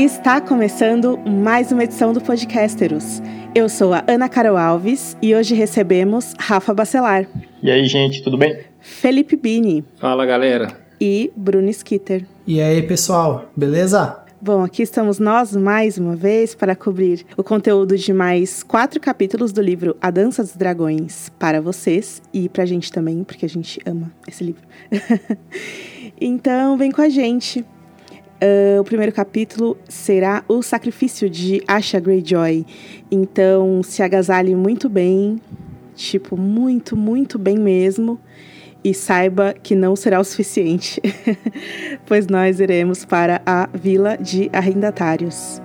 Está começando mais uma edição do Podcasteros. Eu sou a Ana Carol Alves e hoje recebemos Rafa Bacelar. E aí, gente, tudo bem? Felipe Bini. Fala, galera. E Bruno Skitter. E aí, pessoal, beleza? Bom, aqui estamos nós mais uma vez para cobrir o conteúdo de mais quatro capítulos do livro A Dança dos Dragões para vocês e para a gente também, porque a gente ama esse livro. então, vem com a gente. Uh, o primeiro capítulo será o sacrifício de Asha Greyjoy. Então, se agasalhe muito bem, tipo, muito, muito bem mesmo e saiba que não será o suficiente, pois nós iremos para a vila de arrendatários.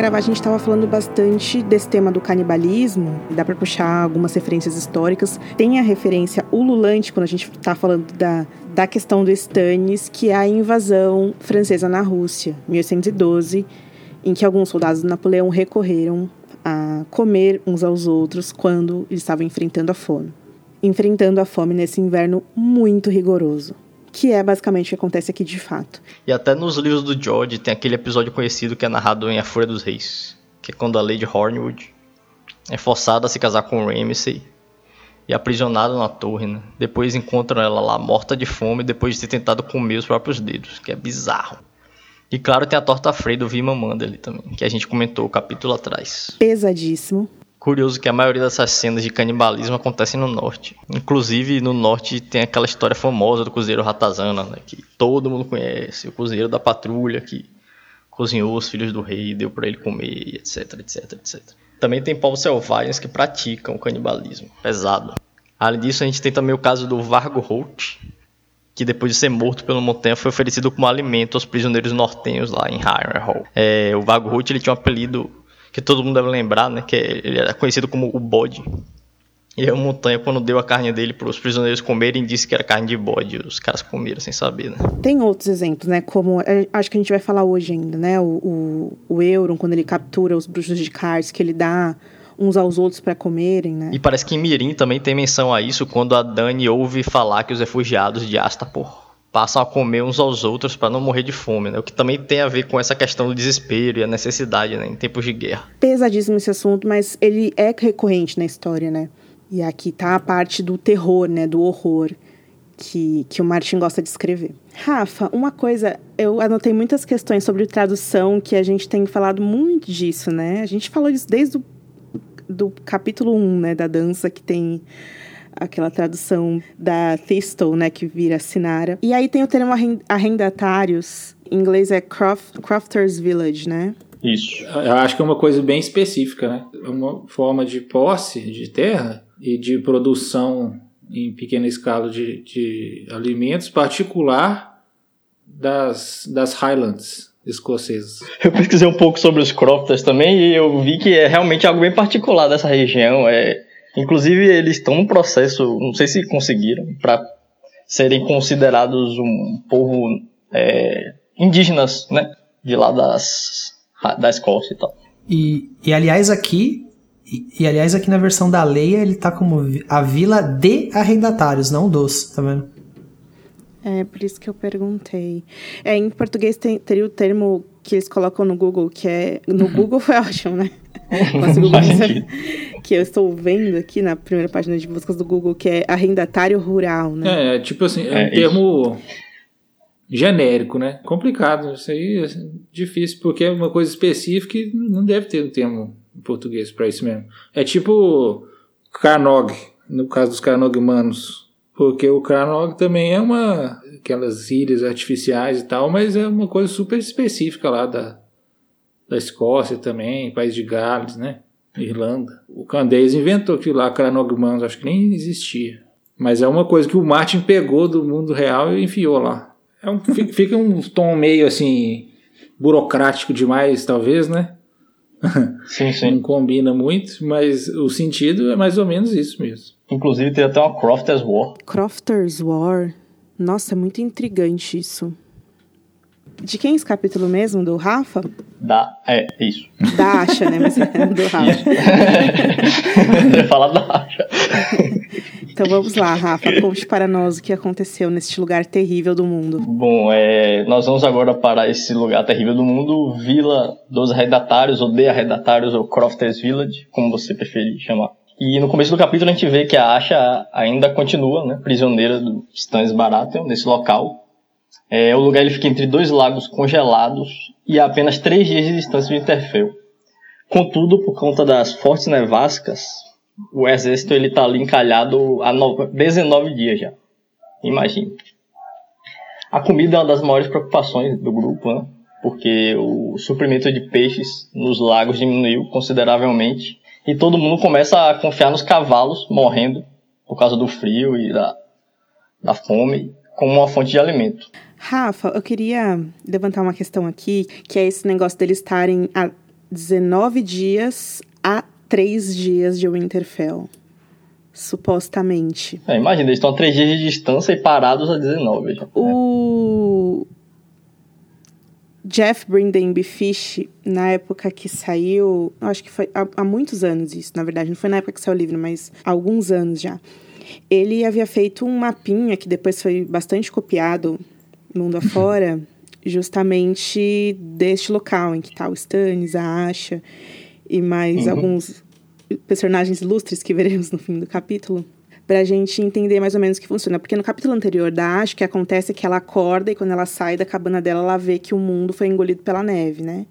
Gravar, a gente estava falando bastante desse tema do canibalismo. Dá para puxar algumas referências históricas. Tem a referência ululante, quando a gente está falando da, da questão do Stannis, que é a invasão francesa na Rússia, 1812, em que alguns soldados do Napoleão recorreram a comer uns aos outros quando estavam enfrentando a fome. Enfrentando a fome nesse inverno muito rigoroso que é basicamente o que acontece aqui de fato. E até nos livros do George tem aquele episódio conhecido que é narrado em A Fúria dos Reis, que é quando a Lady Hornwood é forçada a se casar com Ramsay e aprisionada na torre, né? Depois encontram ela lá morta de fome depois de ter tentado comer os próprios dedos, que é bizarro. E claro, tem a torta freia do Vima ali também, que a gente comentou o capítulo atrás. Pesadíssimo. Curioso que a maioria dessas cenas de canibalismo acontecem no norte. Inclusive, no norte tem aquela história famosa do cozinheiro Ratazana, né, que todo mundo conhece. O cozinheiro da patrulha que cozinhou os filhos do rei, deu para ele comer, etc, etc, etc. Também tem povos selvagens que praticam o canibalismo pesado. Além disso, a gente tem também o caso do Vargo Holt, que depois de ser morto pelo Montanha foi oferecido como alimento aos prisioneiros nortenhos lá em Harrenhal. É, o Vargo Holt ele tinha um apelido que todo mundo deve lembrar, né? Que ele era conhecido como o bode. E a montanha, quando deu a carne dele para os prisioneiros comerem, disse que era carne de bode. Os caras comeram sem saber, né? Tem outros exemplos, né? Como é, acho que a gente vai falar hoje ainda, né? O, o, o Euron, quando ele captura os bruxos de Kars, que ele dá uns aos outros para comerem, né? E parece que em Mirim também tem menção a isso quando a Dani ouve falar que os refugiados de Astapor passam a comer uns aos outros para não morrer de fome, né? O que também tem a ver com essa questão do desespero e a necessidade, né, em tempos de guerra. Pesadíssimo esse assunto, mas ele é recorrente na história, né? E aqui tá a parte do terror, né, do horror que, que o Martin gosta de escrever. Rafa, uma coisa, eu anotei muitas questões sobre tradução que a gente tem falado muito disso, né? A gente falou disso desde o do capítulo 1, né, da dança que tem aquela tradução da Thistle, né, que vira Sinara. E aí tem o termo arrendatários, em inglês é croft, Crofters Village, né? Isso. Eu acho que é uma coisa bem específica, né? É uma forma de posse de terra e de produção em pequena escala de, de alimentos particular das, das Highlands escocesas. Eu pesquisei um pouco sobre os crofters também e eu vi que é realmente algo bem particular dessa região. É, Inclusive, eles estão no processo, não sei se conseguiram, para serem considerados um povo é, indígenas, né? De lá das, da Escócia e tal. E, e aliás, aqui. E, e, aliás, aqui na versão da Leia, ele tá como a vila de arrendatários, não dos, tá vendo? É, por isso que eu perguntei. É, em português tem, teria o termo que eles colocam no Google, que é. No Google foi ótimo, né? Que eu estou vendo aqui na primeira página de buscas do Google, que é arrendatário rural, né? É, tipo assim, é, um é termo isso. genérico, né? Complicado, isso aí é difícil, porque é uma coisa específica e não deve ter um termo em português para isso mesmo. É tipo Carnog, no caso dos Carnogmanos, porque o Carnog também é uma aquelas ilhas artificiais e tal, mas é uma coisa super específica lá da, da Escócia também, País de Gales, né? Irlanda. O Candeias inventou aquilo lá, Cranogmanos, acho que nem existia. Mas é uma coisa que o Martin pegou do mundo real e enfiou lá. É um, fica um tom meio assim burocrático demais, talvez, né? Sim, sim. Não combina muito, mas o sentido é mais ou menos isso mesmo. Inclusive tem até uma Crofters War. Crofters War. Nossa, é muito intrigante isso. De quem é esse capítulo mesmo? Do Rafa? Da. É, isso. Da Asha, né? Mas é do Rafa. Eu falar da Asha. Então vamos lá, Rafa, conte para nós o que aconteceu neste lugar terrível do mundo. Bom, é, nós vamos agora para esse lugar terrível do mundo, Vila dos Redatários, ou De Redatários, ou Crofters Village, como você preferir chamar. E no começo do capítulo a gente vê que a Asha ainda continua, né, prisioneira do Stannis Baratheon, nesse local. É, o lugar ele fica entre dois lagos congelados e a apenas três dias de distância de Winterfell. Contudo, por conta das fortes nevascas, o exército ele tá ali encalhado há 19 dias já. Imagine. A comida é uma das maiores preocupações do grupo, né? Porque o suprimento de peixes nos lagos diminuiu consideravelmente e todo mundo começa a confiar nos cavalos morrendo por causa do frio e da, da fome como uma fonte de alimento. Rafa, eu queria levantar uma questão aqui, que é esse negócio deles estarem há 19 dias a três dias de Winterfell. Supostamente. É, imagina, eles estão a três dias de distância e parados a 19. Já. O Jeff Brindenby Fish, na época que saiu, acho que foi há, há, muitos anos isso, na verdade, não foi na época que saiu o livro, mas há alguns anos já. Ele havia feito um mapinha que depois foi bastante copiado mundo afora, justamente deste local em que está o Stannis, a Asha e mais uhum. alguns personagens ilustres que veremos no fim do capítulo, para a gente entender mais ou menos o que funciona. Porque no capítulo anterior da Ash, o que acontece é que ela acorda e quando ela sai da cabana dela, ela vê que o mundo foi engolido pela neve, né?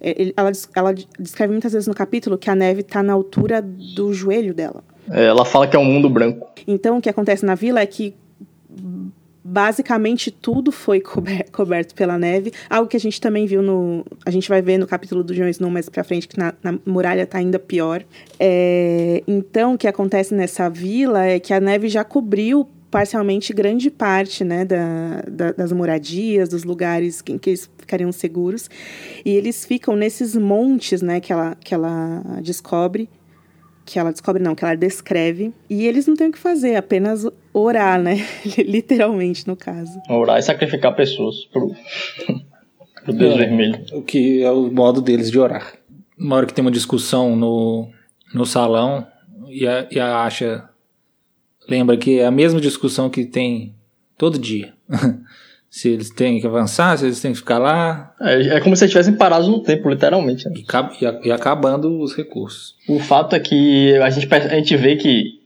É, ela, ela descreve muitas vezes no capítulo que a neve está na altura do joelho dela. É, ela fala que é um mundo branco. Então, o que acontece na vila é que basicamente tudo foi coberto pela neve, algo que a gente também viu no, a gente vai ver no capítulo do Jon Snow mais para frente que na, na muralha está ainda pior. É, então o que acontece nessa vila é que a neve já cobriu parcialmente grande parte né, da, da, das moradias, dos lugares em que eles ficariam seguros. E eles ficam nesses montes né, que, ela, que ela descobre que ela descobre, não, que ela descreve. E eles não têm o que fazer, apenas orar, né? Literalmente, no caso. Orar e sacrificar pessoas pro, pro Deus é, Vermelho. O que é o modo deles de orar. Uma hora que tem uma discussão no, no salão e a, e a Asha lembra que é a mesma discussão que tem todo dia. se eles têm que avançar, se eles têm que ficar lá. É, é como se eles estivessem parados no tempo, literalmente. Né? E, e, acabando os recursos. O fato é que a gente, a gente vê que,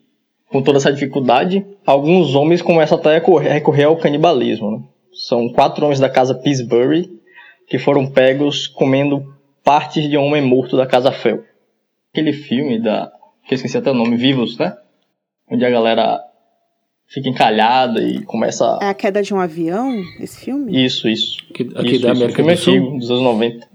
com toda essa dificuldade, alguns homens começam até a recorrer, recorrer ao canibalismo. Né? São quatro homens da casa Peacebury que foram pegos comendo partes de um homem morto da casa Fel. Aquele filme da. que eu esqueci até o nome, Vivos, né? Onde a galera fica encalhada e começa. É a queda de um avião, esse filme? Isso, isso. Aqui, aqui isso, da América isso. filme antigo, dos anos 90.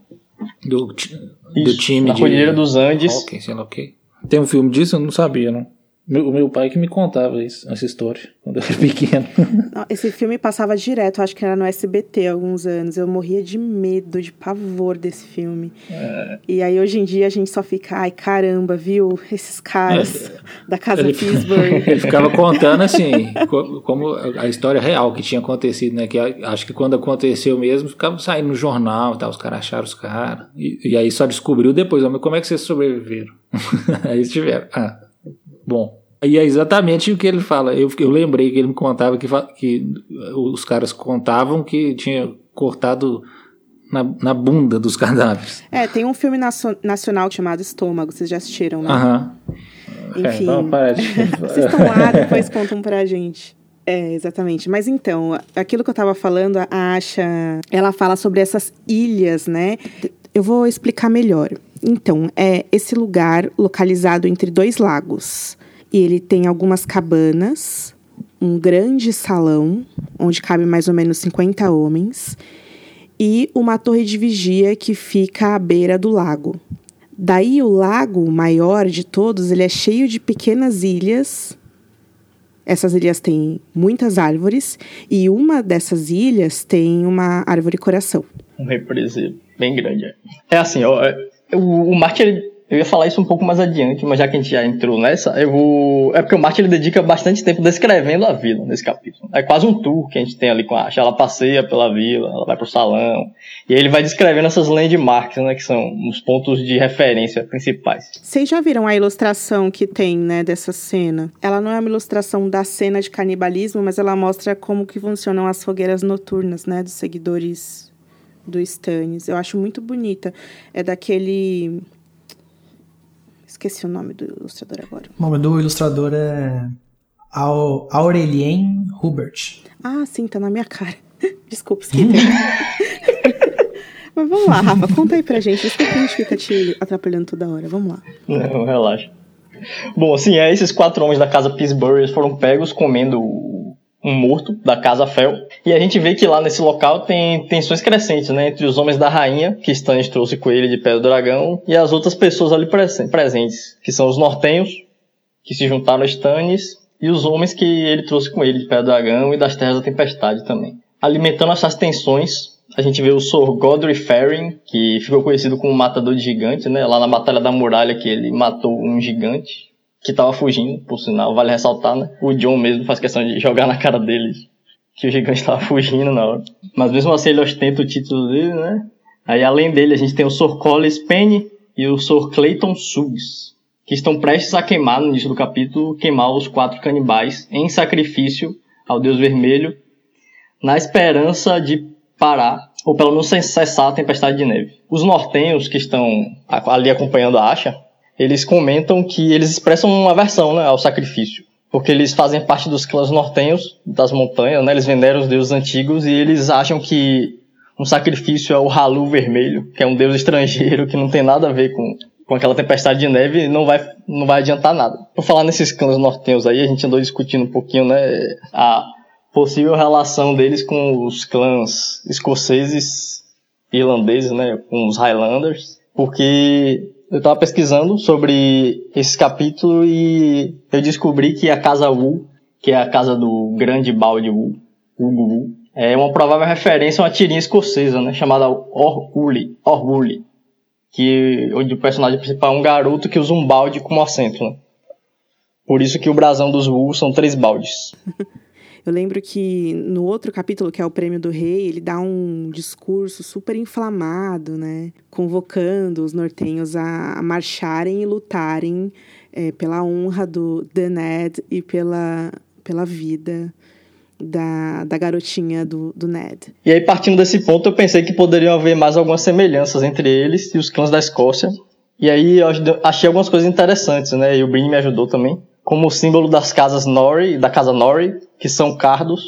Do, do time da de. Cordilheira dos Andes. Ok, sei lá, ok. Tem um filme disso? Eu não sabia, não. Meu, o meu pai que me contava isso, essa história, quando eu era pequeno. Esse filme passava direto, acho que era no SBT há alguns anos. Eu morria de medo, de pavor desse filme. É. E aí hoje em dia a gente só fica, ai caramba, viu? Esses caras é. da casa ele, Pittsburgh. Ele ficava contando assim, como a história real que tinha acontecido, né? Que acho que quando aconteceu mesmo, ficava saindo no jornal, tá? os caras acharam os caras. E, e, aí só descobriu depois, como é que vocês sobreviveram? aí eles tiveram. Ah, Bom, e é exatamente o que ele fala. Eu, eu lembrei que ele me contava que, que os caras contavam que tinha cortado na, na bunda dos cadáveres. É, tem um filme nacional chamado Estômago, vocês já assistiram, né? Aham. Enfim. É, então vocês estão lá, depois contam pra gente. É, exatamente. Mas então, aquilo que eu tava falando, a Asha, ela fala sobre essas ilhas, né? Eu vou explicar melhor. Então, é esse lugar localizado entre dois lagos. E ele tem algumas cabanas, um grande salão, onde cabe mais ou menos 50 homens, e uma torre de vigia que fica à beira do lago. Daí o lago maior de todos, ele é cheio de pequenas ilhas. Essas ilhas têm muitas árvores e uma dessas ilhas tem uma árvore coração. Um represe bem grande. É assim, é, o, o Martin, ele, eu ia falar isso um pouco mais adiante, mas já que a gente já entrou nessa, eu vou. É porque o Martin ele dedica bastante tempo descrevendo a vila nesse capítulo. É quase um tour que a gente tem ali com a Asha. Ela passeia pela vila, ela vai pro salão. E aí ele vai descrevendo essas landmarks, né? Que são os pontos de referência principais. Vocês já viram a ilustração que tem, né, dessa cena? Ela não é uma ilustração da cena de canibalismo, mas ela mostra como que funcionam as fogueiras noturnas, né? Dos seguidores do Stannis. Eu acho muito bonita. É daquele Esqueci o nome do ilustrador agora. O nome do ilustrador é Aurelien Hubert. Ah, sim, tá na minha cara. Desculpa, esqueci. Mas vamos lá, Rafa, conta aí pra gente. Desculpa que a gente fica te atrapalhando toda hora. Vamos lá. Não, relaxa. Bom, assim, é, esses quatro homens da casa Peacebury foram pegos comendo um morto da casa Fel. E a gente vê que lá nesse local tem tensões crescentes, né? Entre os homens da rainha, que Stannis trouxe com ele de pé do dragão, e as outras pessoas ali presentes, que são os nortenhos, que se juntaram a Stannis, e os homens que ele trouxe com ele de pé do dragão e das terras da tempestade também. Alimentando essas tensões, a gente vê o Sor Godry Ferring, que ficou conhecido como matador de gigante, né? Lá na Batalha da Muralha, que ele matou um gigante que tava fugindo, por sinal, vale ressaltar, né? O John mesmo faz questão de jogar na cara dele que o gigante tava fugindo na hora. Mas mesmo assim ele ostenta o título dele, né? Aí além dele a gente tem o Sr. Collis Penny e o Sr. Clayton Suggs, que estão prestes a queimar no início do capítulo, queimar os quatro canibais em sacrifício ao Deus Vermelho, na esperança de parar, ou pelo menos cessar a tempestade de neve. Os nortenhos que estão ali acompanhando a Asha, eles comentam que eles expressam uma aversão né, ao sacrifício. Porque eles fazem parte dos clãs nortenhos das montanhas, né? Eles veneram os deuses antigos e eles acham que um sacrifício é o Halu vermelho, que é um deus estrangeiro que não tem nada a ver com, com aquela tempestade de neve, não vai, não vai adiantar nada. Por falar nesses clãs nortenhos aí, a gente andou discutindo um pouquinho, né? A possível relação deles com os clãs escoceses, irlandeses, né? Com os Highlanders. Porque eu estava pesquisando sobre esse capítulo e eu descobri que a casa Wu, que é a casa do grande balde Wu, Hugo Wu, é uma provável referência a uma tirinha escocesa, né, chamada Orhuli, Orhuli, que onde o personagem principal é um garoto que usa um balde como assento, né? Por isso que o brasão dos Wu são três baldes. Eu lembro que no outro capítulo, que é o Prêmio do Rei, ele dá um discurso super inflamado, né? Convocando os nortenhos a, marcharem e lutarem é, pela honra do Ned e pela, pela vida da, da garotinha do, do Ned. E aí, partindo desse ponto, eu pensei que poderiam haver mais algumas semelhanças entre eles e os clãs da Escócia. E aí, eu achei algumas coisas interessantes, né? E o Brin me ajudou também como símbolo das casas Norrie, da casa Norrie, que são cardos,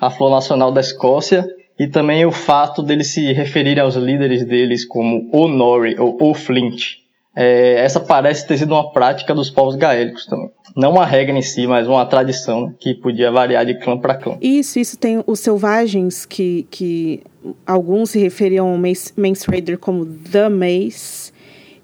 a flor nacional da Escócia, e também o fato deles se referirem aos líderes deles como o Norrie ou o Flint. É, essa parece ter sido uma prática dos povos gaélicos também. Não uma regra em si, mas uma tradição que podia variar de clã para clã. Isso, isso tem os selvagens que, que alguns se referiam ao Mace, Mace Raider como The Mace,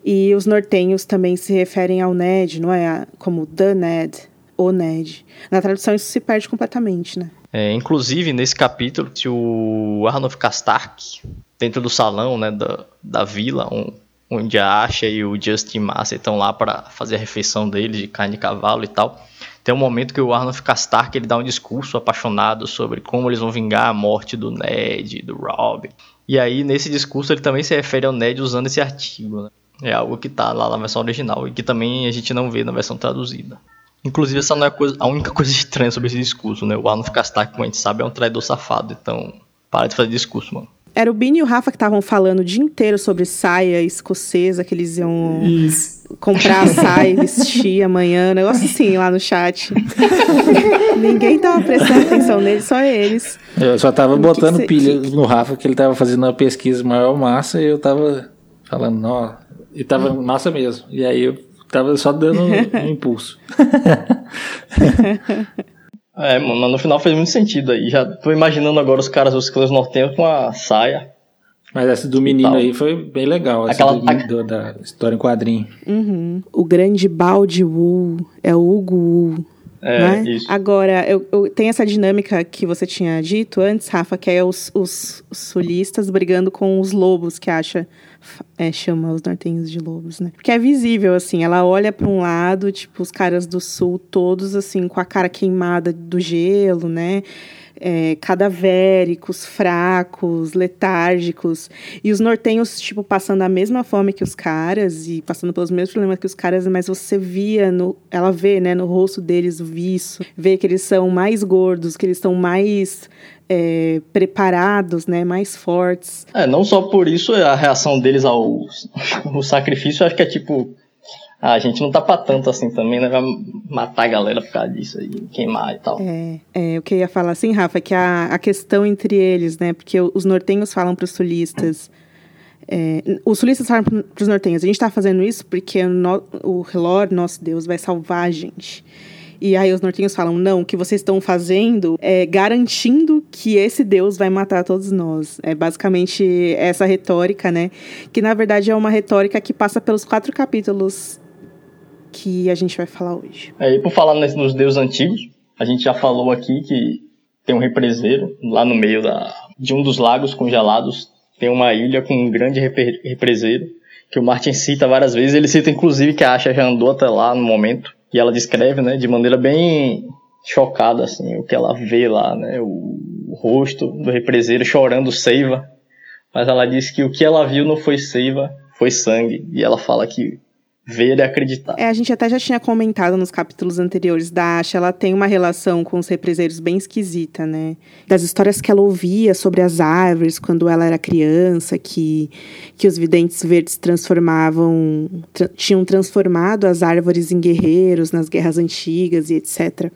e os nortenhos também se referem ao Ned, não é? Como The Ned, o Ned. Na tradução isso se perde completamente, né? É, inclusive, nesse capítulo, se o Arnulf Kastark, dentro do salão né, da, da vila, um, onde a Asha e o Justin Massey estão lá para fazer a refeição deles de carne de cavalo e tal, tem um momento que o Arnulf Kastark ele dá um discurso apaixonado sobre como eles vão vingar a morte do Ned, do Rob. E aí, nesse discurso, ele também se refere ao Ned usando esse artigo, né? É algo que tá lá na versão original e que também a gente não vê na versão traduzida. Inclusive, essa não é a, coisa, a única coisa estranha sobre esse discurso, né? O Arnold Kastak, como a gente sabe, é um traidor safado, então para de fazer discurso, mano. Era o Bini e o Rafa que estavam falando o dia inteiro sobre saia escocesa, que eles iam Isso. comprar a saia e vestir amanhã, negócio assim lá no chat. Ninguém tava prestando atenção neles, só eles. Eu só tava botando que pilha que... no Rafa, que ele tava fazendo uma pesquisa maior massa, e eu tava falando, não, e tava massa mesmo. E aí eu tava só dando um impulso. é, mas no final fez muito sentido aí. Já tô imaginando agora os caras, os clãs nortenhos com a saia. Mas essa do menino aí foi bem legal, essa Aquela... do, do, da história em quadrinho. Uhum. O grande balde Wu é o Hugo Wu. É, né? isso. Agora, eu, eu, tem essa dinâmica que você tinha dito antes, Rafa, que é os, os, sulistas brigando com os lobos que acha é, chama os nortenhos de lobos, né? Porque é visível, assim, ela olha para um lado, tipo, os caras do sul todos, assim, com a cara queimada do gelo, né? é, cadavéricos, fracos, letárgicos. E os nortenhos, tipo, passando a mesma fome que os caras e passando pelos mesmos problemas que os caras, mas você via, no, ela vê, né, no rosto deles o vício, vê que eles são mais gordos, que eles estão mais é, preparados, né, mais fortes. É, não só por isso a reação deles ao, ao sacrifício, acho que é tipo ah, a gente não tá pra tanto assim também, né? Vai matar a galera por causa disso aí, queimar e tal. É, é o que eu ia falar assim, Rafa, que a, a questão entre eles, né? Porque os nortenhos falam pros sulistas. É, os sulistas falam pros nortenhos, a gente tá fazendo isso porque o, no, o nosso Deus, vai salvar a gente. E aí os nortenhos falam: não, o que vocês estão fazendo é garantindo que esse Deus vai matar todos nós. É basicamente essa retórica, né? Que na verdade é uma retórica que passa pelos quatro capítulos que a gente vai falar hoje. É, e por falar nos deuses antigos, a gente já falou aqui que tem um represeiro lá no meio da, de um dos lagos congelados, tem uma ilha com um grande represeiro, que o Martin cita várias vezes, ele cita inclusive que a Asha já andou até lá no momento, e ela descreve, né, de maneira bem chocada, assim, o que ela vê lá, né, o, o rosto do represeiro chorando seiva, mas ela diz que o que ela viu não foi seiva, foi sangue, e ela fala que ver e acreditar. É, a gente até já tinha comentado nos capítulos anteriores da Asha, ela tem uma relação com os represeiros bem esquisita, né? Das histórias que ela ouvia sobre as árvores quando ela era criança, que, que os videntes verdes transformavam, tra tinham transformado as árvores em guerreiros nas guerras antigas e etc.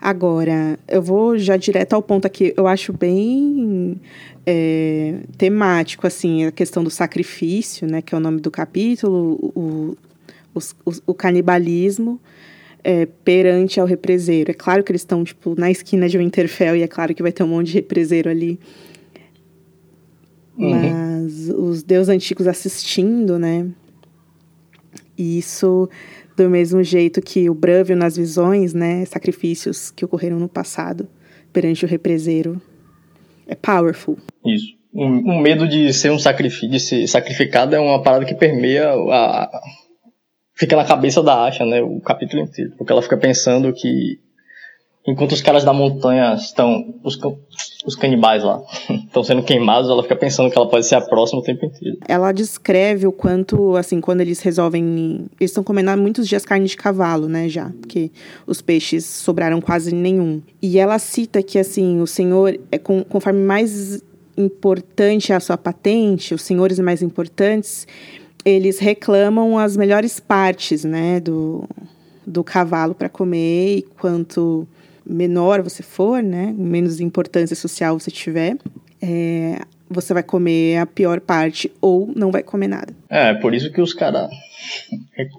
Agora, eu vou já direto ao ponto aqui, eu acho bem é, temático, assim, a questão do sacrifício, né, que é o nome do capítulo, o, os, os, o canibalismo é, perante ao represeiro. É claro que eles estão, tipo, na esquina de Winterfell e é claro que vai ter um monte de represeiro ali. Uhum. Mas os deuses antigos assistindo, né? E isso do mesmo jeito que o Bran viu nas visões, né? Sacrifícios que ocorreram no passado perante o represeiro. É powerful. Isso. O um, um medo de ser um sacrifício, de ser sacrificado é uma parada que permeia a, fica na cabeça da Asha, né, o capítulo inteiro, porque ela fica pensando que enquanto os caras da montanha estão os, os canibais lá estão sendo queimados, ela fica pensando que ela pode ser a próxima o tempo inteiro. Ela descreve o quanto assim, quando eles resolvem, eles estão comendo há muitos dias carne de cavalo, né, já, porque os peixes sobraram quase nenhum. E ela cita que assim, o Senhor é conforme mais importante é a sua patente, os senhores mais importantes, eles reclamam as melhores partes, né, do, do cavalo para comer e quanto menor você for, né, menos importância social você tiver, é, você vai comer a pior parte ou não vai comer nada. É, por isso que os caras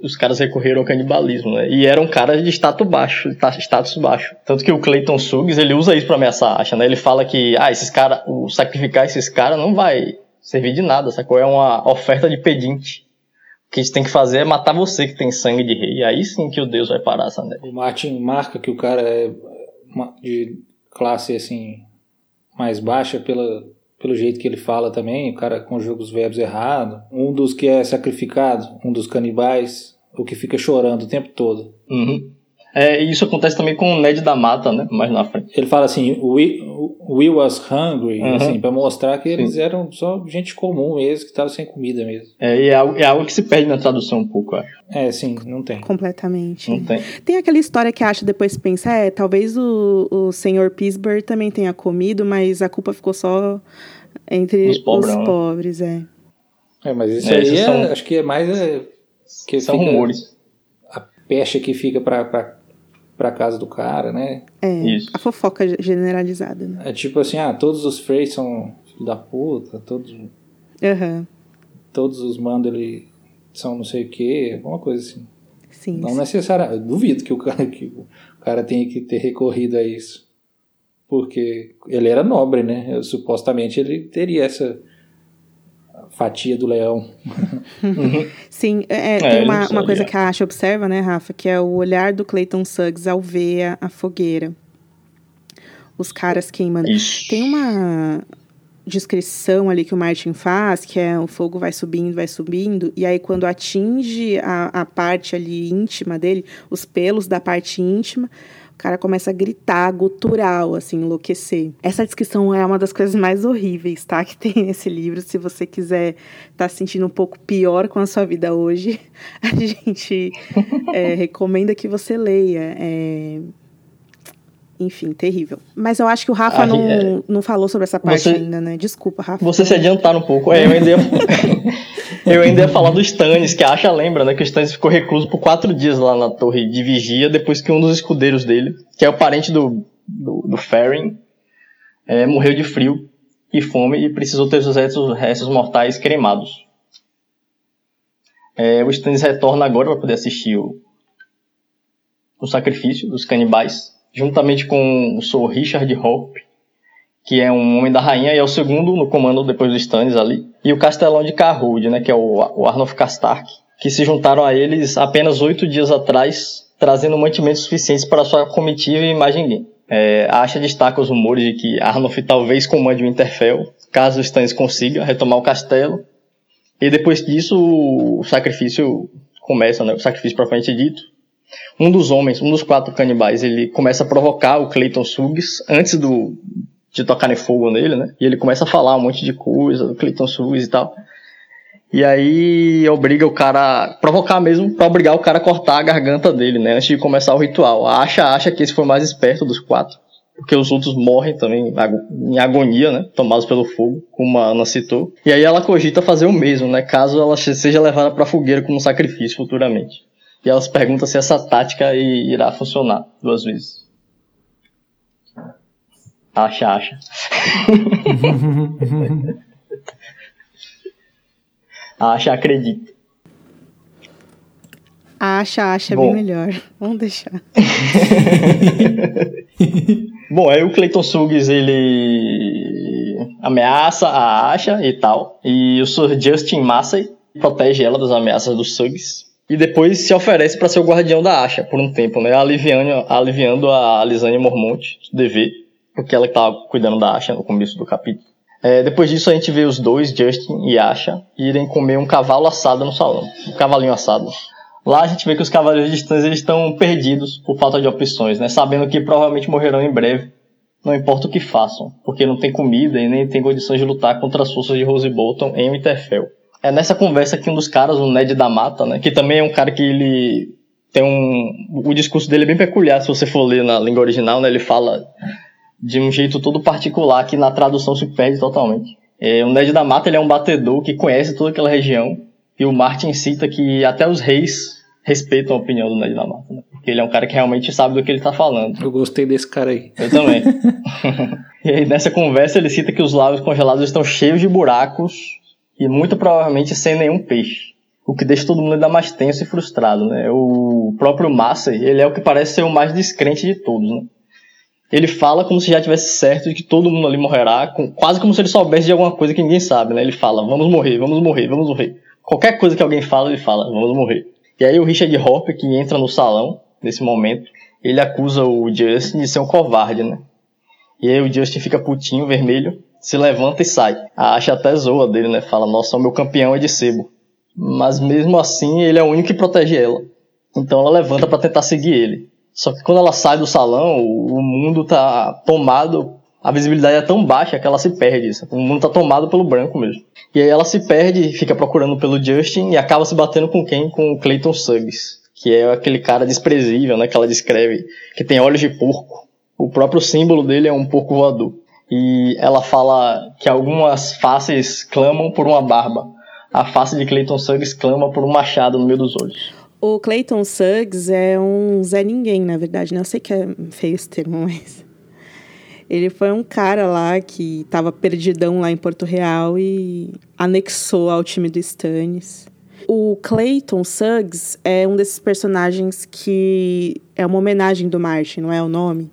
os caras recorreram ao canibalismo, né? E eram caras de status baixo, status baixo. Tanto que o Clayton Suggs, ele usa isso para ameaçar a Asha, né? Ele fala que, ah, esses caras, o sacrificar esses caras não vai servir de nada, sacou? É uma oferta de pedinte. O que a gente tem que fazer é matar você que tem sangue de rei. Aí sim que o Deus vai parar essa neve. O Martin marca que o cara é de classe assim mais baixa pela, pelo jeito que ele fala também, o cara conjuga os verbos errado. Um dos que é sacrificado, um dos canibais, o que fica chorando o tempo todo. Uhum. É, isso acontece também com o Ned da Mata, né? Mais na frente. Ele fala assim, we, we was hungry, uhum. assim, pra mostrar que eles eram só gente comum mesmo, que tava sem comida mesmo. É, e é algo, é algo que se perde na tradução um pouco, acho. É, sim, não tem. Completamente. Não tem. Tem aquela história que acha depois pensa, é, talvez o, o senhor Pittsburgh também tenha comido, mas a culpa ficou só entre os, os pobres, é. É, mas isso é, aí é, são, acho que é mais... É, que são rumores. A pecha que fica pra, pra pra casa do cara, né? É, Isso. a fofoca generalizada, né? É tipo assim, ah, todos os Freys são filho da puta, todos... Uhum. Todos os mandos ele são não sei o que, alguma coisa assim. Sim. Não necessariamente, duvido que o cara, que o cara tenha que ter recorrido a isso. Porque ele era nobre, né? Eu, supostamente ele teria essa fatia do leão. Sim, é, é, tem uma, uma coisa que a Asha observa, né, Rafa, que é o olhar do Clayton Suggs ao ver a, a fogueira. Os caras queimando. Isso. Tem uma descrição ali que o Martin faz, que é o fogo vai subindo, vai subindo, e aí quando atinge a, a parte ali íntima dele, os pelos da parte íntima, o cara começa a gritar, gutural, assim, enlouquecer. Essa descrição é uma das coisas mais horríveis, tá? Que tem nesse livro. Se você quiser estar tá se sentindo um pouco pior com a sua vida hoje, a gente é, recomenda que você leia. É, enfim, terrível. Mas eu acho que o Rafa ah, não, é... não falou sobre essa parte você... ainda, né? Desculpa, Rafa. Você se adiantaram um pouco. É, eu ainda. eu ainda ia falar do Stannis, que a Asha lembra, né? Que o Stannis ficou recluso por quatro dias lá na torre de vigia, depois que um dos escudeiros dele, que é o parente do, do, do é, morreu de frio e fome e precisou ter seus restos, restos mortais cremados. É, o Stannis retorna agora para poder assistir o, o sacrifício dos canibais juntamente com o Sr. Richard Hope, que é um homem da rainha e é o segundo no comando depois do Stannis ali, e o Castelão de Carwood, né, que é o, o Arnulf Castark, que se juntaram a eles apenas oito dias atrás, trazendo mantimentos suficientes para sua comitiva e mais ninguém. É, a Asha destaca os rumores de que Arnulf talvez comande o Interfell, caso Stannis consiga retomar o castelo. E depois disso, o sacrifício começa, né? O sacrifício propriamente dito um dos homens, um dos quatro canibais, ele começa a provocar o Clayton Suggs antes do de tocarem fogo nele, né? E ele começa a falar um monte de coisa do Clayton Suggs e tal. E aí obriga o cara a provocar mesmo para obrigar o cara a cortar a garganta dele, né? Antes de começar o ritual. Acha, acha que esse foi o mais esperto dos quatro. Porque os outros morrem também em agonia, né? Tomados pelo fogo, como a Ana citou. E aí ela cogita fazer o mesmo, né? Caso ela seja levada pra fogueira como sacrifício futuramente. E elas perguntam se essa tática irá funcionar duas vezes. Acha, acha. acha, acredita. Acha, acha Bom. bem melhor. Vamos deixar. Bom, aí o Clayton Suggs, ele ameaça a Asha e tal. E o Sr. Justin Massey protege ela das ameaças dos Suggs e depois se oferece para ser o guardião da Asha por um tempo, né? Aliviando, aliviando a Lisane Mormont do dever, porque ela estava cuidando da Asha no começo do capítulo. É, depois disso a gente vê os dois, Justin e Asha, irem comer um cavalo assado no salão, um cavalinho assado. Lá a gente vê que os cavaleiros distância estão perdidos por falta de opções, né? Sabendo que provavelmente morrerão em breve, não importa o que façam, porque não tem comida e nem tem condições de lutar contra as forças de Rose Bolton em Winterfell. É nessa conversa que um dos caras, o Ned da Mata, né, que também é um cara que ele tem um. O discurso dele é bem peculiar, se você for ler na língua original, né, ele fala de um jeito todo particular que na tradução se perde totalmente. É, o Ned da Mata ele é um batedor que conhece toda aquela região e o Martin cita que até os reis respeitam a opinião do Ned da Mata, né? porque ele é um cara que realmente sabe do que ele está falando. Eu gostei desse cara aí. Eu também. e aí nessa conversa ele cita que os lagos congelados estão cheios de buracos e muito provavelmente sem nenhum peixe. O que deixa todo mundo ainda mais tenso e frustrado, né? O próprio Massey, ele é o que parece ser o mais descrente de todos, né? Ele fala como se já tivesse certo de que todo mundo ali morrerá, com, quase como se ele soubesse de alguma coisa que ninguém sabe, né? Ele fala, vamos morrer, vamos morrer, vamos morrer. Qualquer coisa que alguém fala, ele fala, vamos morrer. E aí o Richard Hopper, que entra no salão, nesse momento, ele acusa o Justin de ser um covarde, né? E aí o Justin fica putinho, vermelho, se levanta e sai. A Asha até zoa dele, né? Fala, nossa, o meu campeão é de sebo. Mas mesmo assim, ele é o único que protege ela. Então ela levanta para tentar seguir ele. Só que quando ela sai do salão, o mundo tá tomado, a visibilidade é tão baixa que ela se perde. O mundo tá tomado pelo branco mesmo. E aí ela se perde, fica procurando pelo Justin e acaba se batendo com quem? Com o Clayton Suggs, que é aquele cara desprezível, né, que ela descreve, que tem olhos de porco. O próprio símbolo dele é um porco voador e ela fala que algumas faces clamam por uma barba. A face de Clayton Suggs clama por um machado no meio dos olhos. O Clayton Suggs é um Zé Ninguém, na verdade, né? Eu sei que é feio esse termo, mas. Ele foi um cara lá que estava perdidão lá em Porto Real e anexou ao time do Stannis. O Clayton Suggs é um desses personagens que é uma homenagem do Martin, não é o nome?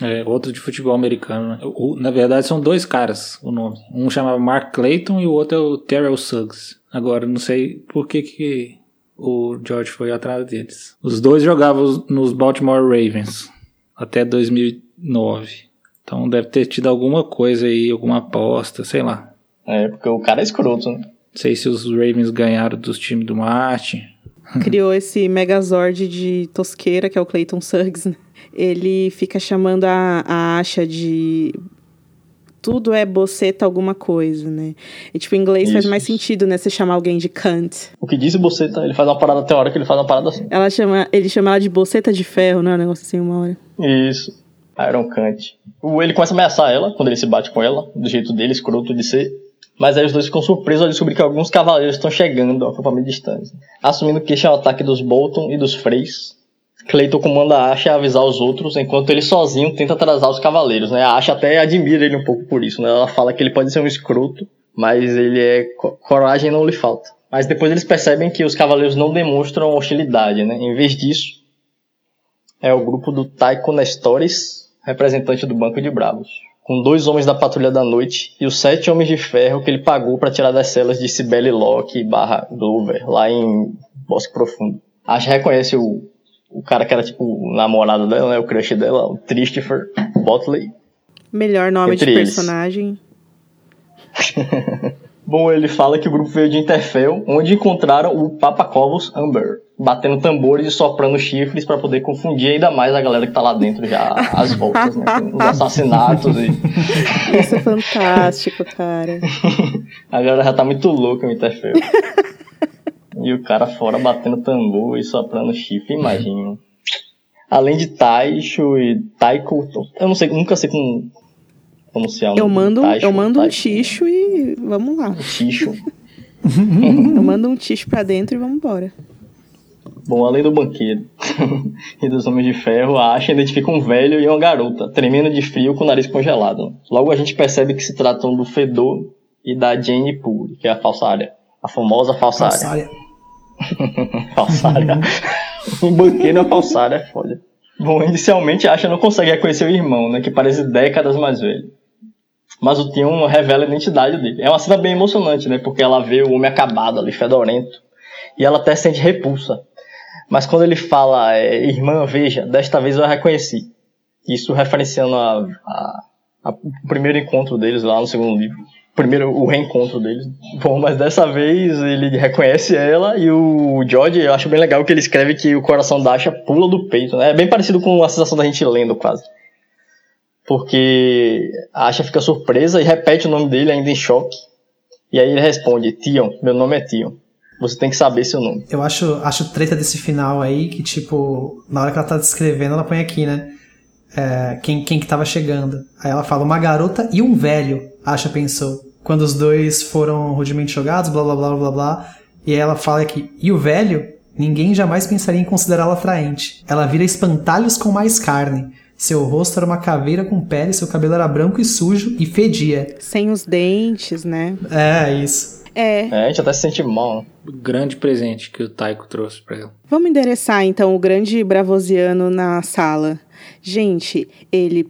É, outro de futebol americano. Né? O, na verdade, são dois caras o nome. Um chamava Mark Clayton e o outro é o Terrell Suggs. Agora, não sei por que, que o George foi atrás deles. Os dois jogavam nos Baltimore Ravens até 2009. Então deve ter tido alguma coisa aí, alguma aposta, sei lá. É, porque o cara é escroto, né? Não sei se os Ravens ganharam dos times do Martin. Criou esse Megazord de tosqueira, que é o Clayton Suggs, né? Ele fica chamando a, a Asha de tudo é boceta alguma coisa, né? E, tipo, em inglês Isso. faz mais sentido, né? Você chamar alguém de cunt. O que diz Boceta, ele faz uma parada teórica, ele faz uma parada assim. Ela chama, ele chama ela de boceta de ferro, né? Um negócio assim, uma hora. Isso. Iron Kant. O- Ele começa a ameaçar ela, quando ele se bate com ela, do jeito dele, escroto de ser. Mas aí os dois ficam surpresos ao descobrir que alguns cavaleiros estão chegando ao acampamento distância. Assumindo que este é o ataque dos Bolton e dos Freys, Clayton comanda a Asha a avisar os outros, enquanto ele sozinho tenta atrasar os cavaleiros, né? A Asha até admira ele um pouco por isso, né? Ela fala que ele pode ser um escroto, mas ele é... co- coragem não lhe falta. Mas depois eles percebem que os cavaleiros não demonstram hostilidade, né? Em vez disso, é o grupo do Taiko Nestores, representante do Banco de Bravos, com dois homens da Patrulha da Noite e os sete homens de ferro que ele pagou para tirar das celas de Cibele Locke barra Glover, lá em Bosque Profundo. A Asha reconhece o, o cara que era tipo o namorado dela, né, o crush dela, o Christopher Botley. Melhor nome Entre de eles. personagem. Bom, ele fala que o grupo veio de Interfell, onde encontraram o Papa Covos Amber, batendo tambores e soprando chifres para poder confundir ainda mais a galera que tá lá dentro já às voltas, né? Os assassinatos e Isso é fantástico, cara. a galera já tá muito louca no Interfell. e o cara fora batendo tambor e soprando chifre, imagina. Além de Taisho e Taiko, eu não sei, nunca sei como pronunciar o Eu mando, Taisho, eu mando um Taisho, ticho e vamos lá. Ticho. Eu mando um ticho pra dentro e vamos embora. Bom, além do banqueiro e dos homens de ferro, a Asha identifica um velho e uma garota, tremendo de frio com o nariz congelado. Logo a gente percebe que se tratam do Fedor e da Jane Poole, que é a falsária. A famosa falsária. Falsária. Falsária. um banqueiro uma falsária é foda. Bom, inicialmente a Asha não consegue reconhecer o irmão, né, que parece décadas mais velho. Mas o Tion revela a identidade dele. É uma cena bem emocionante, né, porque ela vê o homem acabado ali, fedorento, e ela até sente repulsa. Mas quando ele fala, é, irmã, veja, desta vez eu a reconheci. Isso referenciando a, a- a- o primeiro encontro deles lá no segundo livro. Primeiro, o reencontro deles. Bom, mas dessa vez ele reconhece ela e o George, eu acho bem legal que ele escreve que o coração da Asha pula do peito. Né? É bem parecido com a sensação da gente lendo, quase. Porque a Asha fica surpresa e repete o nome dele ainda em choque. E aí ele responde, Tion, meu nome é Tion. Você tem que saber seu nome. Eu acho, acho treta desse final aí que, tipo, na hora que ela tá descrevendo, ela põe aqui, né? É, quem, quem que tava chegando. Aí ela fala, uma garota e um velho, Asha pensou. Quando os dois foram rudemente jogados, blá blá blá blá blá. E aí ela fala aqui, e o velho? Ninguém jamais pensaria em considerá-lo atraente. Ela vira espantalhos com mais carne. Seu rosto era uma caveira com pele, seu cabelo era branco e sujo e fedia. Sem os dentes, né? É, isso. É. É, a gente até se sente mal. né? Grande presente que o Taiko trouxe pra ela. Vamos endereçar então o grande bravosiano na sala. Gente, ele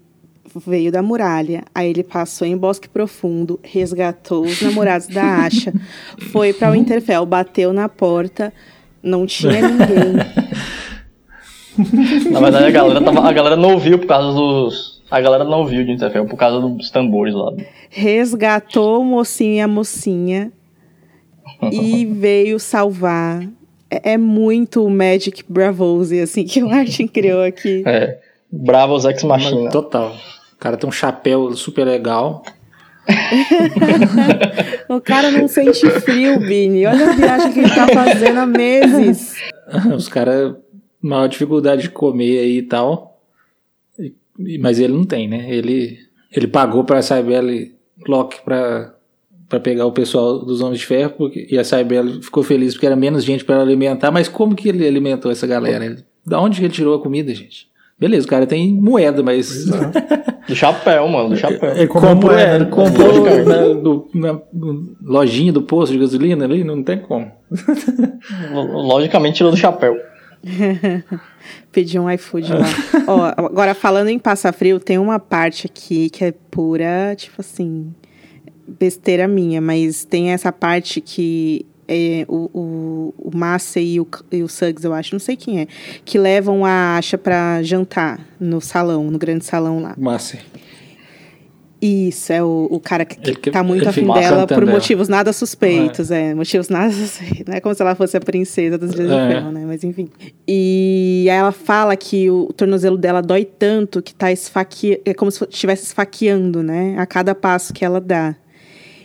veio da muralha, aí ele passou em Bosque Profundo, resgatou os namorados da Asha, foi pra Winterfell, bateu na porta, não tinha ninguém. Na verdade, a galera, tava, a galera não ouviu por causa dos. A galera não ouviu de Interfell por causa dos tambores lá. resgatou o mocinho e a mocinha e veio salvar. É, é muito Magic Bravose, assim, que o Martin criou aqui. É. Bravos Ex Machina. Total. O cara tem um chapéu super legal. O cara não sente frio, Bini. Olha a viagem que ele tá fazendo há meses. Os caras, maior dificuldade de comer aí e tal. Mas ele não tem, né? Ele, ele pagou pra Cybele Locke pra, pra pegar o pessoal dos Homens de Ferro. Porque, e a Cybele ficou feliz porque era menos gente pra ela alimentar. Mas como que ele alimentou essa galera? Ele- da onde que ele tirou a comida, gente? Beleza, o cara tem moeda, mas. Do chapéu, mano, do chapéu. Ele Comprou comprou, é, ele né? comprou Logicamente. na, do- na- lojinha do posto de gasolina ali, não tem como. Logicamente tirou do chapéu. Pedi um iFood lá. Ó, agora, falando em Passa Frio, tem uma parte aqui que é pura, tipo assim, besteira minha, mas tem essa parte que é, o, o, o Massey e o, e o Suggs, eu acho, não sei quem é, que levam a Asha pra jantar no salão, no grande salão lá. Massa. Isso, é o, o cara que, que, tá muito afim dela por motivos nada suspeitos, é. é. Motivos nada suspeitos. Não é como se ela fosse a princesa dos dias é. de ferro, né? Mas enfim. E aí ela fala que o, o tornozelo dela dói tanto que tá esfaqueando. É como se estivesse esfaqueando, né? A cada passo que ela dá.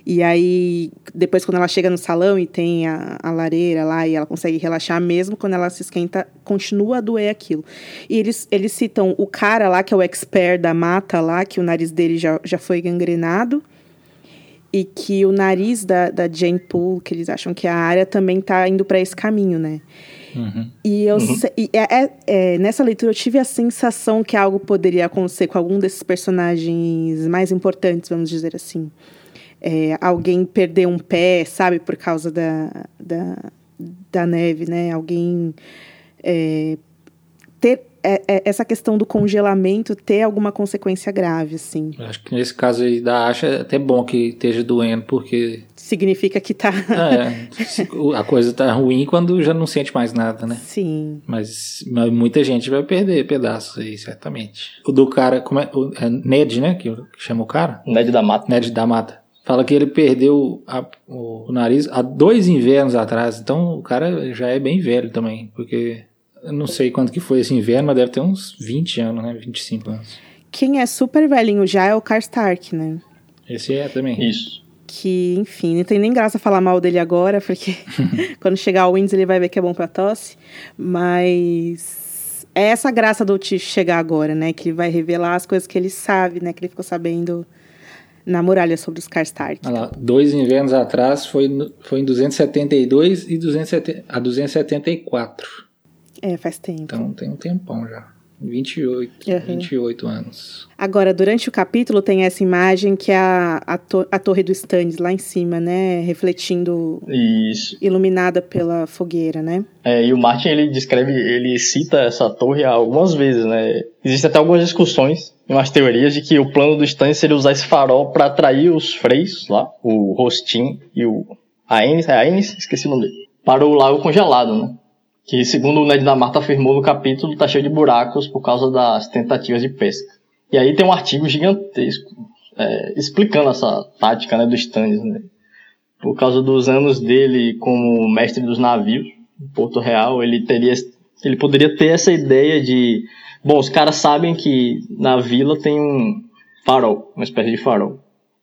E aí, depois, quando ela chega no salão e tem a, a lareira lá e ela consegue relaxar, mesmo quando ela se esquenta, continua a doer aquilo. E eles, eles citam o cara lá, que é o expert da mata lá, que o nariz dele já, já foi gangrenado. E que o nariz da, da Jane Poole, que eles acham que é a área, também está indo para esse caminho, né? Uhum. E, eu, uhum. e é, é, é, nessa leitura eu tive a sensação que algo poderia acontecer com algum desses personagens mais importantes, vamos dizer assim é, alguém perder um pé, sabe, por causa da, da, da neve, né? Alguém é, ter é, é, essa questão do congelamento ter alguma consequência grave, assim. Acho que nesse caso aí da Asha é até bom que esteja doendo, porque... Significa que tá... é, a coisa tá ruim quando já não sente mais nada, né? Sim. Mas, mas muita gente vai perder pedaços aí, certamente. O do cara, como é? O, é Ned, né? Que chama o cara? Ned da Mata. Ned da Mata. Fala que ele perdeu a, o nariz há dois invernos atrás. Então o cara já é bem velho também. Porque eu não sei quanto que foi esse inverno, mas deve ter uns 20 anos, né? 25 anos. Quem é super velhinho já é o Karstark, né? Esse é também. Isso. Que, enfim, não tem nem graça falar mal dele agora, porque quando chegar o Winds ele vai ver que é bom pra tosse. Mas é essa graça do Tiff chegar agora, né? Que ele vai revelar as coisas que ele sabe, né? Que ele ficou sabendo na muralha sobre os Karstark. Olha lá, dois invernos atrás foi, foi em 272 e 270, a 274. É, faz tempo. Então tem um tempão já. 28, uhum. 28 anos. Agora, durante o capítulo tem essa imagem que é a, a, to a torre do Stannis lá em cima, né? Refletindo. Isso. Iluminada pela fogueira, né? É, e o Martin ele descreve, ele cita essa torre algumas vezes, né? Existem até algumas discussões, umas teorias de que o plano do Stannis seria usar esse farol para atrair os freios lá, o Rostin e o Aenis, é Aenis? Esqueci o nome dele, para o lago congelado, né? Que, segundo o Ned da Mata afirmou no capítulo, está cheio de buracos por causa das tentativas de pesca. E aí tem um artigo gigantesco é, explicando essa tática né, do Stannis. Né? Por causa dos anos dele como mestre dos navios em Porto Real, ele teria, ele poderia ter essa ideia de, bom, os caras sabem que na vila tem um farol, uma espécie de farol,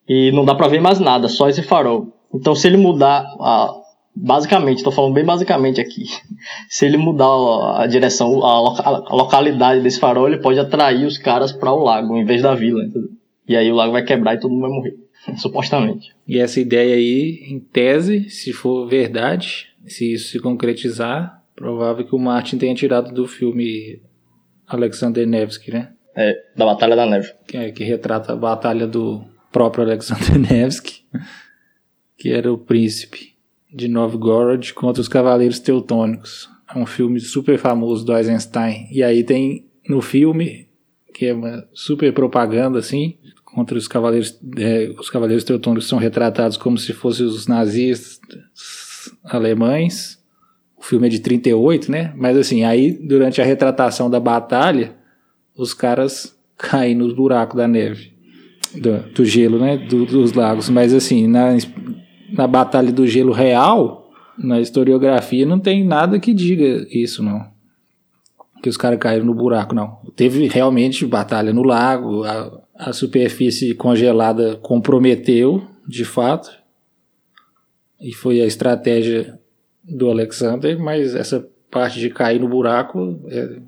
e não dá para ver mais nada, só esse farol. Então, se ele mudar a, basicamente, estou falando bem basicamente aqui, se ele mudar a direção, a, loca, a localidade desse farol, ele pode atrair os caras para o lago em vez da vila, entendeu? E aí o lago vai quebrar e todo mundo vai morrer, supostamente. E essa ideia aí, em tese, se for verdade, se isso se concretizar, provável que o Martin tenha tirado do filme Alexander Nevsky, né? É, da Batalha da Neve. Que, é, que retrata a batalha do próprio Alexander Nevsky, que era o príncipe de Novgorod contra os Cavaleiros Teutônicos. É um filme super famoso do Eisenstein. E aí tem no filme, que é uma super propaganda assim, contra os Cavaleiros, é, os Cavaleiros Teutônicos são retratados como se fossem os nazistas alemães. O filme é de 38, né? Mas assim, aí durante a retratação da batalha, os caras caem nos buracos da neve. Do, do gelo, né? Do, dos lagos. Mas assim, na, na Batalha do Gelo Real, na historiografia, não tem nada que diga isso, não. Que os caras caíram no buraco, não. Teve realmente batalha no lago, a, a superfície congelada comprometeu, de fato, e foi a estratégia do Alexander, mas essa parte de cair no buraco é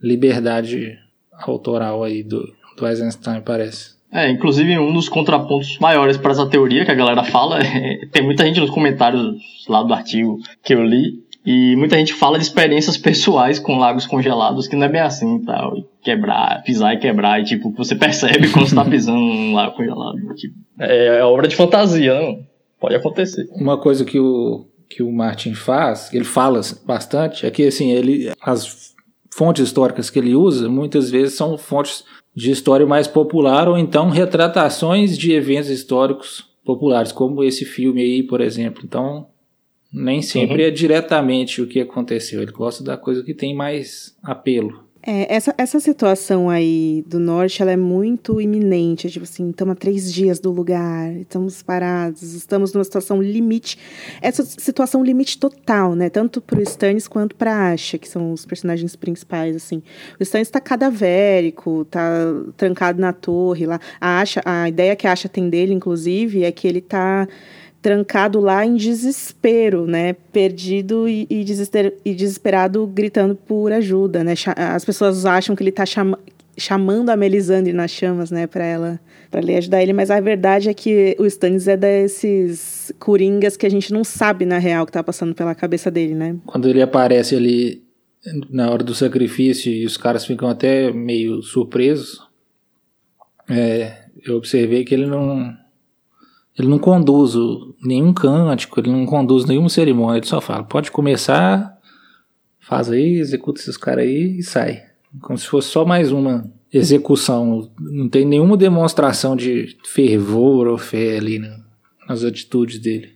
liberdade autoral aí do, do Eisenstein, parece. É, inclusive um dos contrapontos maiores para essa teoria que a galera fala, é, tem muita gente nos comentários lá do artigo que eu li, e muita gente fala de experiências pessoais com lagos congelados, que não é bem assim, tal, tá? quebrar, pisar e quebrar, e tipo, você percebe quando você tá pisando num lago congelado. Tipo, é, é obra de fantasia, não? Pode acontecer. Uma coisa que o, que o Martin faz, ele fala bastante, é que assim, ele, as fontes históricas que ele usa, muitas vezes são fontes de história mais popular ou então retratações de eventos históricos populares, como esse filme aí, por exemplo. Então, nem sempre uhum. é diretamente o que aconteceu. Ele gosta da coisa que tem mais apelo. É, essa, essa situação aí do norte, ela é muito iminente. Tipo assim, estamos a três dias do lugar, estamos parados, estamos numa situação limite. Essa situação limite total, né? Tanto para o Stannis quanto para Asha, que são os personagens principais, assim. O Stannis está cadavérico, tá trancado na torre lá. A Asha, a ideia que a Asha tem dele, inclusive, é que ele tá trancado lá em desespero, né? Perdido e, e, desesper, e desesperado, gritando por ajuda, né? As pessoas acham que ele está chama, chamando a Melisandre nas chamas, né? Para ela, para ele ajudar ele, mas a verdade é que o Stannis é desses coringas que a gente não sabe na real que tá passando pela cabeça dele, né? Quando ele aparece ali na hora do sacrifício e os caras ficam até meio surpresos, é, eu observei que ele não ele não conduz nenhum cântico, ele não conduz nenhuma cerimônia, ele só fala: pode começar, faz aí, executa esses caras aí e sai. Como se fosse só mais uma execução. Não tem nenhuma demonstração de fervor ou fé ali né, nas atitudes dele.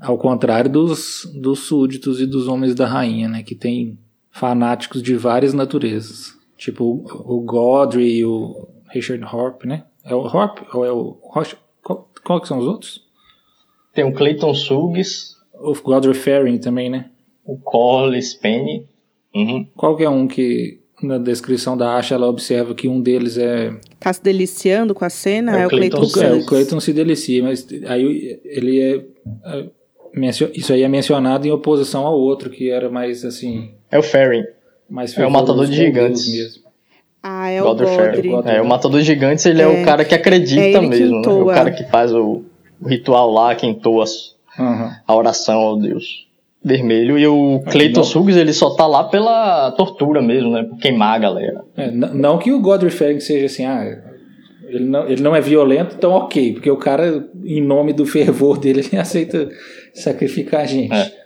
Ao contrário dos, dos súditos e dos homens da rainha, né? Que tem fanáticos de várias naturezas. Tipo o, Godry e o Richard Horp, né? É o Horp ou é o Rocha? Qual que são os outros? Tem o Clayton Suggs. O Godfrey Ferring também, né? O Collis Penny. Uhum. Qual que é um que na descrição da Asha ela observa que um deles é... Tá se deliciando com a cena? É, é o Clayton, Clayton Suggs. É, o Clayton se delicia, mas aí ele é... é isso aí é mencionado em oposição ao outro, que era mais assim... É o Ferring. Mais é o matador de gigantes. Mesmo. Ah, é o Godry. É, o Matador de Gigantes, ele é, é o cara que acredita é mesmo, né? É o cara que faz o, o ritual lá, que entoa uhum. a oração ao Deus vermelho. E o Clayton Suggs, ele só tá lá pela tortura mesmo, né? Por queimar a galera. É, não que o Godfrey Ferg seja assim, ah, ele não, ele não é violento, então ok. Porque o cara, em nome do fervor dele, ele aceita sacrificar a gente. É.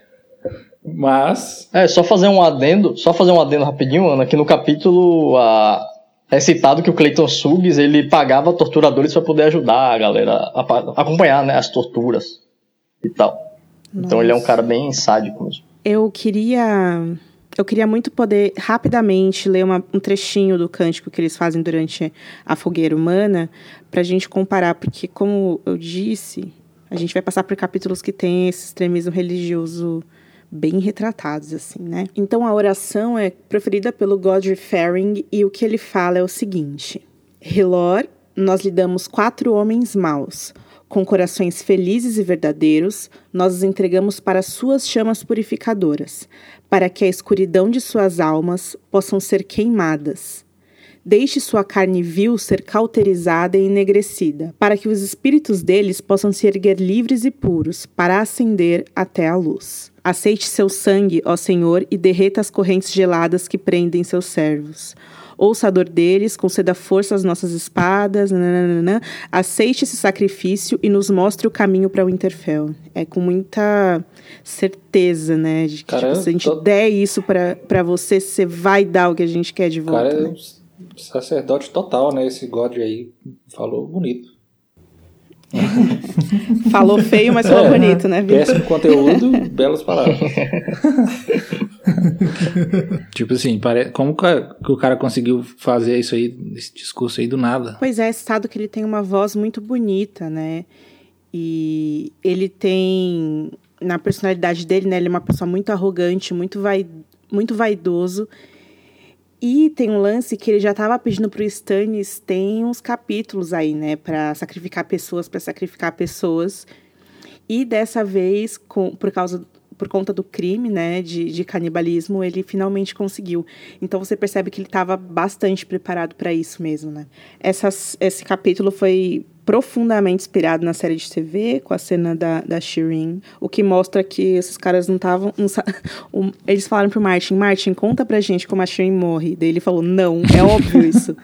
Mas. É, só fazer um adendo, só fazer um adendo rapidinho, Ana, que no capítulo a, é citado que o Clayton Suggs ele pagava torturadores para poder ajudar a galera a, a, acompanhar né, as torturas e tal. Nossa. Então ele é um cara bem sádico mesmo. Eu queria. Eu queria muito poder rapidamente ler uma, um trechinho do cântico que eles fazem durante a fogueira humana, para a gente comparar, porque, como eu disse, a gente vai passar por capítulos que tem esse extremismo religioso bem retratados, assim, né? Então a oração é preferida pelo Godfrey Ferring e o que ele fala é o seguinte: Hilor, nós lhe damos quatro homens maus. Com corações felizes e verdadeiros, nós os entregamos para suas chamas purificadoras, para que a escuridão de suas almas possam ser queimadas. Deixe sua carne vil ser cauterizada e enegrecida, para que os espíritos deles possam se erguer livres e puros, para ascender até a luz. Aceite seu sangue, ó Senhor, e derreta as correntes geladas que prendem seus servos. Ouça a dor deles, conceda força às nossas espadas, nananana. aceite esse sacrifício e nos mostre o caminho para o Winterfell. É com muita certeza, né? De que Cara, tipo, se a gente tô... der isso para você, você vai dar o que a gente quer de volta. Cara, né? Sacerdote total, né? Esse God aí falou bonito. falou feio, mas falou é, bonito, né, Vitor? Péssimo conteúdo, belas palavras. tipo assim, pare... como que o cara conseguiu fazer isso aí, esse discurso aí do nada? Pois é, estado que ele tem uma voz muito bonita, né? E ele tem, na personalidade dele, né? Ele é uma pessoa muito arrogante, muito, vai... muito vaidoso. E tem um lance que ele já estava pedindo para o Stannis, tem uns capítulos aí, né, para sacrificar pessoas, para sacrificar pessoas. E dessa vez, com, por causa por conta do crime, né, de, de canibalismo, ele finalmente conseguiu. Então você percebe que ele estava bastante preparado para isso mesmo, né? Essas, esse capítulo foi profundamente inspirado na série de TV, com a cena da, da Shireen, o que mostra que esses caras não estavam. Um, eles falaram pro Martin: Martin, conta pra gente como a Shireen morre. Daí ele falou: Não, é óbvio isso.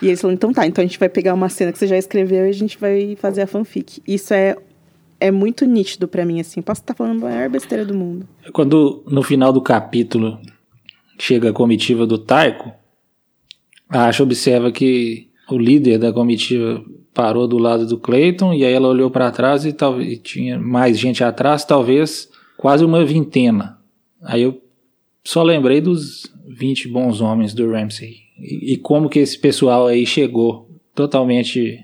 e eles falaram: Então tá, então a gente vai pegar uma cena que você já escreveu e a gente vai fazer a fanfic. Isso é. É muito nítido para mim, assim. Posso estar falando a maior besteira do mundo. Quando no final do capítulo chega a comitiva do Taiko, a Asha observa que o líder da comitiva parou do lado do Clayton e aí ela olhou para trás e, talvez tinha mais gente atrás, talvez quase uma vintena. Aí eu só lembrei dos 20 bons homens do Ramsey. E, e como que esse pessoal aí chegou totalmente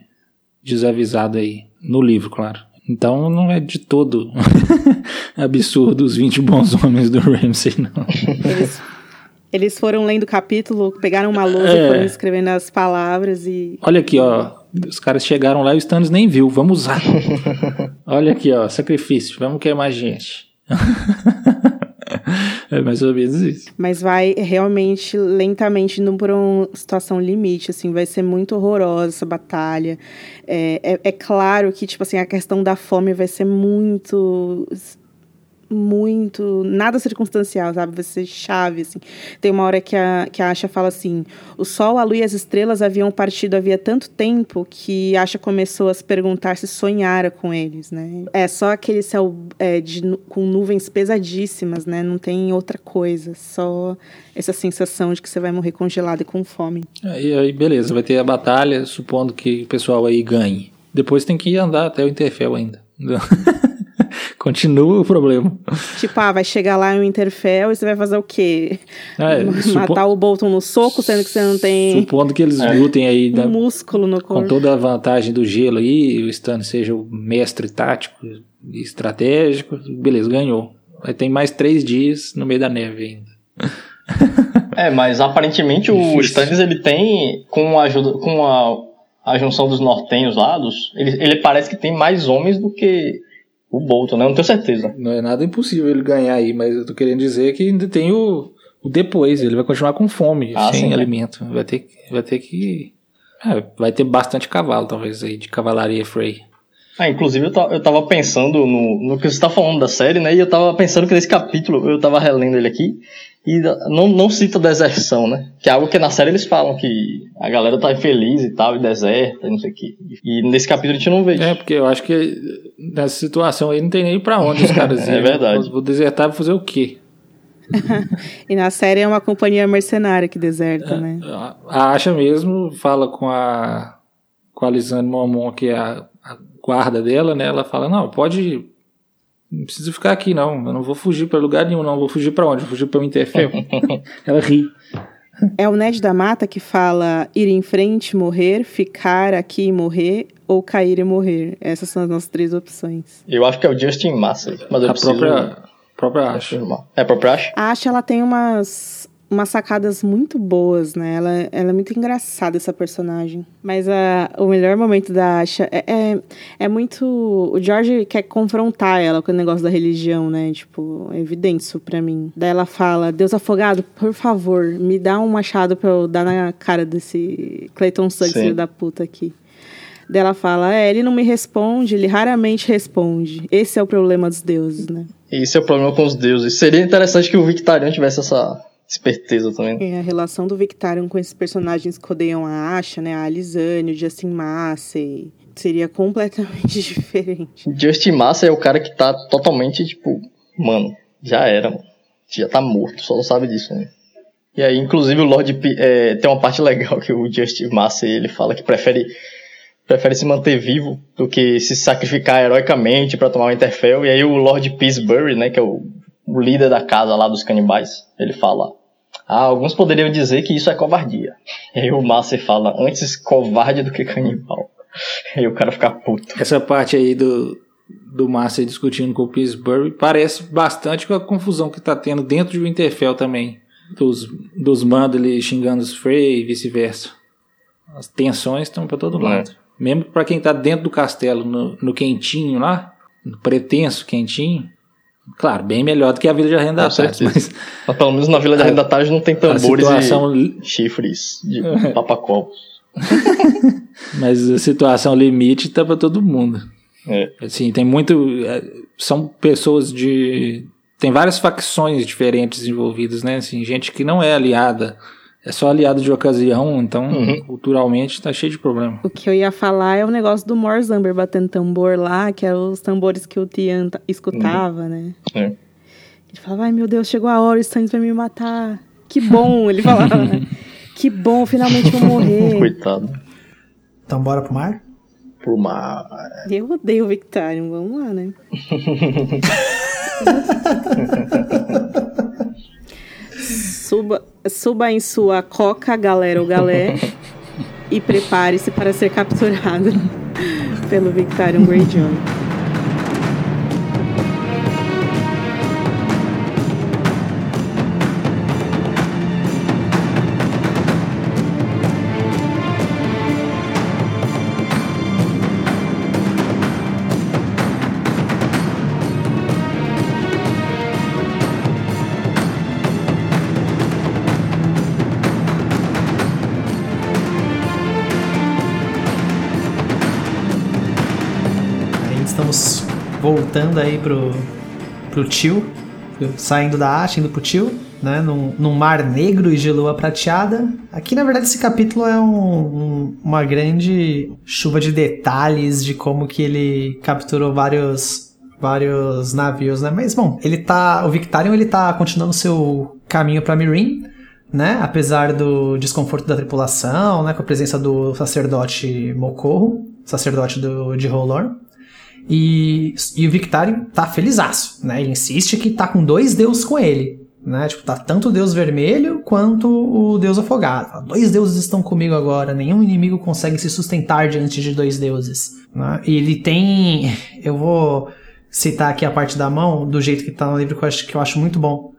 desavisado aí. No livro, claro. Então não é de todo absurdo os 20 bons homens do Ramsey, não. Eles, eles foram lendo o capítulo, pegaram uma lousa É. e foram escrevendo as palavras e. Olha aqui, ó. Os caras chegaram lá e o Stannis nem viu. Vamos usar. Olha aqui, ó. Sacrifício. Vamos queimar gente. é mais ou menos isso. Mas vai realmente lentamente indo por uma situação limite, assim, vai ser muito horrorosa essa batalha. É, é, é claro que, tipo assim, a questão da fome vai ser muito. Muito. Nada circunstancial, sabe? Ser chave, assim. Tem uma hora que a, que a Asha fala assim: o sol, a lua e as estrelas haviam partido havia tanto tempo que Asha começou a se perguntar se sonhara com eles, né? É só aquele céu é, de, com nuvens pesadíssimas, né? Não tem outra coisa, só essa sensação de que você vai morrer congelado e com fome. Aí, aí, beleza. Vai ter a batalha, supondo que o pessoal aí ganhe. Depois tem que andar até o Interfell ainda. Continua o problema. Tipo, ah, vai chegar lá em um Interfell e você vai fazer o quê? É, Matar supo- o Bolton no soco, sendo que você não tem Supondo que eles lutem aí da- um músculo no com corpo. toda a vantagem do gelo aí, o Stannis seja o mestre tático e estratégico, beleza, ganhou. Aí tem mais três dias no meio da neve ainda. É, mas aparentemente o Difícil. Stannis ele tem, com a ajuda, com a, a junção dos nortenhos lá, dos, ele, ele parece que tem mais homens do que o Bolton, né? Eu não tenho certeza. Não é nada impossível ele ganhar aí, mas eu tô querendo dizer que ainda tem o, o depois, ele vai continuar com fome, Ah, sem sim, né? alimento. Vai ter, que- vai ter que. é, vai ter bastante cavalo, talvez, aí, de cavalaria Frey. Ah, inclusive eu, eu tava pensando no, no que você tá falando da série, né? E eu tava pensando que nesse capítulo, eu tava relendo ele aqui, e não, não cita deserção, né? Que é algo que na série eles falam, que a galera tá infeliz e tal, e deserta, e não sei o quê. E nesse capítulo a gente não vê isso. É, porque eu acho que nessa situação aí não tem nem pra onde os caras É irem. verdade. Vou, vou desertar pra fazer o quê? E na série é uma companhia mercenária que É. deserta, né? A a Asha mesmo fala com a com a Lisane Momon, que é a, a guarda dela, né? Ela fala: "Não, pode não precisa ficar aqui não, eu não vou fugir pra lugar nenhum, não, vou fugir pra onde? Vou fugir para o Interfell". Ela ri. É o Ned da Mata que fala ir em frente, morrer, ficar aqui e morrer, ou cair e morrer. Essas são as nossas três opções. Eu acho que é o Justin Massey, mas eu A preciso própria própria confirmar. É a própria Ash? A Asha, ela tem umas, umas sacadas muito boas, né? Ela, ela é muito engraçada, essa personagem. Mas a, o melhor momento da Asha é, é, é muito... O George quer confrontar ela com o negócio da religião, né? Tipo, é evidente isso pra mim. Daí ela fala, Deus afogado, por favor, me dá um machado pra eu dar na cara desse Clayton Suggs, filho da puta aqui. Daí ela fala, é, ele não me responde, ele raramente responde. Esse é o problema dos deuses, né? Esse é o problema com os deuses. Seria interessante que o Victarion tivesse essa esperteza também. É, a relação do Victarion com esses personagens que odeiam a Asha, né? A Alisane, o Justin Massey. Seria completamente diferente. Justin Massey é o cara que tá totalmente, tipo, mano, já era, mano. Já tá morto, só não sabe disso, né? E aí, inclusive, o Lord P é, tem uma parte legal que o Justin Massey, ele fala que prefere prefere se manter vivo do que se sacrificar heroicamente pra tomar o Interfell. E aí o Lord Peacebury, né, que é o, o líder da casa lá dos canibais, ele fala: "Ah, alguns poderiam dizer que isso é covardia". E aí o Massey fala: "Antes covarde do que canibal". E aí o cara fica puto. Essa parte aí do, do Massa discutindo com o Pittsburgh parece bastante com a confusão que tá tendo dentro do Winterfell também. Dos, dos Manderly xingando os Frey e vice-versa. As tensões estão pra todo É. lado. Mesmo pra quem tá dentro do castelo, no, no quentinho lá, no pretenso quentinho. Claro, bem melhor do que a vida de arrendatários, certeza. mas Mas pelo menos na Vila de Arrendatários não tem tambores situação, e chifres de papacopos. mas a situação limite tá pra todo mundo. É. Assim, tem muito. é, São pessoas de. Tem várias facções diferentes envolvidas, né? Assim, gente que não é aliada. É só aliado de ocasião, então Uhum. culturalmente tá cheio de problema. O que eu ia falar é o negócio do Morzamber batendo tambor lá, que eram os tambores que o Tian ta- escutava, né? É. Ele falava, ai meu Deus, chegou a hora, o Stannis vai me matar. Que bom, ele falava. que bom, finalmente vou morrer. Coitado. Então bora pro mar? Por uma. Eu odeio o Victarion, vamos lá, né? suba, suba em sua coca, galera ou galé, e prepare-se para ser capturado pelo Victorian Greyjoy. Voltando aí pro, pro tio, saindo da Asha, indo pro tio, né, num, num mar negro e de lua prateada. Aqui, na verdade, esse capítulo é um, um, uma grande chuva de detalhes de como que ele capturou vários vários navios, né? Mas bom, ele tá, o Victarion ele tá continuando seu caminho para Mirin, né? Apesar do desconforto da tripulação, né, com a presença do sacerdote Mocorro, sacerdote do de Rolor. E, e o Victarion tá felizaço, né? Ele insiste que tá com dois deuses com ele, né? Tipo, tá tanto o deus vermelho quanto o deus afogado. Dois deuses estão comigo agora, nenhum inimigo consegue se sustentar diante de dois deuses. Né? E ele tem. Eu vou citar aqui a parte da mão, do jeito que tá no livro, que eu acho, que eu acho muito bom.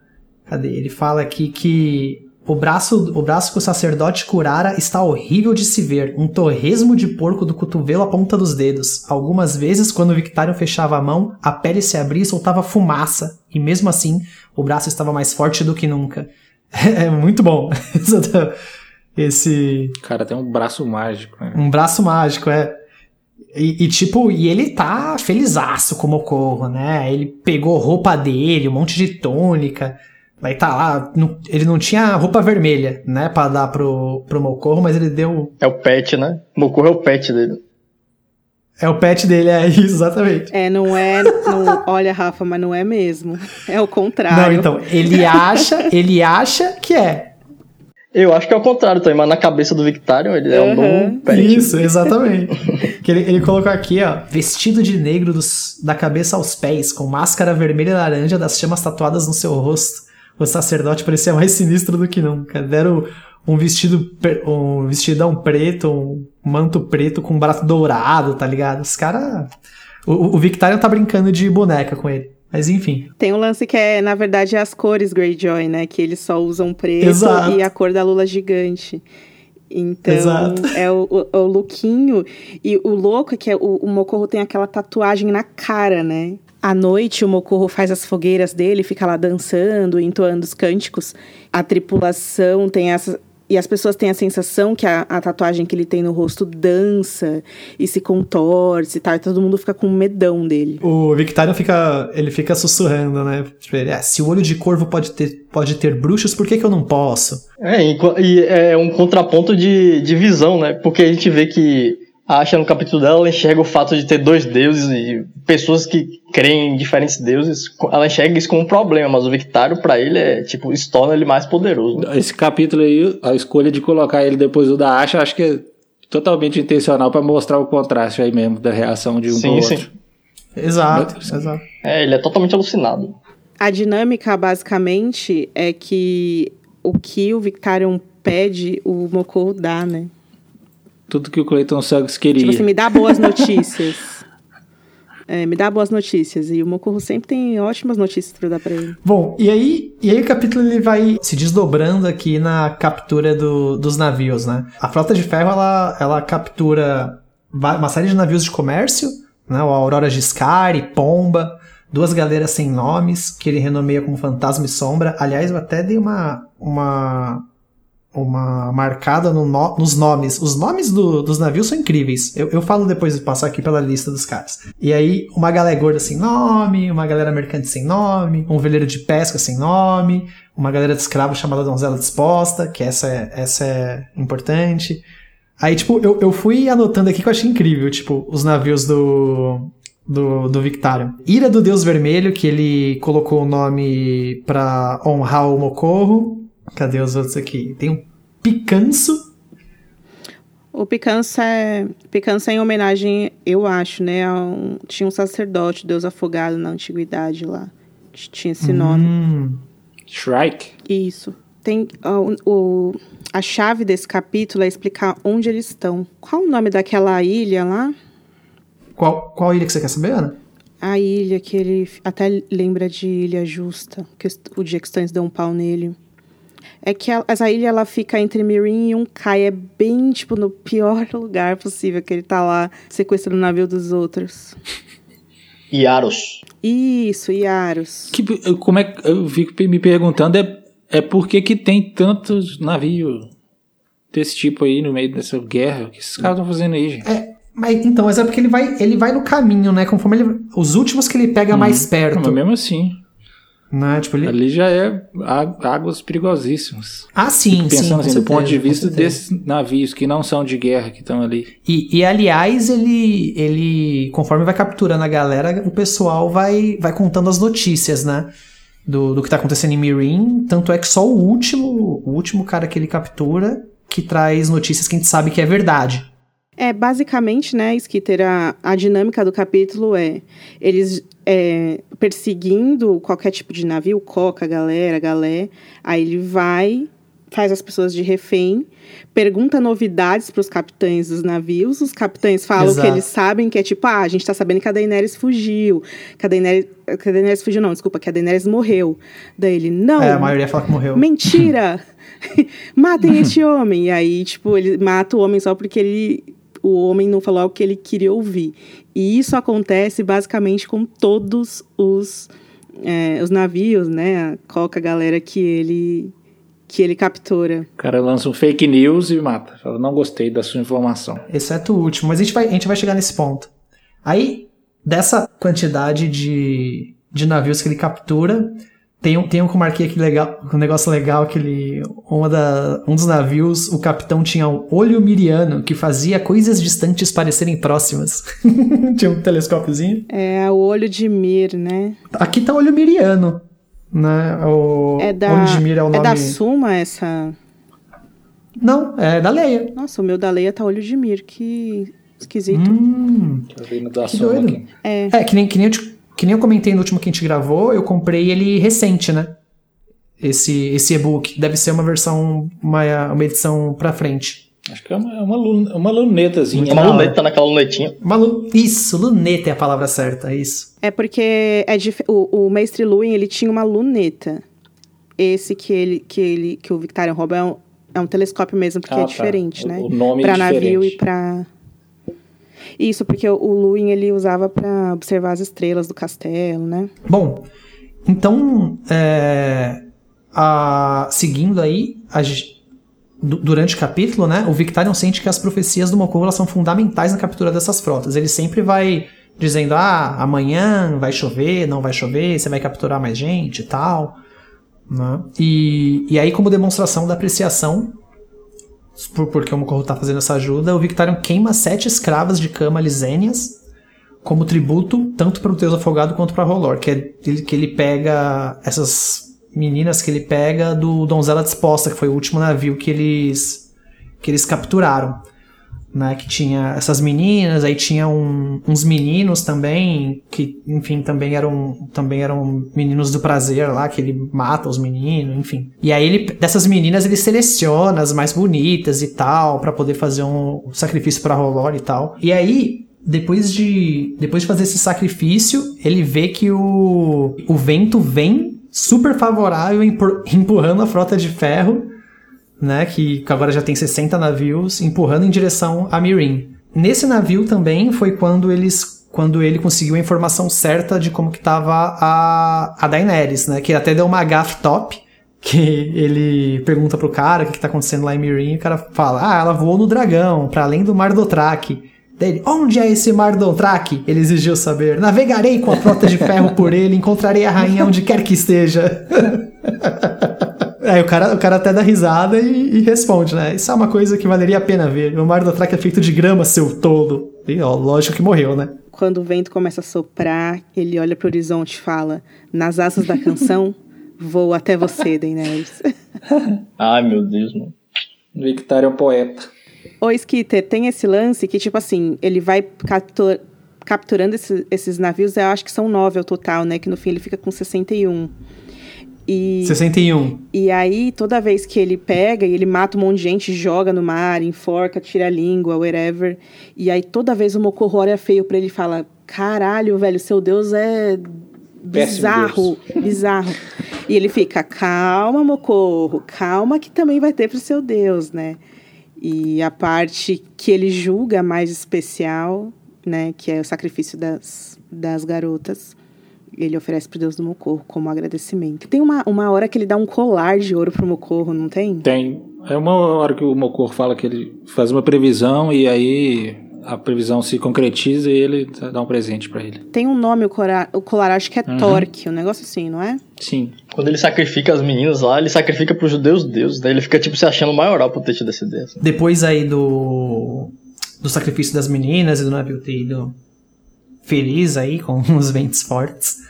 Cadê? Ele fala aqui que o braço, o braço que o sacerdote curara está horrível de se ver, um torresmo de porco do cotovelo à ponta dos dedos. Algumas vezes, quando o Victarion fechava a mão, a pele se abria e soltava fumaça, e mesmo assim, o braço estava mais forte do que nunca. É, muito bom. Esse. Cara, tem um braço mágico, né? Um braço mágico, é. E, e, tipo, e ele tá felizaço como ocorro, né? Ele pegou roupa dele, um monte de tônica. Aí tá lá, não, ele não tinha roupa vermelha, né, pra dar pro, pro Mocorro, mas ele deu. É o pet, né? Mocorro é o pet dele. É o pet dele, é isso, exatamente. É, não é. Não, olha, Rafa, mas não é mesmo. É o contrário. Não, então, ele acha, ele acha que é. Eu acho que é o contrário também, mas na cabeça do Victarion ele é um bom pet. Isso, exatamente. que ele, ele colocou aqui, ó, vestido de negro dos, da cabeça aos pés, com máscara vermelha e laranja das chamas tatuadas no seu rosto o sacerdote parecia mais sinistro do que nunca. Deram um vestido, um vestidão preto, um manto preto com um braço dourado, tá ligado? Os caras. O, o Victarion tá brincando de boneca com ele. Mas enfim. Tem um lance que é, na verdade, as cores Greyjoy, né? Que eles só usam preto Exato. e a cor da lula gigante. Então, Exato. é o, o, o lookinho. E o louco é que é o, o Mocorro tem aquela tatuagem na cara, né? À noite, o Mocorro faz as fogueiras dele, fica lá dançando, entoando os cânticos. A tripulação tem essa. E as pessoas têm a sensação que a, a tatuagem que ele tem no rosto dança e se contorce e tal. E todo mundo fica com medão dele. O Victarion fica. Ele fica sussurrando, né? Tipo, é, se o olho de corvo pode ter, pode ter bruxos, por que, que eu não posso? É, e é um contraponto de, de visão, né? Porque a gente vê que acha no capítulo dela, ela enxerga o fato de ter dois deuses e pessoas que creem em diferentes deuses, ela enxerga isso como um problema, mas o Victário, para ele, é tipo, isso torna ele mais poderoso. Esse capítulo aí, a escolha de colocar ele depois do da Asha, acho que é totalmente intencional para mostrar o contraste aí mesmo da reação de um sim, pro sim. outro. Exato, exato. É, ele é totalmente alucinado. A dinâmica, basicamente, é que o que o Victarion pede, o Mokou dá, né? Tudo que o Clayton Suggs queria. Tipo assim, me dá boas notícias. é, me dá boas notícias. E o Mocorro sempre tem ótimas notícias para dar para ele. Bom, e aí, e aí o capítulo ele vai se desdobrando aqui na captura do, dos navios, né? A Frota de Ferro, ela, ela captura uma série de navios de comércio, né? O Aurora Giscard, Pomba, duas galeras sem nomes, que ele renomeia como Fantasma e Sombra. Aliás, eu até dei uma, uma uma marcada no no, nos nomes. Os nomes do, dos navios são incríveis. Eu, eu falo depois de passar aqui pela lista dos caras. E aí, uma galera gorda sem nome, uma galera mercante sem nome, um veleiro de pesca sem nome, uma galera de escravo chamada Donzela Disposta, que essa é, essa é importante. Aí, tipo, eu, eu fui anotando aqui que eu achei incrível, tipo, os navios do, do, do Victarion. Ira do Deus Vermelho, que ele colocou o nome pra honrar o Mocorro. Cadê os outros aqui? Tem um Picanço. O Picanço é, Picanço é em homenagem, eu acho, né? A um, tinha um sacerdote, Deus afogado na antiguidade lá. Que tinha esse nome. Hum. Shrike? Isso. Tem o, o, a chave desse capítulo é explicar onde eles estão. Qual o nome daquela ilha lá? Qual, qual ilha que você quer saber, Ana? A ilha que ele até lembra de Ilha Justa, que o dia que Stannis deu um pau nele. É que a, essa ilha ela fica entre Mirin e um Kai. É bem, tipo, no pior lugar possível que ele tá lá sequestrando o navio dos outros. Iaros. Isso, Iaros. Que, como é que eu fico me perguntando é, é por que, que tem tantos navios desse tipo aí no meio dessa guerra? O que esses caras estão fazendo aí, gente? É, mas, então, mas é porque ele vai, ele vai no caminho, né? Conforme ele. Os últimos que ele pega hum, mais perto. Mas mesmo assim. Né? Tipo, ele... Ali já é águas perigosíssimas. Ah, sim, Pensando sim, assim, do ponto de vista desses navios que não são de guerra que estão ali. E, e, aliás, ele, ele, conforme vai capturando a galera, o pessoal vai, vai contando as notícias, né? Do, do que tá acontecendo em Mirin. Tanto é que só o último, o último cara que ele captura que traz notícias que a gente sabe que é verdade. É, basicamente, né, Skitter, a, a dinâmica do capítulo é eles é, perseguindo qualquer tipo de navio, coca, galera, galé, aí ele vai, faz as pessoas de refém, pergunta novidades para os capitães dos navios, os capitães falam Exato. que eles sabem, que é tipo, ah, a gente está sabendo que a Daenerys fugiu, que a Daenerys, que a Daenerys fugiu, não, desculpa, que a Daenerys morreu. Daí ele, não. É, a maioria fala que morreu. Mentira! Matem esse homem. E aí, tipo, ele mata o homem só porque ele o homem não falou o que ele queria ouvir. E isso acontece basicamente com todos os, é, os navios, né? A coca galera que ele que ele captura. O cara lança um fake news e mata. Fala, não gostei da sua informação. Exceto o último, mas a gente vai, a gente vai chegar nesse ponto. Aí, dessa quantidade de, de navios que ele captura, tem um, tem um que eu marquei aqui legal, um negócio legal que ele. Uma da, um dos navios, o capitão tinha um olho miriano que fazia coisas distantes parecerem próximas. tinha um telescópiozinho. É, o olho de Mir, né? Aqui tá o olho miriano. Né? O é da, olho de Mir é o nome. É da Suma essa. Não, é da Leia. Nossa, o meu da Leia tá olho de Mir, que esquisito. Hum, que doido. É. é, que nem, que nem eu te que nem eu comentei no último que a gente gravou, eu comprei ele recente, né? Esse, esse e-book. Deve ser uma versão, uma, uma edição pra frente. Acho que é uma, uma, uma lunetazinha. Uma luneta naquela lunetinha. Uma lu... Isso, luneta é a palavra certa, é isso. É porque é dif... o, o Mestre Luin, ele tinha uma luneta. Esse que ele que, ele, que o Victorian rouba é um, é um telescópio mesmo, porque ah, é tá. diferente, tá. né? O nome pra é navio e pra isso, porque o Luin ele usava para observar as estrelas do castelo, né? Bom, então, é, a, seguindo aí, a, durante o capítulo, né, o Victarion sente que as profecias do Mokovo são fundamentais na captura dessas frotas. Ele sempre vai dizendo, ah, amanhã vai chover, não vai chover, você vai capturar mais gente e tal. Né? E, e aí, como demonstração da apreciação porque o Mokorro está fazendo essa ajuda, o Victarion queima sete escravas de cama lisênias como tributo, tanto para o Deus Afogado quanto para Rolor, que, é, que ele pega essas meninas que ele pega do Donzela Disposta, que foi o último navio que eles, que eles capturaram né, que tinha essas meninas, aí tinha um, uns meninos também, que, enfim, também eram, também eram meninos do prazer lá, que ele mata os meninos, enfim. E aí ele, dessas meninas ele seleciona as mais bonitas e tal, para poder fazer um sacrifício para Rolor e tal. E aí, depois de, depois de fazer esse sacrifício, ele vê que o, o vento vem super favorável, empurrando a frota de ferro né, que agora já tem 60 navios empurrando em direção a Mirin. Nesse navio também foi quando eles quando ele conseguiu a informação certa de como que estava a, a Daenerys, né, que até deu uma gaff top, que ele pergunta pro cara o que, que tá acontecendo lá em Mirin, e o cara fala: "Ah, ela voou no dragão, para além do Mar Dothraki". Dele, onde é esse Mar Dothraki? Ele exigiu saber. Navegarei com a frota de ferro por ele, encontrarei a rainha onde quer que esteja. Aí o cara, o cara até dá risada e, e, responde, né? Isso é uma coisa que valeria a pena ver. O mar do Atraque é feito de grama, seu tolo. E ó, lógico que morreu, né? Quando o vento começa a soprar, ele olha pro horizonte e fala: Nas asas da canção, vou até você, Daenerys. Ai, meu Deus, mano. Victor é um poeta. Ô, Skitter, tem esse lance que, tipo assim, ele vai captur capturando esse, esses navios, eu acho que são nove ao total, né? Que no fim ele fica com 61. E, 61. E aí, toda vez que ele pega e ele mata um monte de gente, joga no mar, enforca, tira a língua, whatever. E aí, toda vez o Mocorro olha feio pra ele e fala: Caralho, velho, seu Deus é bizarro, bizarro. E ele fica: Calma, Mocorro, calma que também vai ter pro seu Deus, né? E a parte que ele julga mais especial, né, que é o sacrifício das, das garotas ele oferece pro Deus do Mocorro como agradecimento. Tem uma, uma hora que ele dá um colar de ouro pro Mocorro, não tem? Tem. É uma hora que o Mocorro fala que ele faz uma previsão e aí a previsão se concretiza e ele dá um presente para ele. Tem um nome o colar, o colar acho que é uhum. Torque, um negócio assim, não é? Sim. Quando ele sacrifica as meninas lá, ele sacrifica pros judeus deuses, daí ele fica tipo se achando maioral por ter tido essa ideia. Depois aí do do sacrifício das meninas e do navio ter ido feliz aí, com os ventos fortes.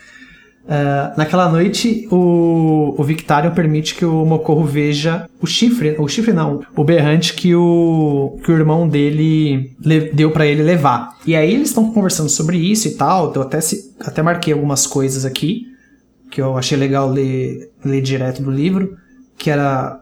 Uh, naquela noite, o, o Victarion permite que o Mocorro veja o chifre, o chifre não, o berrante que o, que o irmão dele le, deu para ele levar. E aí eles estão conversando sobre isso e tal, eu até, se, até marquei algumas coisas aqui, que eu achei legal ler, ler direto do livro, que era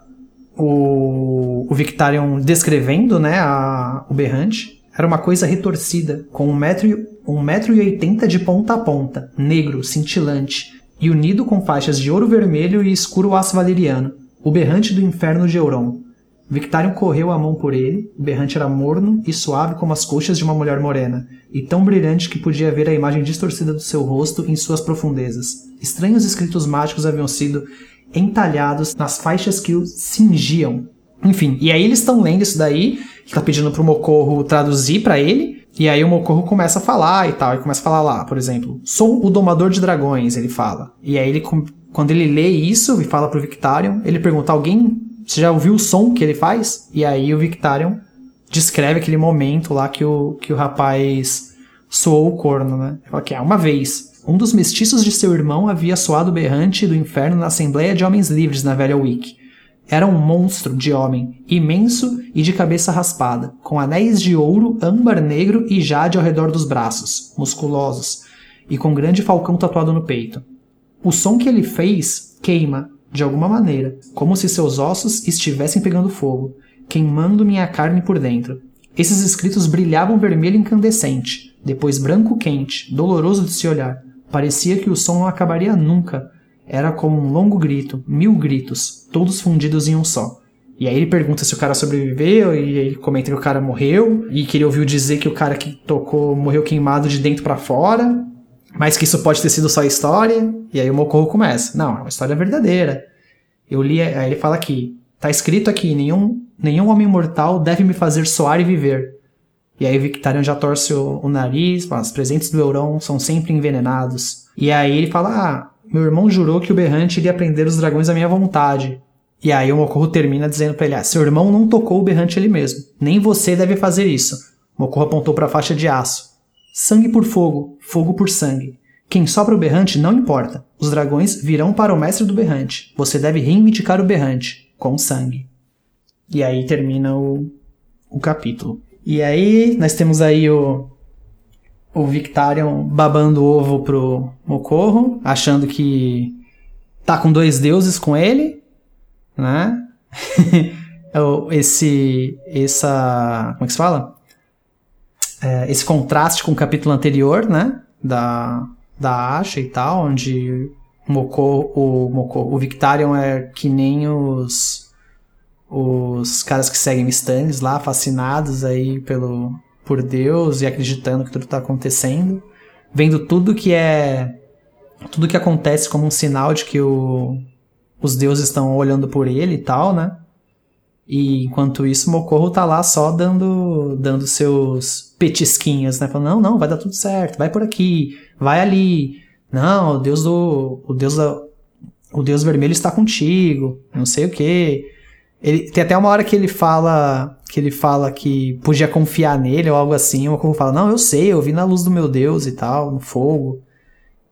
o, o Victarion descrevendo né, a, o berrante, era uma coisa retorcida, com um metro, um metro e oitenta de ponta a ponta, negro, cintilante, e unido com faixas de ouro vermelho e escuro aço valeriano, o berrante do inferno de Euron. Victarion correu a mão por ele, o berrante era morno e suave como as coxas de uma mulher morena, e tão brilhante que podia ver a imagem distorcida do seu rosto em suas profundezas. Estranhos escritos mágicos haviam sido entalhados nas faixas que o cingiam. Enfim, e aí eles estão lendo isso daí, tá pedindo pro Mocorro traduzir para ele. E aí o Mocorro começa a falar e tal. E começa a falar lá, por exemplo, sou o domador de dragões, ele fala. E aí ele, quando ele lê isso e fala pro Victarion, ele pergunta, alguém, você já ouviu o som que ele faz? E aí o Victarion descreve aquele momento lá que o, que o rapaz soou o corno, né? Ele fala que é uma vez. Um dos mestiços de seu irmão havia soado berrante do inferno na Assembleia de Homens Livres na Velha Wiki. Era um monstro de homem, imenso e de cabeça raspada, com anéis de ouro, âmbar negro e jade ao redor dos braços, musculosos, e com grande falcão tatuado no peito. O som que ele fez queima, de alguma maneira, como se seus ossos estivessem pegando fogo, queimando minha carne por dentro. Esses escritos brilhavam vermelho incandescente, depois branco quente, doloroso de se olhar. Parecia que o som não acabaria nunca, era como um longo grito, mil gritos, todos fundidos em um só. E aí ele pergunta se o cara sobreviveu, e ele comenta que o cara morreu, e que ele ouviu dizer que o cara que tocou morreu queimado de dentro para fora, mas que isso pode ter sido só história. E aí o Mocorro começa. Não, é uma história verdadeira. Eu li, aí ele fala aqui, tá escrito aqui, nenhum, nenhum homem mortal deve me fazer soar e viver. E aí Victarion já torce o, o nariz, os presentes do Euron são sempre envenenados. E aí ele fala, ah, meu irmão jurou que o berrante iria prender os dragões à minha vontade. E aí o Mocorro termina dizendo para ele: ah, seu irmão não tocou o berrante ele mesmo. Nem você deve fazer isso. Mocorro apontou para a faixa de aço. Sangue por fogo, fogo por sangue. Quem sopra o berrante não importa. Os dragões virão para o mestre do berrante. Você deve reivindicar o berrante, com sangue. E aí termina o, o capítulo. E aí nós temos aí o, o Victarion babando ovo pro Mocorro, achando que tá com dois deuses com ele, né? Esse, essa, como é que se fala? É, esse contraste com o capítulo anterior, né? Da, da Asha e tal, onde o o, Mocorro, o Victarion é que nem os os caras que seguem Stannis lá, fascinados aí pelo por Deus e acreditando que tudo está acontecendo, vendo tudo que é tudo que acontece como um sinal de que o, os deuses estão olhando por ele e tal, né? E enquanto isso, Mocorro tá lá só dando dando seus petisquinhos, né? Falando, não, não, vai dar tudo certo, vai por aqui, vai ali. Não, o Deus do o Deus da, o Deus vermelho está contigo, não sei o que. Ele tem até uma hora que ele fala que ele fala que podia confiar nele ou algo assim, o Goku fala: "Não, eu sei, eu vi na luz do meu Deus e tal, no fogo,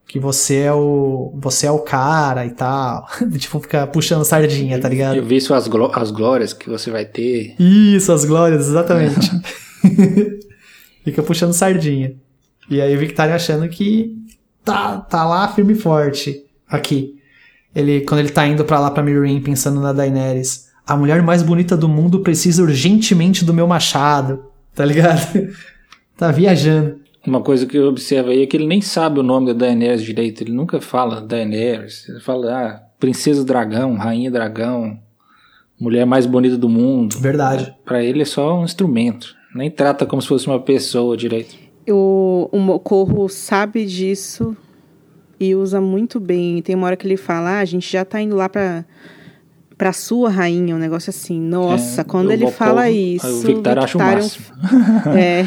que você é o você é o cara e tal". tipo fica puxando sardinha, tá ligado? Eu vi suas gló as glórias que você vai ter. Isso, as glórias, exatamente. fica puxando sardinha. E aí o Victoria achando que tá tá lá firme e forte aqui. Ele, quando ele tá indo pra lá pra Meereen pensando na Daenerys. A mulher mais bonita do mundo precisa urgentemente do meu machado. Tá ligado? tá viajando. Uma coisa que eu observo aí é que ele nem sabe o nome da Daenerys direito. Ele nunca fala Daenerys. Ele fala, ah, Princesa Dragão, Rainha Dragão, mulher mais bonita do mundo. Verdade. Para ele é só um instrumento. Nem trata como se fosse uma pessoa direito. O, o Mocorro sabe disso e usa muito bem. Tem uma hora que ele fala: ah, a gente já tá indo lá pra, pra sua rainha, um negócio assim. Nossa, é, quando ele fala isso. O Victor acha o máximo. É.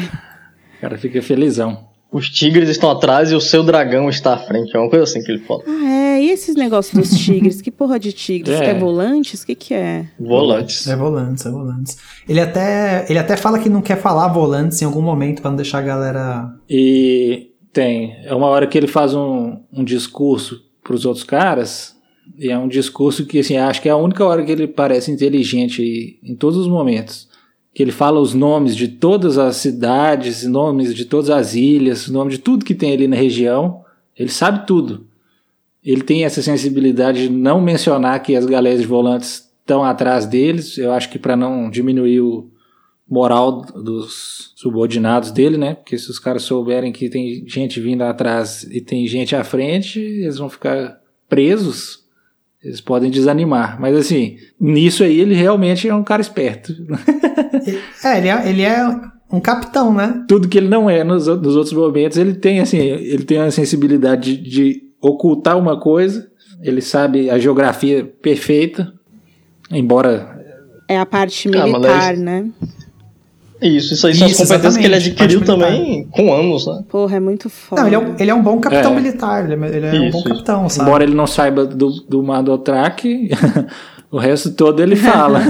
o cara fica felizão. Os tigres estão atrás e o seu dragão está à frente. É uma coisa assim que ele fala. Ah, é. E esses negócios dos tigres? que porra de tigres? É, é volantes? O que, que é? Volantes. É volantes, é volantes. Ele até, ele até fala que não quer falar volantes em algum momento para não deixar a galera. E tem. É uma hora que ele faz um, um discurso para os outros caras. E é um discurso que, assim, acho que é a única hora que ele parece inteligente em todos os momentos que ele fala os nomes de todas as cidades, nomes de todas as ilhas, nome de tudo que tem ali na região. Ele sabe tudo. Ele tem essa sensibilidade de não mencionar que as galérias de volantes estão atrás deles. Eu acho que para não diminuir o moral dos subordinados dele, né? Porque se os caras souberem que tem gente vindo atrás e tem gente à frente, eles vão ficar presos eles podem desanimar. Mas assim, nisso aí ele realmente é um cara esperto. é, ele é, ele é um capitão, né? Tudo que ele não é nos, nos outros momentos, ele tem assim, ele tem a sensibilidade de, de ocultar uma coisa, ele sabe a geografia perfeita, embora. É a parte militar, ah, né? Isso, isso aí são as competências que ele adquiriu também com anos, né? Porra, é muito foda. Não, ele é um, ele é um bom capitão é. militar, ele é, ele é isso, um bom capitão, sabe? Embora ele não saiba do, do Mandotrak, o resto todo ele fala.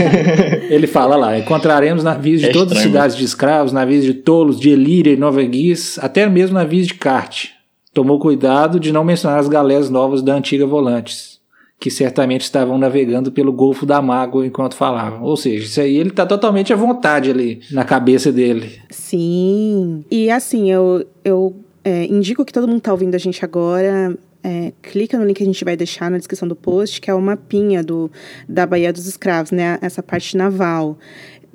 ele fala lá, encontraremos navios de é todas as cidades de escravos, navios de tolos, de Elíria e Nova Guis, até mesmo navios de Carte. Tomou cuidado de não mencionar as galés novas da antiga Volantes que certamente estavam navegando pelo Golfo da Mágoa enquanto falavam. Ou seja, isso aí ele está totalmente à vontade ali na cabeça dele. Sim. E assim, eu, eu é, indico que todo mundo está ouvindo a gente agora. É, clica no link que a gente vai deixar na descrição do post, que é o mapinha do, da Baía dos Escravos, né? Essa parte naval.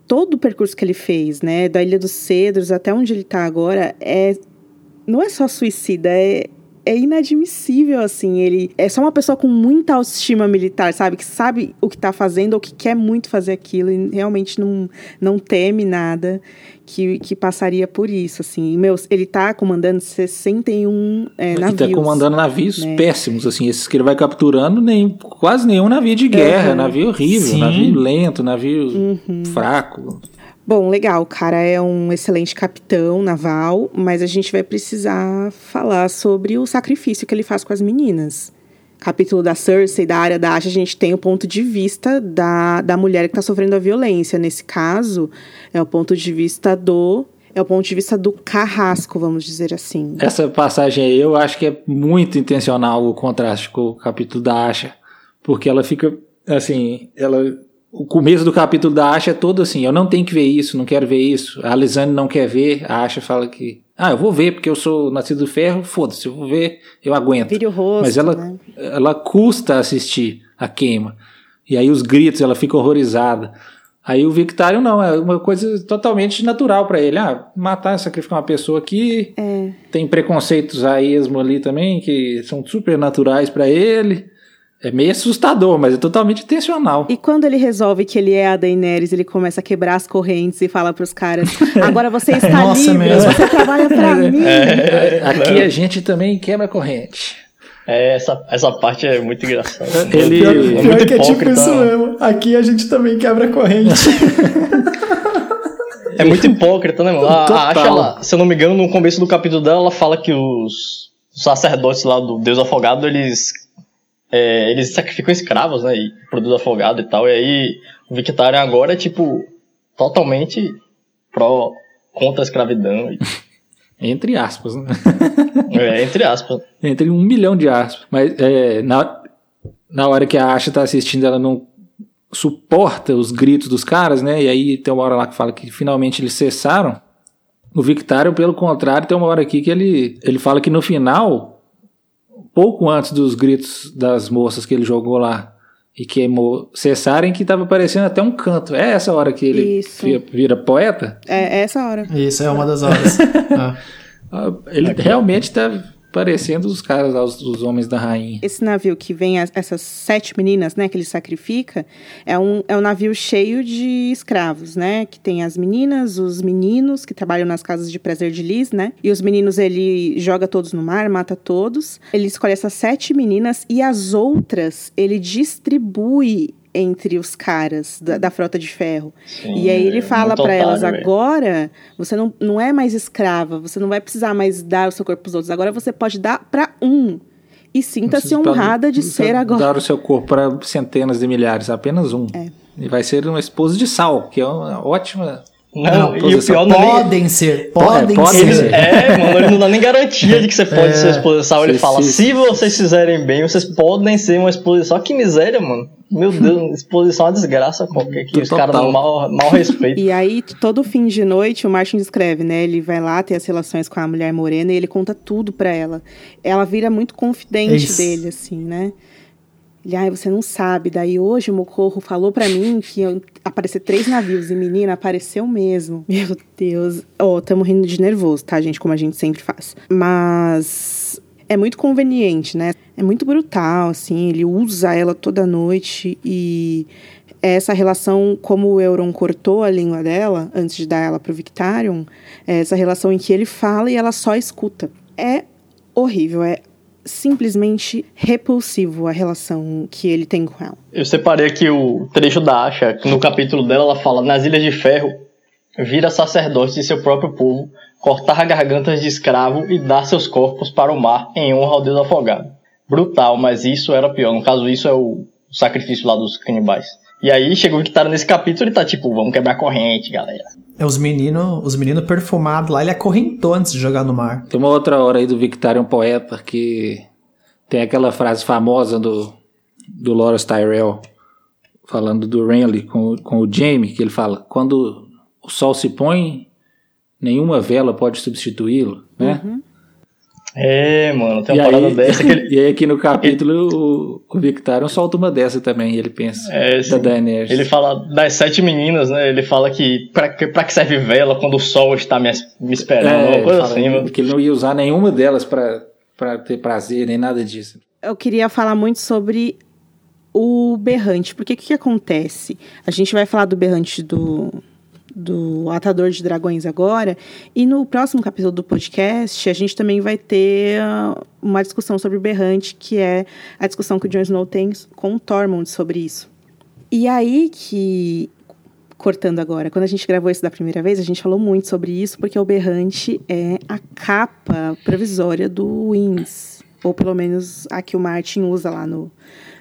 Todo o percurso que ele fez, né? Da Ilha dos Cedros até onde ele está agora, é não é só suicida, é, é inadmissível, assim. Ele é só uma pessoa com muita autoestima militar, sabe? Que sabe o que tá fazendo ou que quer muito fazer aquilo e realmente não, não teme nada que, que passaria por isso, assim. Meu, ele tá comandando 61 é, navios. Ele tá comandando navios né? péssimos, assim. Esses que ele vai capturando, nem, quase nenhum navio de guerra. Uhum. Navio horrível, Sim. navio lento, navio uhum. fraco. Bom, legal, o cara é um excelente capitão naval, mas a gente vai precisar falar sobre o sacrifício que ele faz com as meninas. Capítulo da Cersei, da área da Asha, a gente tem o ponto de vista da, da mulher que está sofrendo a violência. Nesse caso, é o ponto de vista do é o ponto de vista do carrasco, vamos dizer assim. Essa passagem aí eu acho que é muito intencional o contraste com o capítulo da Asha, porque ela fica assim, ela o começo do capítulo da Asha é todo assim, eu não tenho que ver isso, não quero ver isso. A Lisane não quer ver, a Asha fala que, ah, eu vou ver porque eu sou nascido do ferro, foda-se, eu vou ver, eu aguento. Vire o rosto, Mas ela, né? ela custa assistir a queima. E aí os gritos, ela fica horrorizada. Aí o Victário não, é uma coisa totalmente natural para ele. Ah, matar, sacrificar uma pessoa aqui. É. Tem preconceitos a esmo ali também que são super naturais para ele. É meio assustador, mas é totalmente intencional. E quando ele resolve que ele é a Daenerys, ele começa a quebrar as correntes e fala pros caras: agora você está Nossa, livre, mesmo. você trabalha pra é, mim. É, aqui a gente também quebra corrente. É, essa, essa parte é muito engraçada. Ele pior, é muito que é tipo isso mesmo. Aqui a gente também quebra corrente. é muito hipócrita, né, mano? A, acha ela, se eu não me engano, no começo do capítulo dela, ela fala que os sacerdotes lá do Deus Afogado, eles é, eles sacrificam escravos, né? E produzem afogado e tal. E aí o Victarion agora é tipo totalmente pró contra a escravidão. E... entre aspas, né? é, entre aspas. Entre um milhão de aspas. Mas é, na, na hora que a Asha tá assistindo, ela não suporta os gritos dos caras, né? E aí tem uma hora lá que fala que finalmente eles cessaram. O Victarion, pelo contrário, tem uma hora aqui que ele, ele fala que no final pouco antes dos gritos das moças que ele jogou lá e queimou cessarem, que estava parecendo até um canto. É essa hora que ele vira, vira, poeta? É, é essa hora. Isso, é uma das horas. ah. Ele realmente está parecendo os caras os, os, homens da rainha. Esse navio que vem as, essas sete meninas, né, que ele sacrifica, é um, é um navio cheio de escravos, né, que tem as meninas, os meninos que trabalham nas casas de prazer de Liz, né, e os meninos ele joga todos no mar, mata todos. Ele escolhe essas sete meninas e as outras ele distribui entre os caras da, da frota de ferro. Sim, e aí ele fala para elas: agora você não, não é mais escrava, você não vai precisar mais dar o seu corpo para os outros, agora você pode dar para um. E sinta-se honrada de ser agora. Dar o seu corpo para centenas de milhares, apenas um. É. E vai ser uma esposa de sal, que é uma ótima não, não e o pior não é podem ser, podem, é, ser. é, mano, ele não dá nem garantia de que você pode é, ser exposição. Ele fala, se, se vocês fizerem bem, vocês podem ser uma exposição. Que miséria, mano. Meu Deus, exposição é uma desgraça qualquer que os caras dão mal, mal respeito. E aí, todo fim de noite, o Martin descreve, né? Ele vai lá ter as relações com a mulher morena e ele conta tudo pra ela. Ela vira muito confidente Isso. dele, assim, né? Ele, ai, você não sabe. Daí hoje o Mocorro falou para mim que iam aparecer três navios e menina, apareceu mesmo. Meu Deus. Ó, oh, tamo rindo de nervoso, tá, gente? Como a gente sempre faz. Mas é muito conveniente, né? É muito brutal, assim. Ele usa ela toda noite e essa relação, como o Euron cortou a língua dela antes de dar ela pro Victarion, é essa relação em que ele fala e ela só escuta. É horrível, é simplesmente repulsivo a relação que ele tem com ela. Eu separei aqui o trecho da Asha, no capítulo dela ela fala: Nas Ilhas de Ferro, vira sacerdote de seu próprio povo, cortar gargantas de escravo e dar seus corpos para o mar em honra ao Deus afogado. Brutal, mas isso era pior. No caso, isso é o sacrifício lá dos canibais. E aí chegou que tá nesse capítulo e tá tipo, vamos quebrar a corrente, galera. É os meninos, os meninos perfumados lá, ele acorrentou antes de jogar no mar. Tem uma outra hora aí do Victarion Poeta que tem aquela frase famosa do, do Loras Tyrell falando do Renly com, com o Jaime, que ele fala: quando o sol se põe, nenhuma vela pode substituí-lo, né? Uhum. É, mano, tem uma e parada aí, dessa que ele... E aí aqui no capítulo o, o Victarion solta uma dessa também, ele pensa, é, da Daenerys. Ele fala das sete meninas, né, ele fala que pra, pra que serve vela quando o sol está me, me esperando, é, uma coisa assim, mano. Que ele não ia usar nenhuma delas pra, pra ter prazer, nem nada disso. Eu queria falar muito sobre o berrante, porque o que, que acontece? A gente vai falar do berrante do do Atador de Dragões agora. E no próximo capítulo do podcast, a gente também vai ter uh, uma discussão sobre o Berrante, que é a discussão que o Jon Snow tem com o Tormund sobre isso. E aí que cortando agora, quando a gente gravou isso da primeira vez, a gente falou muito sobre isso, porque o Berrante é a capa provisória do Wins, ou pelo menos a que o Martin usa lá no,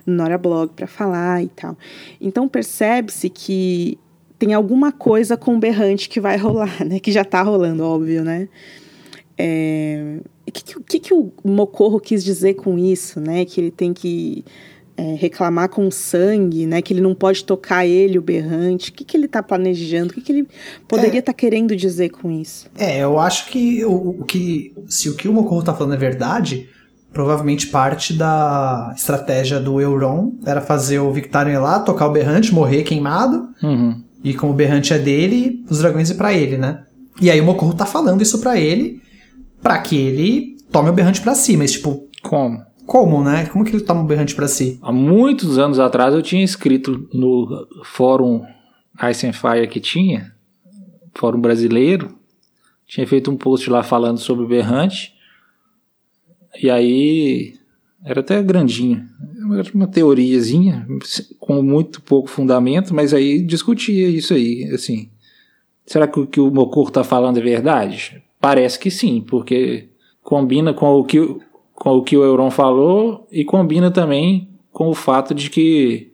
no Nora Blog para falar e tal. Então percebe-se que tem alguma coisa com berrante que vai rolar, né? Que já tá rolando, óbvio, né? É... O que, que, que, o Mocorro quis dizer com isso, né? Que ele tem que é, reclamar com sangue, né? Que ele não pode tocar ele, o berrante. O que, que ele tá planejando? O que, que ele poderia estar é, tá querendo dizer com isso? É, eu acho que o, o que se o que o Mocorro tá falando é verdade, provavelmente parte da estratégia do Euron era fazer o Victarion ir lá, tocar o berrante, morrer queimado. Uhum. E como o berrante é dele, os dragões é para ele, né? E aí o Mocorro tá falando isso para ele, para que ele tome o berrante para si, mas tipo, como? Como, né? Como que ele toma o berrante para si? Há muitos anos atrás eu tinha escrito no fórum Ice and Fire que tinha, fórum brasileiro, tinha feito um post lá falando sobre o berrante. E aí era até grandinho. Era uma teoriazinha com muito pouco fundamento, mas aí discutia isso aí, assim. Será que o que o Mokuro está falando é verdade? Parece que sim, porque combina com o que, com o, que o Euron falou e combina também com o fato de que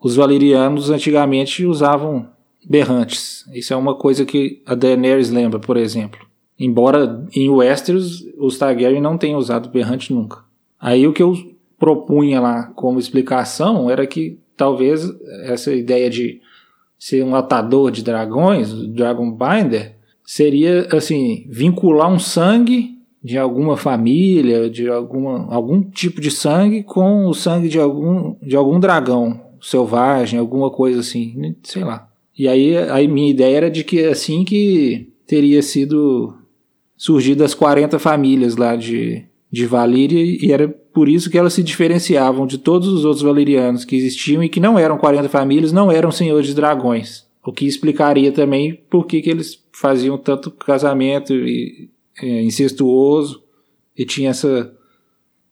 os valerianos antigamente usavam berrantes. Isso é uma coisa que a Daenerys lembra, por exemplo. Embora em Westeros os Targaryen não tenham usado berrante nunca. Aí o que eu propunha lá como explicação era que talvez essa ideia de ser um atador de dragões, Dragon Binder, seria assim, vincular um sangue de alguma família, de alguma, algum tipo de sangue com o sangue de algum, de algum dragão selvagem, alguma coisa assim, sei lá. E aí a minha ideia era de que assim que teria sido surgido as 40 famílias lá de, de Valíria e era por isso que elas se diferenciavam de todos os outros valerianos que existiam e que não eram 40 famílias, não eram senhores de dragões. O que explicaria também por que, que eles faziam tanto casamento e, é, incestuoso e tinha essa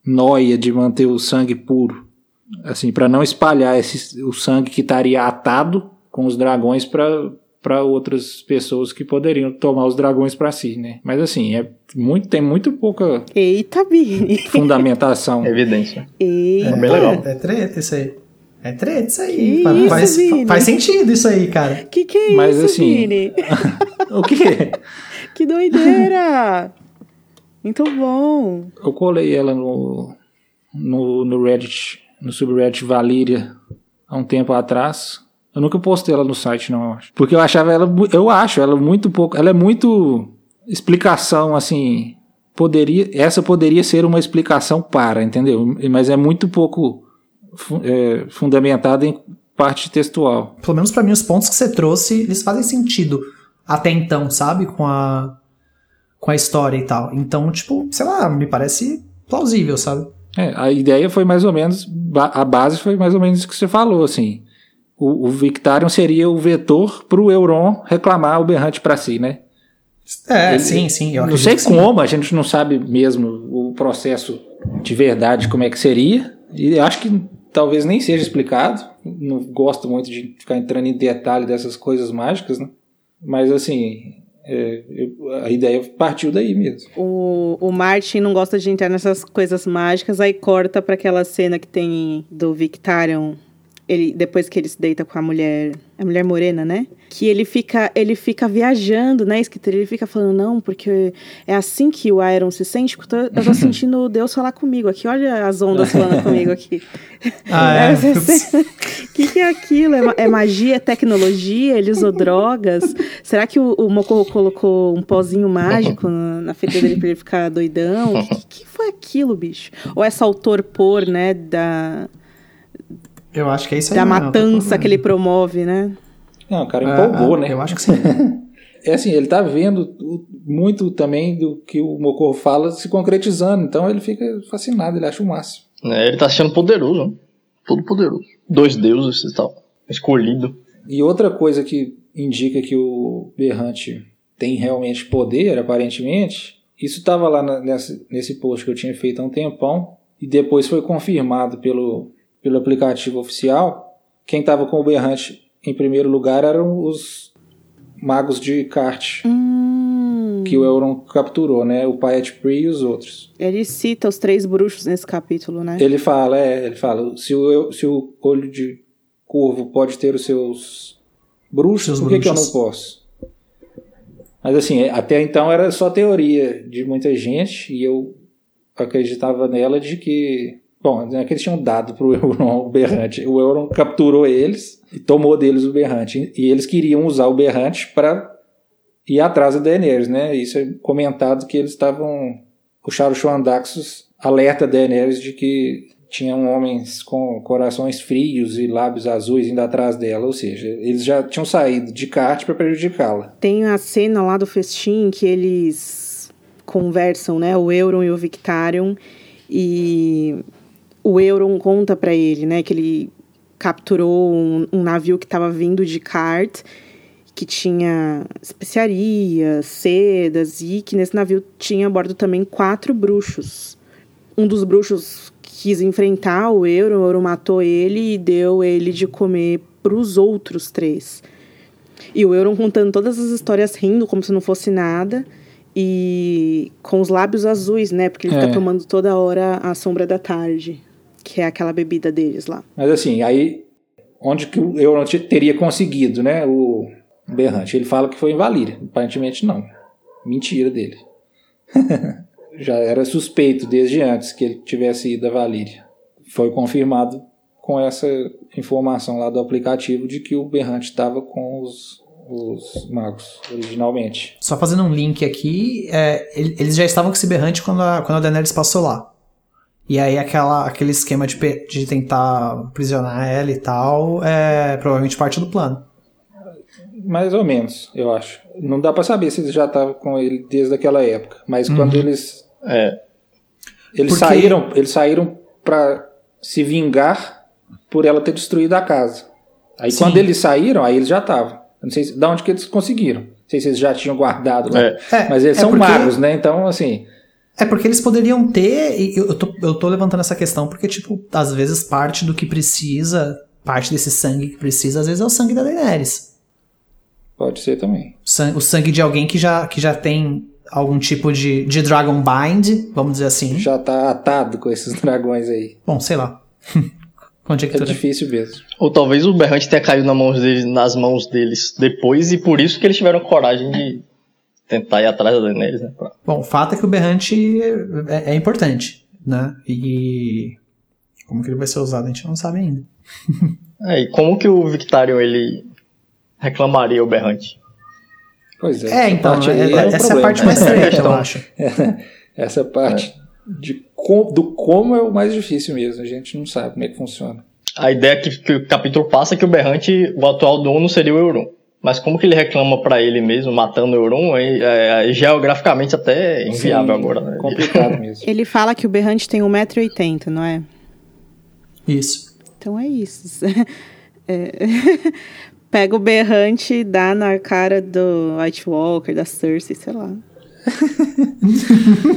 noia de manter o sangue puro, assim, para não espalhar esse, o sangue que estaria atado com os dragões para para outras pessoas que poderiam tomar os dragões para si, né? Mas assim, é muito, tem muito pouca Eita, Bini. fundamentação. Evidência. Eita. É bem legal. É treta isso aí. É treta isso aí. Que isso, faz, Vini? faz sentido isso aí, cara. Que que é Mas, isso, assim, Vini? o quê? Que doideira! Muito bom. Eu colei ela no, no, no Reddit, no subreddit Valíria, há um tempo atrás. Eu nunca postei ela no site, não, eu acho. Porque eu achava ela, eu acho ela muito pouco, ela é muito explicação, assim, poderia, essa poderia ser uma explicação para, entendeu? Mas é muito pouco é, fundamentada em parte textual. Pelo menos pra mim, os pontos que você trouxe, eles fazem sentido até então, sabe? Com a, com a história e tal. Então, tipo, sei lá, me parece plausível, sabe? É, a ideia foi mais ou menos, a base foi mais ou menos isso que você falou, assim. O, o Victarion seria o vetor pro Euron reclamar o berrante para si, né? É, Ele- sim, sim. Eu não sei que sim. como, a gente não sabe mesmo o processo de verdade, como é que seria. E acho que talvez nem seja explicado. Não gosto muito de ficar entrando em detalhe dessas coisas mágicas, né? Mas assim, é, eu- a ideia partiu daí mesmo. O, o Martin não gosta de entrar nessas coisas mágicas, aí corta pra aquela cena que tem do Victarion. Ele, depois que ele se deita com a mulher, a mulher morena, né? Que ele fica, ele fica viajando, né, escritor? Ele fica falando, não, porque é assim que o Iron se sente, eu tô, eu tô sentindo Deus falar comigo aqui. Olha as ondas falando comigo aqui. Ah, é. O que, que é aquilo? É, é magia? É tecnologia? Ele usou drogas? Será que o, o Mocorro colocou um pozinho mágico na, na fita dele pra ele ficar doidão? O que, que foi aquilo, bicho? Ou é só o torpor, né, da, Eu acho que é isso aí. da mesmo, matança que ele promove, né? Não, o cara falando. empolgou, Ah, né? Eu acho que sim. É assim, ele tá vendo muito também do que o Mocorro fala se concretizando, então ele fica fascinado, ele acha o máximo. É, ele tá sendo poderoso, né? Todo poderoso. Dois deuses e tal. Escolhido. E outra coisa que indica que o Berrante tem realmente poder, aparentemente, isso estava lá nesse post que eu tinha feito há um tempão, e depois foi confirmado pelo, pelo aplicativo oficial. Quem estava com o Berrante em primeiro lugar eram os magos de kart, Hum, que o Euron capturou, né? O Pri e os outros. ele cita os três bruxos nesse capítulo, né? Ele fala, é, ele fala, se o, se o olho de corvo pode ter os seus bruxos, Seus por que, que eu não posso? Mas assim, até então era só teoria de muita gente e eu acreditava nela de que, bom, é que eles tinham dado pro Euron o berrante. O Euron capturou eles e tomou deles o berrante e eles queriam usar o berrante para ir atrás da Daenerys, né? Isso é comentado que eles estavam o Charuchuan Daxus alerta Daenerys de que tinham homens com corações frios e lábios azuis indo atrás dela, ou seja, eles já tinham saído de kart para prejudicá-la. Tem a cena lá do festim que eles conversam, né? O Euron e o Victarion. E o Euron conta pra ele, né? Que ele capturou um, um navio que estava vindo de Cart, que tinha especiarias, sedas, e que nesse navio tinha a bordo também quatro bruxos. Um dos bruxos quis enfrentar o Euron, o Euron matou ele e deu ele de comer pros outros três. E o Euron contando todas as histórias rindo como se não fosse nada. E com os lábios azuis, né? Porque ele É. tá tomando toda hora a sombra da tarde. Que é aquela bebida deles lá. Mas assim, aí onde que o Euron te- teria conseguido, né, o berrante? Ele fala que foi em Valíria, aparentemente não. Mentira dele. Já era suspeito desde antes que ele tivesse ido a Valíria. Foi confirmado com essa informação lá do aplicativo de que o berrante estava com os, os magos, originalmente. Só fazendo um link aqui, é, eles já estavam com esse berrante quando a, quando a Daenerys passou lá. E aí aquela, aquele esquema de, de tentar aprisionar ela e tal é provavelmente parte do plano. Mais ou menos, eu acho. Não dá para saber se eles já estavam com ele desde aquela época. Mas uhum. quando eles. É. Eles Porque... saíram, eles saíram para se vingar por ela ter destruído a casa. Aí Sim. quando eles saíram, aí eles já estavam. Não sei se, de onde que eles conseguiram. Não sei se eles já tinham guardado lá. É. é mas eles é são porque... magos, né? Então, assim. É porque eles poderiam ter. Eu tô, eu tô levantando essa questão porque, tipo, às vezes parte do que precisa, parte desse sangue que precisa, às vezes é o sangue da Daenerys. Pode ser também. O sangue de alguém que já, que já tem algum tipo de, de Dragon Bind, vamos dizer assim. Já tá atado com esses dragões aí. Bom, sei lá. é difícil mesmo. Ou talvez o Berrante tenha caído na mãos deles, nas mãos deles depois e por isso que eles tiveram coragem de tentar ir atrás Daenerys, né? Bom, o fato é que o Berrante é, é, importante, né? E como que ele vai ser usado a gente não sabe ainda. é, e como que o Victarion ele reclamaria o Berrante? Pois é. É, então, é, é, é essa é a parte mais treta, eu acho. essa parte de com, do como é o mais difícil mesmo. A gente não sabe como é que funciona. A ideia que, que o capítulo passa é que o Berrante, o atual dono, seria o Euron. Mas como que ele reclama para ele mesmo, matando o Euron, é, é, geograficamente até inviável Sim, agora, né? Complicado mesmo. Ele fala que o Berrante tem 1,80m, não é? Isso. Então é isso. É... Pega o Berrante e dá na cara do White Walker, da Cersei, sei lá.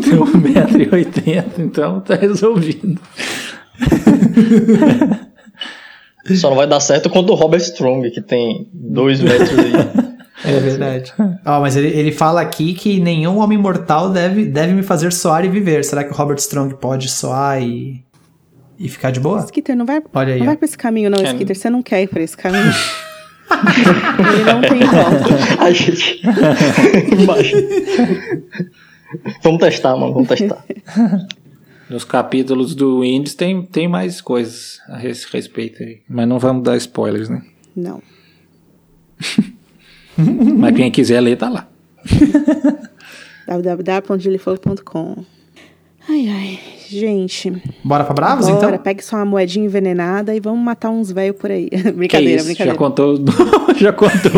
tem 1,80m, então tá resolvido. Só não vai dar certo quando o Robert Strong, que tem 2 metros aí. É verdade. oh, mas ele, ele fala aqui que nenhum homem mortal deve, deve me fazer soar e viver. Será que o Robert Strong pode soar e, e ficar de boa? Skitter, não vai, Olha aí, não vai pra esse caminho, não, Skitter. Você não quer ir pra esse caminho. ele não tem volta. A gente. vamos testar, mano, vamos testar. Nos capítulos do Windows tem, tem mais coisas a esse respeito aí. Mas não vamos dar spoilers, né? Não. Mas quem quiser ler, tá lá. www.gilifogo.com Ai, ai, gente. Bora pra Bravos, Bora, então? Bora, pegue só uma moedinha envenenada e vamos matar uns velhos por aí. brincadeira, brincadeira. Já contou, já contou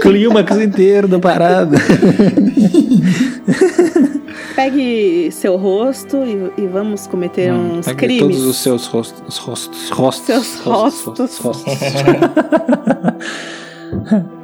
clímax inteiro da parada. Pegue seu rosto e, e vamos cometer hum, uns pegue crimes. todos os seus rostos. Os rostos. rostos seus rostos. rostos, rostos.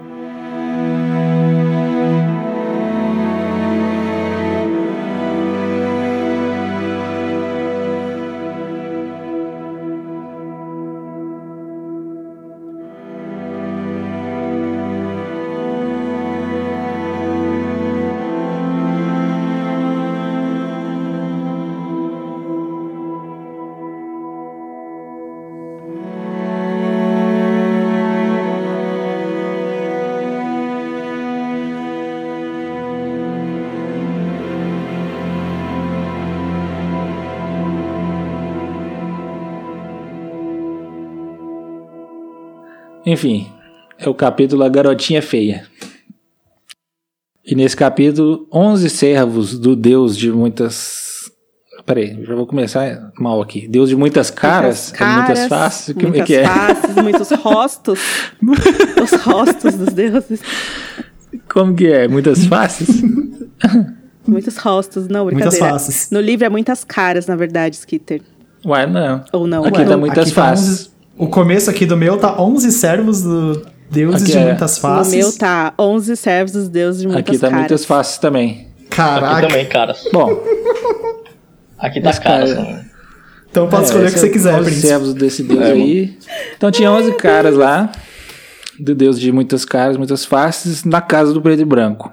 Enfim, é o capítulo A Garotinha Feia. E nesse capítulo, 11 servos do Deus de muitas. Peraí, já vou começar mal aqui. Deus de muitas caras, muitas, caras, muitas faces. Muitas que, que é? faces, muitos rostos. os rostos dos deuses. Como que é? Muitas faces? muitos rostos, não, brincadeira. Muitas faces. No livro é muitas caras, na verdade, Skitter. Ué, não. Ou não. Aqui Ué, tá muitas aqui faces. Tá o começo aqui do meu tá 11 servos do deuses aqui de é. muitas faces. O meu tá 11 servos dos deuses de muitas Aqui tá caras. muitas faces também. Caraca. Aqui também, caras. Bom. Aqui tá caras. Cara... Então pode é, escolher o que você quiser, 11 servos desse deus é, aí. Então tinha 11 caras lá, do deus de muitas caras, muitas faces, na casa do preto e branco.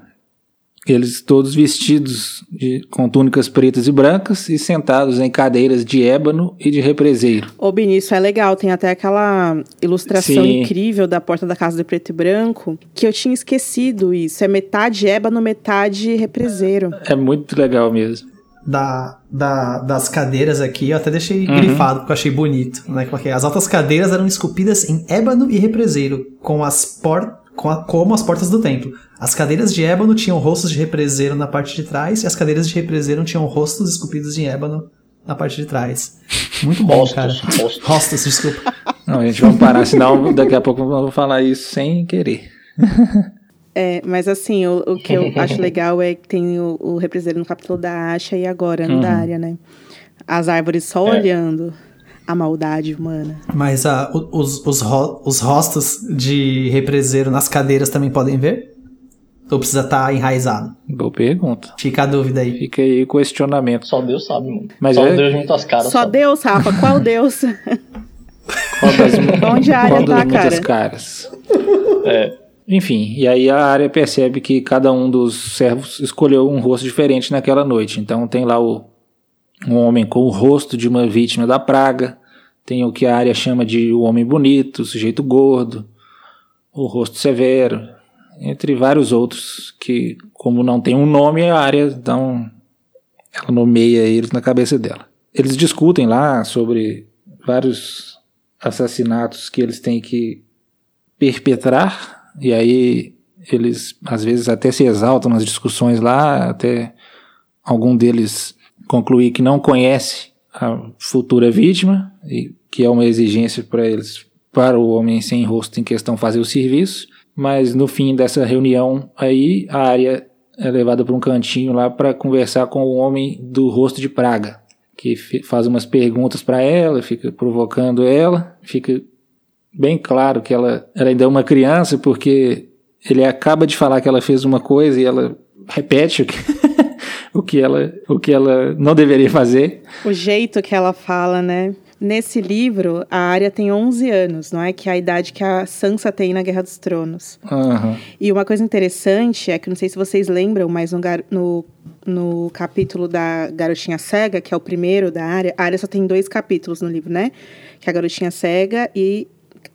Eles todos vestidos de, com túnicas pretas e brancas e sentados em cadeiras de ébano e de represeiro. Ô, Bini, isso é legal. Tem até aquela ilustração Sim. incrível da porta da casa de preto e branco que eu tinha esquecido isso. É metade ébano, metade represeiro. É muito legal mesmo. da, da, das cadeiras aqui, eu até deixei uhum. grifado, porque eu achei bonito. Né? Porque as altas cadeiras eram esculpidas em ébano e represeiro, com as por, com a, como as portas do templo. As cadeiras de ébano tinham rostos de represeiro na parte de trás, e as cadeiras de represeiro tinham rostos esculpidos em ébano na parte de trás. Muito bom, rostos, cara. Rostos. rostos, desculpa. Não, a gente vai parar, senão daqui a pouco eu vou falar isso sem querer. É, mas assim, o, o que eu acho legal é que tem o, o representantes no capítulo da Asha e agora no uhum. da área, né? As árvores só é. olhando a maldade humana. Mas uh, os, os, ro os rostos de represeiro nas cadeiras também podem ver? Ou precisa estar tá enraizado? Boa pergunta. Fica a dúvida aí. Fica aí o questionamento. Só Deus sabe, mano. Mas Só é... Deus junto as caras. Só sabe. Deus, Rafa. Qual Deus? Qual das, Onde a área qual tá, cara? caras? É. Enfim, e aí a área percebe que cada um dos servos escolheu um rosto diferente naquela noite. Então tem lá o, um homem com o rosto de uma vítima da praga, tem o que a área chama de o homem bonito, o sujeito gordo, o rosto severo, entre vários outros que, como não tem um nome, a área dá um, ela nomeia eles na cabeça dela. Eles discutem lá sobre vários assassinatos que eles têm que perpetrar e aí eles às vezes até se exaltam nas discussões lá, até algum deles concluir que não conhece a futura vítima, e que é uma exigência para eles, para o homem sem rosto em questão fazer o serviço, mas no fim dessa reunião aí a área é levada para um cantinho lá para conversar com o homem do rosto de praga, que faz umas perguntas para ela, fica provocando ela, fica bem claro que ela, ela ainda é uma criança, porque ele acaba de falar que ela fez uma coisa e ela repete o que, o que, ela, o que ela não deveria fazer. O jeito que ela fala, né? Nesse livro, a Arya tem 11 anos, não é? Que é a idade que a Sansa tem na Guerra dos Tronos. Uhum. E uma coisa interessante é que, não sei se vocês lembram, mas no, no, no capítulo da Garotinha Cega, que é o primeiro da Arya, a Arya só tem dois capítulos no livro, né? Que é a Garotinha Cega e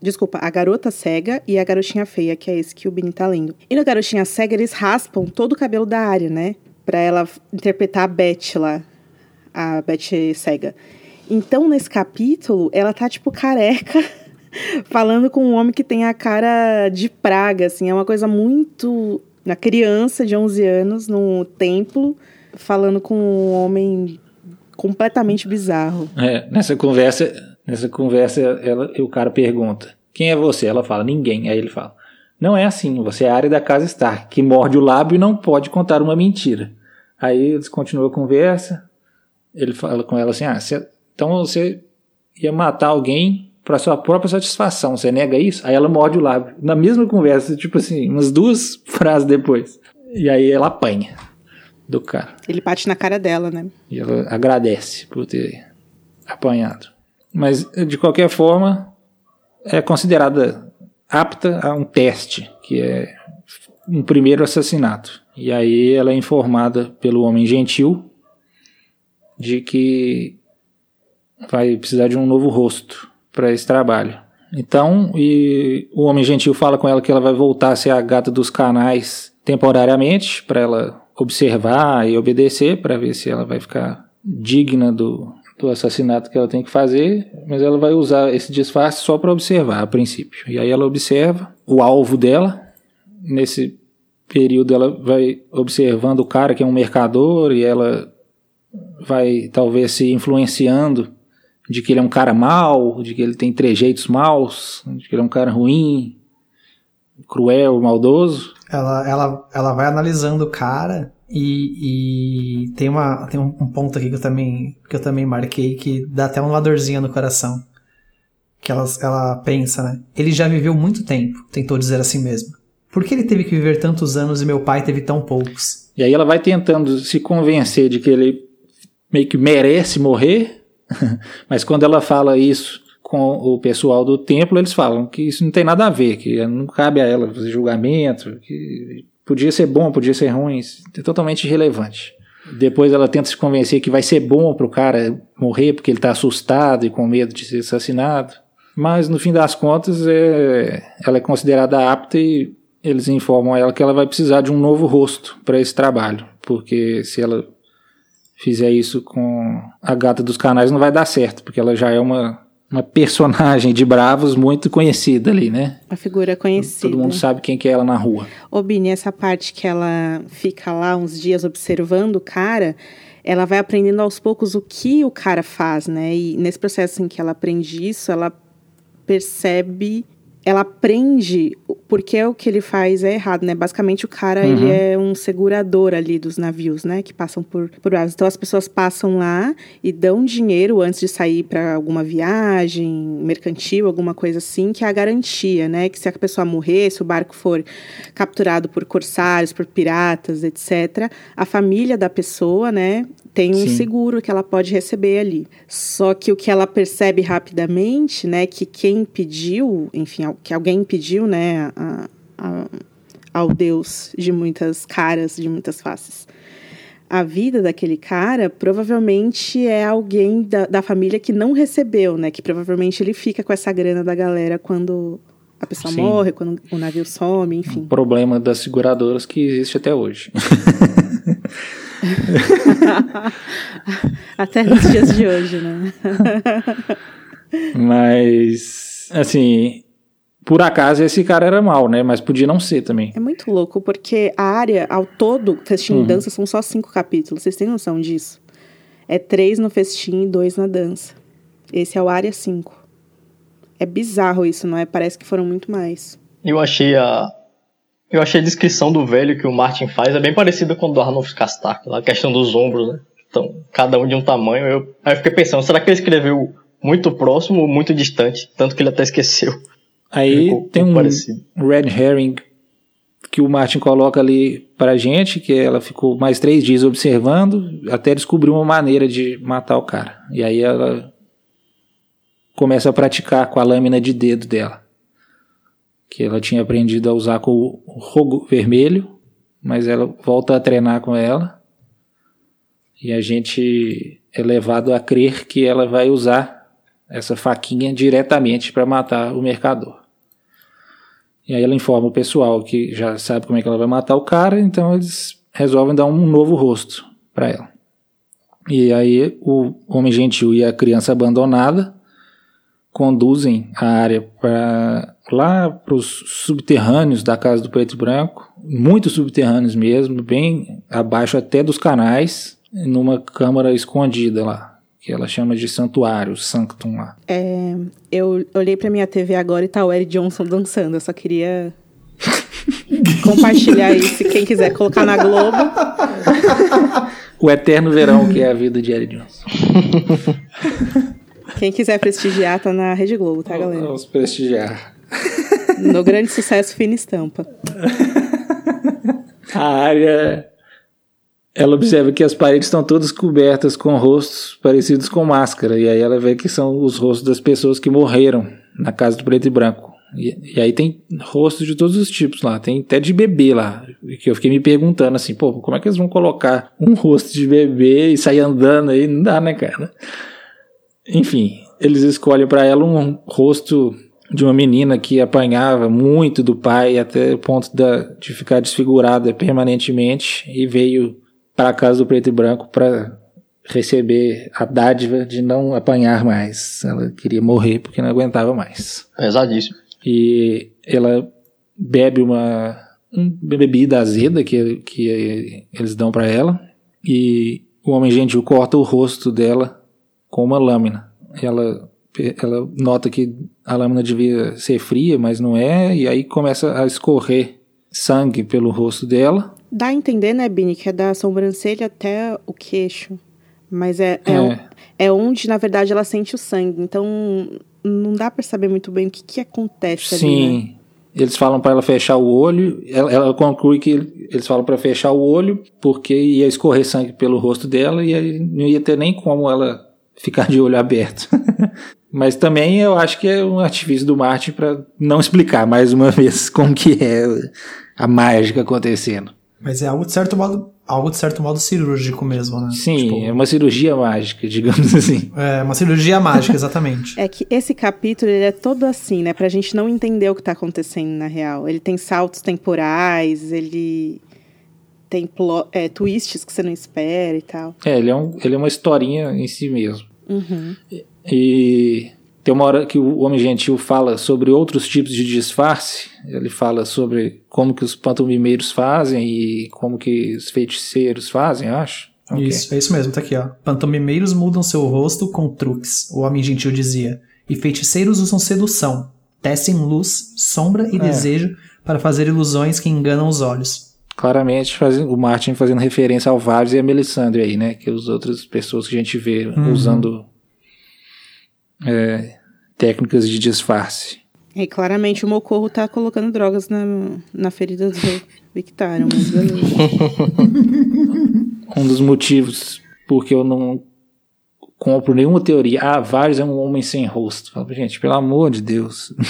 Desculpa, a garota cega e a garotinha feia, que é esse que o Bini tá lendo. E na garotinha cega, eles raspam todo o cabelo da área, né? Pra ela interpretar a Beth lá. A Beth cega. Então, nesse capítulo, ela tá, tipo, careca, falando com um homem que tem a cara de praga, assim. É uma coisa muito. Na criança de 11 anos, no templo, falando com um homem completamente bizarro. É, nessa conversa, Nessa conversa, ela, o cara pergunta: Quem é você? Ela fala: Ninguém. Aí ele fala: Não é assim, você é a área da casa Stark, que morde o lábio e não pode contar uma mentira. Aí eles continuam a conversa. Ele fala com ela assim: Ah, você, então você ia matar alguém para sua própria satisfação, você nega isso? Aí ela morde o lábio. Na mesma conversa, tipo assim, umas duas frases depois. E aí ela apanha do cara. Ele bate na cara dela, né? E ela agradece por ter apanhado. Mas, de qualquer forma, é considerada apta a um teste, que é um primeiro assassinato. E aí ela é informada pelo homem gentil de que vai precisar de um novo rosto para esse trabalho. Então, e o homem gentil fala com ela que ela vai voltar a ser a gata dos canais temporariamente, para ela observar e obedecer, para ver se ela vai ficar digna do, do assassinato que ela tem que fazer, mas ela vai usar esse disfarce só para observar a princípio. E aí ela observa o alvo dela. Nesse período ela vai observando o cara que é um mercador e ela vai talvez se influenciando de que ele é um cara mau, de que ele tem trejeitos maus, de que ele é um cara ruim, cruel, maldoso. Ela, ela, ela vai analisando o cara e, e, tem, uma, tem um, ponto aqui que eu, também, que eu também marquei que dá até uma dorzinha no coração. Que ela, ela pensa, né? Ele já viveu muito tempo, tentou dizer assim mesmo. Por que ele teve que viver tantos anos e meu pai teve tão poucos? E aí ela vai tentando se convencer de que ele meio que merece morrer, mas quando ela fala isso com o pessoal do templo, eles falam que isso não tem nada a ver, que não cabe a ela fazer julgamento, que Podia ser bom, podia ser ruim, é totalmente irrelevante. Depois ela tenta se convencer que vai ser bom para o cara morrer porque ele está assustado e com medo de ser assassinado. Mas no fim das contas, é, ela é considerada apta e eles informam ela que ela vai precisar de um novo rosto para esse trabalho, porque se ela fizer isso com a gata dos canais, não vai dar certo, porque ela já é uma, uma personagem de Bravos muito conhecida ali, né? A figura conhecida. Todo mundo sabe quem que é ela na rua. Ô, Bini, essa parte que ela fica lá uns dias observando o cara, ela vai aprendendo aos poucos o que o cara faz, né? E nesse processo em que ela aprende isso, ela percebe ela aprende porque o que ele faz é errado, né? Basicamente o cara uhum. ele é um segurador ali dos navios, né? Que passam por por. Então as pessoas passam lá e dão dinheiro antes de sair para alguma viagem mercantil, alguma coisa assim, que é a garantia, né? Que se a pessoa morrer, se o barco for capturado por corsários, por piratas, etc, a família da pessoa, né? Tem um Sim. seguro que ela pode receber ali. Só que o que ela percebe rapidamente, né? Que quem pediu, enfim, que alguém pediu, né, a, a, ao Deus de muitas caras, de muitas faces. A vida daquele cara provavelmente é alguém da, da família que não recebeu, né? Que provavelmente ele fica com essa grana da galera quando a pessoa Sim. morre, quando o navio some, enfim. Um problema das seguradoras que existe até hoje. até nos dias de hoje, né? Mas, assim, por acaso esse cara era mal, né? Mas podia não ser também. É muito louco, porque a área, ao todo, festim uhum. e dança são só cinco capítulos. Vocês têm noção disso? É três no festim e dois na dança. Esse é o área 5. É bizarro isso, não é? Parece que foram muito mais. Eu achei a. Eu achei a descrição do velho que o Martin faz é bem parecida com o do Arnold Kastak, a questão dos ombros, né? Então, cada um de um tamanho. Eu... Aí eu fiquei pensando, será que ele escreveu muito próximo ou muito distante? Tanto que ele até esqueceu. Aí tem um parecido. red herring que o Martin coloca ali pra gente, que ela ficou mais três dias observando, até descobrir uma maneira de matar o cara. E aí ela começa a praticar com a lâmina de dedo dela. Que ela tinha aprendido a usar com o rogo vermelho, mas ela volta a treinar com ela. E a gente é levado a crer que ela vai usar essa faquinha diretamente para matar o mercador. E aí ela informa o pessoal que já sabe como é que ela vai matar o cara, então eles resolvem dar um novo rosto para ela. E aí o homem gentil e a criança abandonada conduzem a área para lá para os subterrâneos da casa do preto e branco, muito subterrâneos mesmo, bem abaixo até dos canais, numa câmara escondida lá que ela chama de santuário, sanctum lá. É, eu olhei pra minha TV agora e tá o Eric Johnson dançando. Eu só queria compartilhar isso. Quem quiser colocar na Globo. o eterno verão que é a vida de Eric Johnson. Quem quiser prestigiar, tá na Rede Globo, tá, galera? Vamos prestigiar. No grande sucesso, fina estampa. A área ela observa que as paredes estão todas cobertas com rostos parecidos com máscara, e aí ela vê que são os rostos das pessoas que morreram na casa do preto e branco. E, e aí tem rostos de todos os tipos lá, tem até de bebê lá, que eu fiquei me perguntando assim, pô, como é que eles vão colocar um rosto de bebê e sair andando aí? Não dá, né, cara? Enfim, eles escolhem para ela um rosto de uma menina que apanhava muito do pai até o ponto da, de ficar desfigurada permanentemente e veio para a casa do preto e branco para receber a dádiva de não apanhar mais. Ela queria morrer porque não aguentava mais. Pesadíssimo. E ela bebe uma, uma bebida azeda que, que eles dão para ela e o homem gentil corta o rosto dela com uma lâmina. Ela, ela nota que a lâmina devia ser fria, mas não é, e aí começa a escorrer sangue pelo rosto dela Dá a entender, né, Bini, que é da sobrancelha até o queixo. Mas é, é. É, é onde, na verdade, ela sente o sangue. Então, não dá para saber muito bem o que, que acontece Sim. ali, né? Eles falam para ela fechar o olho. Ela, ela conclui que eles falam para fechar o olho porque ia escorrer sangue pelo rosto dela e não ia ter nem como ela ficar de olho aberto. Mas também eu acho que é um artifício do Martin para não explicar mais uma vez como que é a mágica acontecendo. Mas é algo de certo modo, algo de certo modo cirúrgico mesmo, né? Sim, tipo, é uma cirurgia mágica, digamos assim. É, uma cirurgia mágica, exatamente. é que esse capítulo ele é todo assim, né? Pra gente não entender o que tá acontecendo na real. Ele tem saltos temporais, ele tem é, twists que você não espera e tal. É, ele é, um, ele é uma historinha em si mesmo. Uhum. E tem uma hora que o Homem Gentil fala sobre outros tipos de disfarce. Ele fala sobre como que os pantomimeiros fazem e como que os feiticeiros fazem, acho. Okay. Isso, é isso mesmo, tá aqui, ó. Pantomimeiros mudam seu rosto com truques, o Homem Gentil dizia. E feiticeiros usam sedução, tecem luz, sombra e é. desejo para fazer ilusões que enganam os olhos. Claramente fazendo, o Martin fazendo referência ao Varys e a Melisandre aí, né? Que as outras pessoas que a gente vê uhum. usando é, técnicas de disfarce. E claramente o Mocorro tá colocando drogas na, na ferida do Victarion, mas um dos motivos porque eu não compro nenhuma teoria. Ah, Varys é um homem sem rosto. Falo, gente, pelo amor de Deus.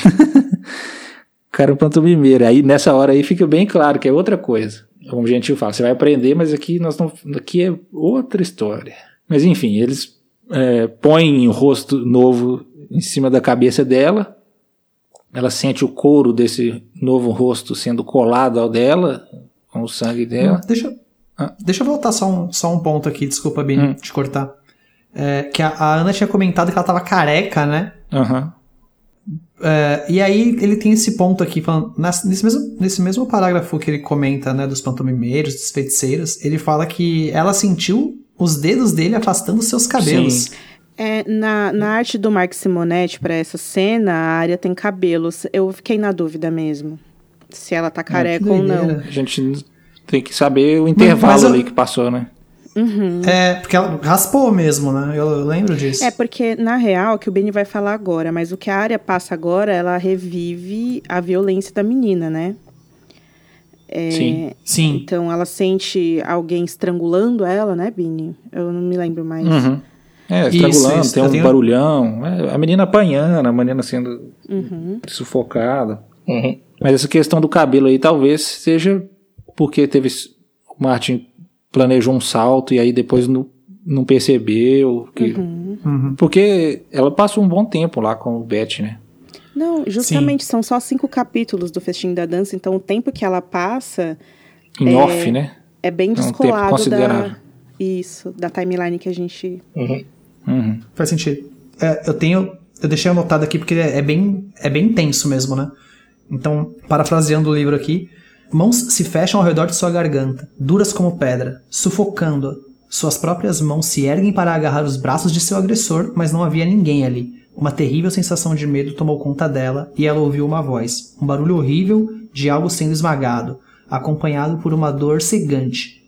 cara é um pantomimeiro. Aí nessa hora aí fica bem claro que é outra coisa. Como o Gentil fala, você vai aprender, mas aqui nós não, aqui é outra história. Mas enfim, eles é, põem o rosto novo em cima da cabeça dela. Ela sente o couro desse novo rosto sendo colado ao dela, com o sangue dela. Deixa, ah. deixa eu voltar só um, só um ponto aqui, desculpa, Bini, hum. te cortar. É, que a, a, Ana tinha comentado que ela tava careca, né? Aham. Uhum. É, e aí ele tem esse ponto aqui, falando, nesse, mesmo, nesse mesmo parágrafo que ele comenta, né, dos pantomimeiros, dos feiticeiros, ele fala que ela sentiu os dedos dele afastando seus cabelos. Sim. É, na, na arte do Mark Simonetti, para essa cena, a área tem cabelos. Eu fiquei na dúvida mesmo. Se ela tá ah, careca ou não. A gente tem que saber o intervalo eu... ali que passou, né? Uhum. É, porque ela raspou mesmo, né? Eu lembro disso. É, porque, na real, que o Benny vai falar agora, mas o que a área passa agora, ela revive a violência da menina, né? É, sim, sim. Então ela sente alguém estrangulando ela, né, Bini? Eu não me lembro mais. Uhum. É, estrangulando, isso, isso. tem um tenho... barulhão. É, a menina apanhando, a menina sendo uhum. sufocada. Uhum. Mas essa questão do cabelo aí talvez seja porque teve. O Martin planejou um salto e aí depois não, não percebeu. Que, uhum. Uhum. Porque ela passou um bom tempo lá com o Beth, né? Não, justamente Sim. são só cinco capítulos do Festim da Dança, então o tempo que ela passa. Em é, off, né? É bem descolado é um da. Isso, da timeline que a gente. Uhum. Uhum. Faz sentido. É, eu tenho. Eu deixei anotado aqui porque é bem, é bem intenso mesmo, né? Então, parafraseando o livro aqui, Mãos se fecham ao redor de sua garganta, duras como pedra, sufocando-a. Suas próprias mãos se erguem para agarrar os braços de seu agressor, mas não havia ninguém ali. Uma terrível sensação de medo tomou conta dela e ela ouviu uma voz, um barulho horrível de algo sendo esmagado, acompanhado por uma dor cegante.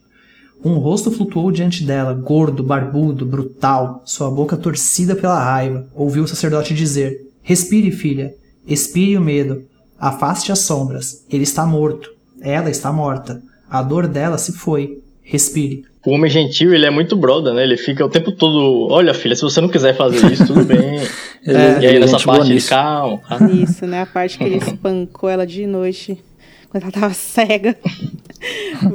Um rosto flutuou diante dela, gordo, barbudo, brutal, sua boca torcida pela raiva. Ouviu o sacerdote dizer: Respire, filha. Expire o medo. Afaste as sombras. Ele está morto. Ela está morta. A dor dela se foi. Respire. O homem gentil, ele é muito brother, né? Ele fica o tempo todo, olha filha, se você não quiser fazer isso, tudo bem. é, e aí nessa parte ele, calma. Isso, né? A parte que ele espancou ela de noite quando ela tava cega.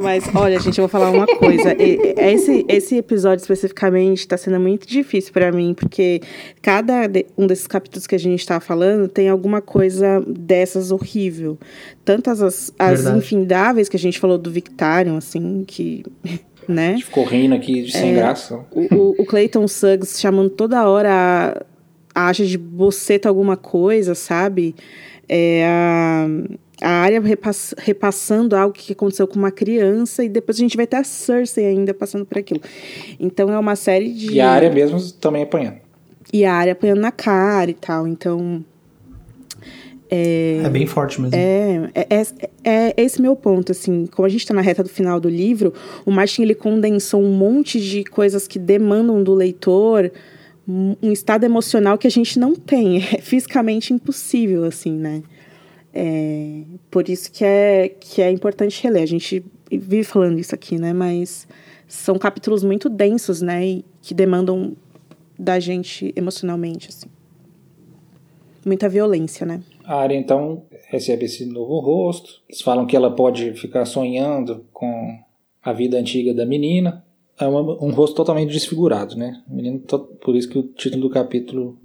Mas, olha, gente, eu vou falar uma coisa. Esse, esse episódio especificamente está sendo muito difícil para mim, porque cada um desses capítulos que a gente está falando tem alguma coisa dessas horrível. Tantas as, as infindáveis que a gente falou do Victarion, assim, que. Né? Ficou rindo aqui sem é, graça. O, o Clayton Suggs chamando toda hora a, a acha de boceta alguma coisa, sabe? É, a, a área repass repassando algo que aconteceu com uma criança e depois a gente vai ter a Cersei ainda passando por aquilo. Então é uma série de. E a área mesmo também apanhando. E a área apanhando na cara e tal. Então. É, é bem forte mesmo. É, é, é, é, esse meu ponto, assim, como a gente está na reta do final do livro, o Martin ele condensou um monte de coisas que demandam do leitor um estado emocional que a gente não tem, é fisicamente impossível, assim, né? É, por isso que é, que é importante reler. A gente vive falando isso aqui, né? Mas são capítulos muito densos, né? E que demandam da gente emocionalmente, assim. Muita violência, né? A área, então, recebe esse novo rosto. Eles falam que ela pode ficar sonhando com a vida antiga da menina. É uma, um rosto totalmente desfigurado, né? Menino, por isso que o título do capítulo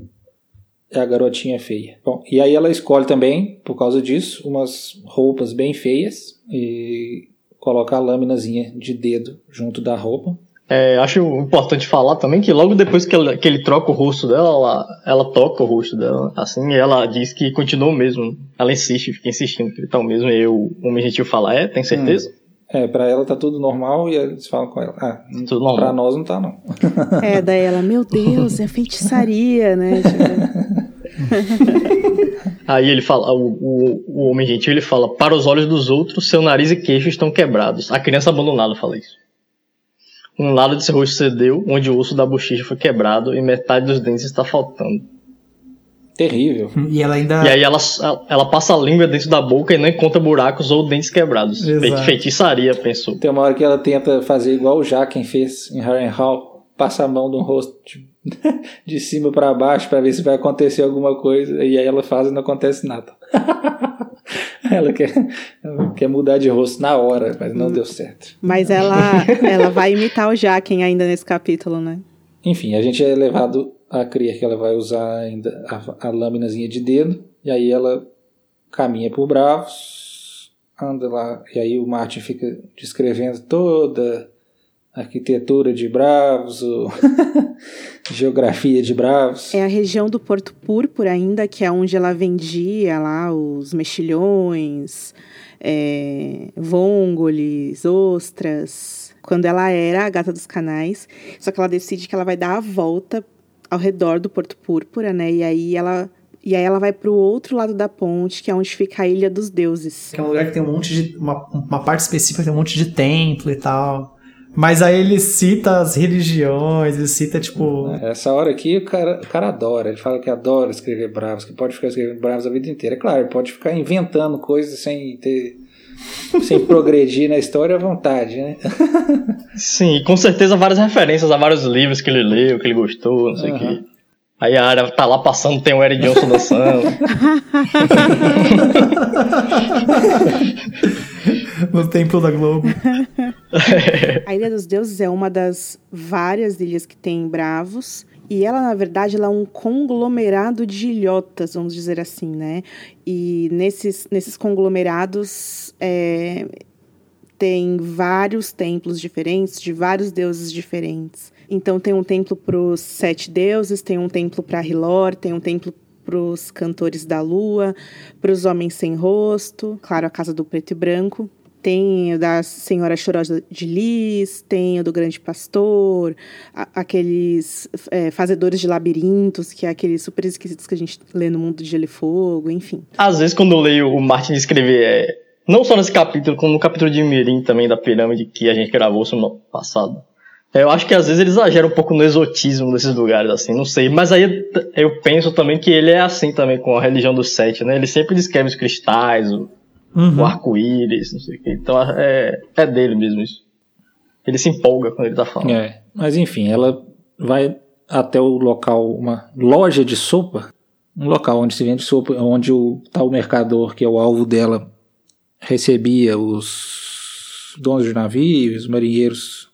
é a garotinha feia. Bom, e aí ela escolhe também, por causa disso, umas roupas bem feias e coloca a lâminazinha de dedo junto da roupa. É, acho importante falar também que logo depois que, ela, que ele troca o rosto dela, ela, ela toca o rosto dela, assim, e ela diz que continua o mesmo. Ela insiste, fica insistindo que ele tá o mesmo, e eu, o homem gentil fala, é, tem certeza? Hum. É, pra ela tá tudo normal e eles falam com ela, ah, tudo normal. pra nós não tá não. É, daí ela, meu Deus, é feitiçaria, né? Aí ele fala, o, o, o homem gentil, ele fala, para os olhos dos outros, seu nariz e queixo estão quebrados. A criança abandonada fala isso. Um lado de seu rosto cedeu, onde o osso da bochecha foi quebrado e metade dos dentes está faltando. Terrível. E ela ainda. E aí ela, ela passa a língua dentro da boca e não encontra buracos ou dentes quebrados. Exato. Feitiçaria, pensou. Tem uma hora que ela tenta fazer igual o Jaquen fez em Harrenhal. Passa a mão no rosto de, de cima para baixo para ver se vai acontecer alguma coisa. E aí ela faz e não acontece nada. ela, quer, quer mudar de rosto na hora, mas não hum. deu certo. Mas ela, ela vai imitar o Jaquen ainda nesse capítulo, né? Enfim, a gente é levado a crer que ela vai usar ainda a, a lâminazinha de dedo, e aí ela caminha por Bravos, anda lá, e aí o Martin fica descrevendo toda arquitetura de Bravos, o geografia de Bravos. É a região do Porto Púrpura ainda, que é onde ela vendia lá os mexilhões, é, vôngoles, ostras, quando ela era a gata dos canais, só que ela decide que ela vai dar a volta ao redor do Porto Púrpura, né? E aí ela e aí ela vai para o outro lado da ponte, que é onde fica a Ilha dos Deuses. Que é um lugar que tem um monte de uma, uma parte específica tem um monte de templo e tal. Mas aí ele cita as religiões, ele cita, tipo. Essa hora aqui o cara, o cara adora. Ele fala que adora escrever bravos, que pode ficar escrevendo bravos a vida inteira. É claro, ele pode ficar inventando coisas sem ter sem progredir na história à vontade, né? Sim, com certeza várias referências a vários livros que ele leu, que ele gostou, não sei o uhum. que. Aí a área tá lá passando, tem o Eric Johnson dançando. no Templo da Globo. a Ilha dos Deuses é uma das várias ilhas que tem Bravos. E ela, na verdade, ela é um conglomerado de ilhotas, vamos dizer assim, né? E nesses, nesses conglomerados é, tem vários templos diferentes, de vários deuses diferentes. Então tem um templo para os sete deuses, tem um templo para Hilor, tem um templo para os cantores da lua, para os homens sem rosto, claro, a casa do preto e branco. Tem o da Senhora Chorosa de Lis, tem o do Grande Pastor, a, aqueles é, fazedores de labirintos, que é aqueles super esquisitos que a gente lê no mundo de Gelo e Fogo, enfim. Às vezes, quando eu leio o Martin escrever, é, não só nesse capítulo, como no capítulo de Mirim também, da pirâmide, que a gente gravou semana passada, eu acho que às vezes ele exagera um pouco no exotismo desses lugares, assim, não sei. Mas aí eu penso também que ele é assim também com a religião dos sete, né? Ele sempre descreve os cristais, o, uhum. o arco-íris, não sei o quê. Então é, é dele mesmo isso. Ele se empolga quando ele tá falando. É, mas enfim, ela vai até o local, uma loja de sopa, um local onde se vende sopa, onde o tal mercador, que é o alvo dela, recebia os donos de navios, os marinheiros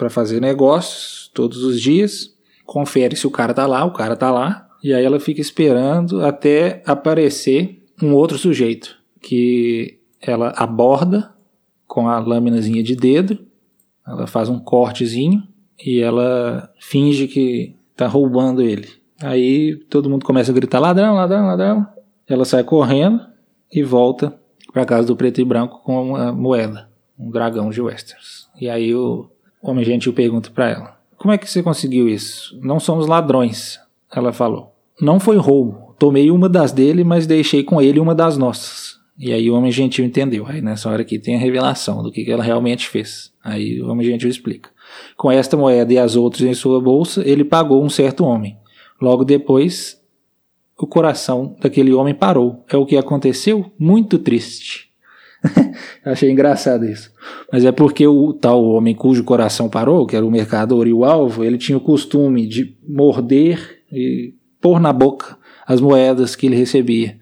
para fazer negócios todos os dias. Confere se o cara tá lá, o cara tá lá, e aí ela fica esperando até aparecer um outro sujeito que ela aborda com a lâminazinha de dedo, ela faz um cortezinho e ela finge que tá roubando ele. Aí todo mundo começa a gritar ladrão, ladrão, ladrão. Ela sai correndo e volta para casa do preto e branco com uma moeda, um dragão de Westeros. E aí o homem gentil pergunta para ela: "Como é que você conseguiu isso? Não somos ladrões", ela falou. "Não foi roubo. Tomei uma das dele, mas deixei com ele uma das nossas." E aí o homem gentil entendeu. Aí nessa hora aqui tem a revelação do que, ela realmente fez. Aí o homem gentil explica. Com esta moeda e as outras em sua bolsa, ele pagou um certo homem. Logo depois, o coração daquele homem parou. É o que aconteceu? Muito triste. Achei engraçado isso. Mas é porque o tal homem cujo coração parou, que era o mercador e o alvo, ele tinha o costume de morder e pôr na boca as moedas que ele recebia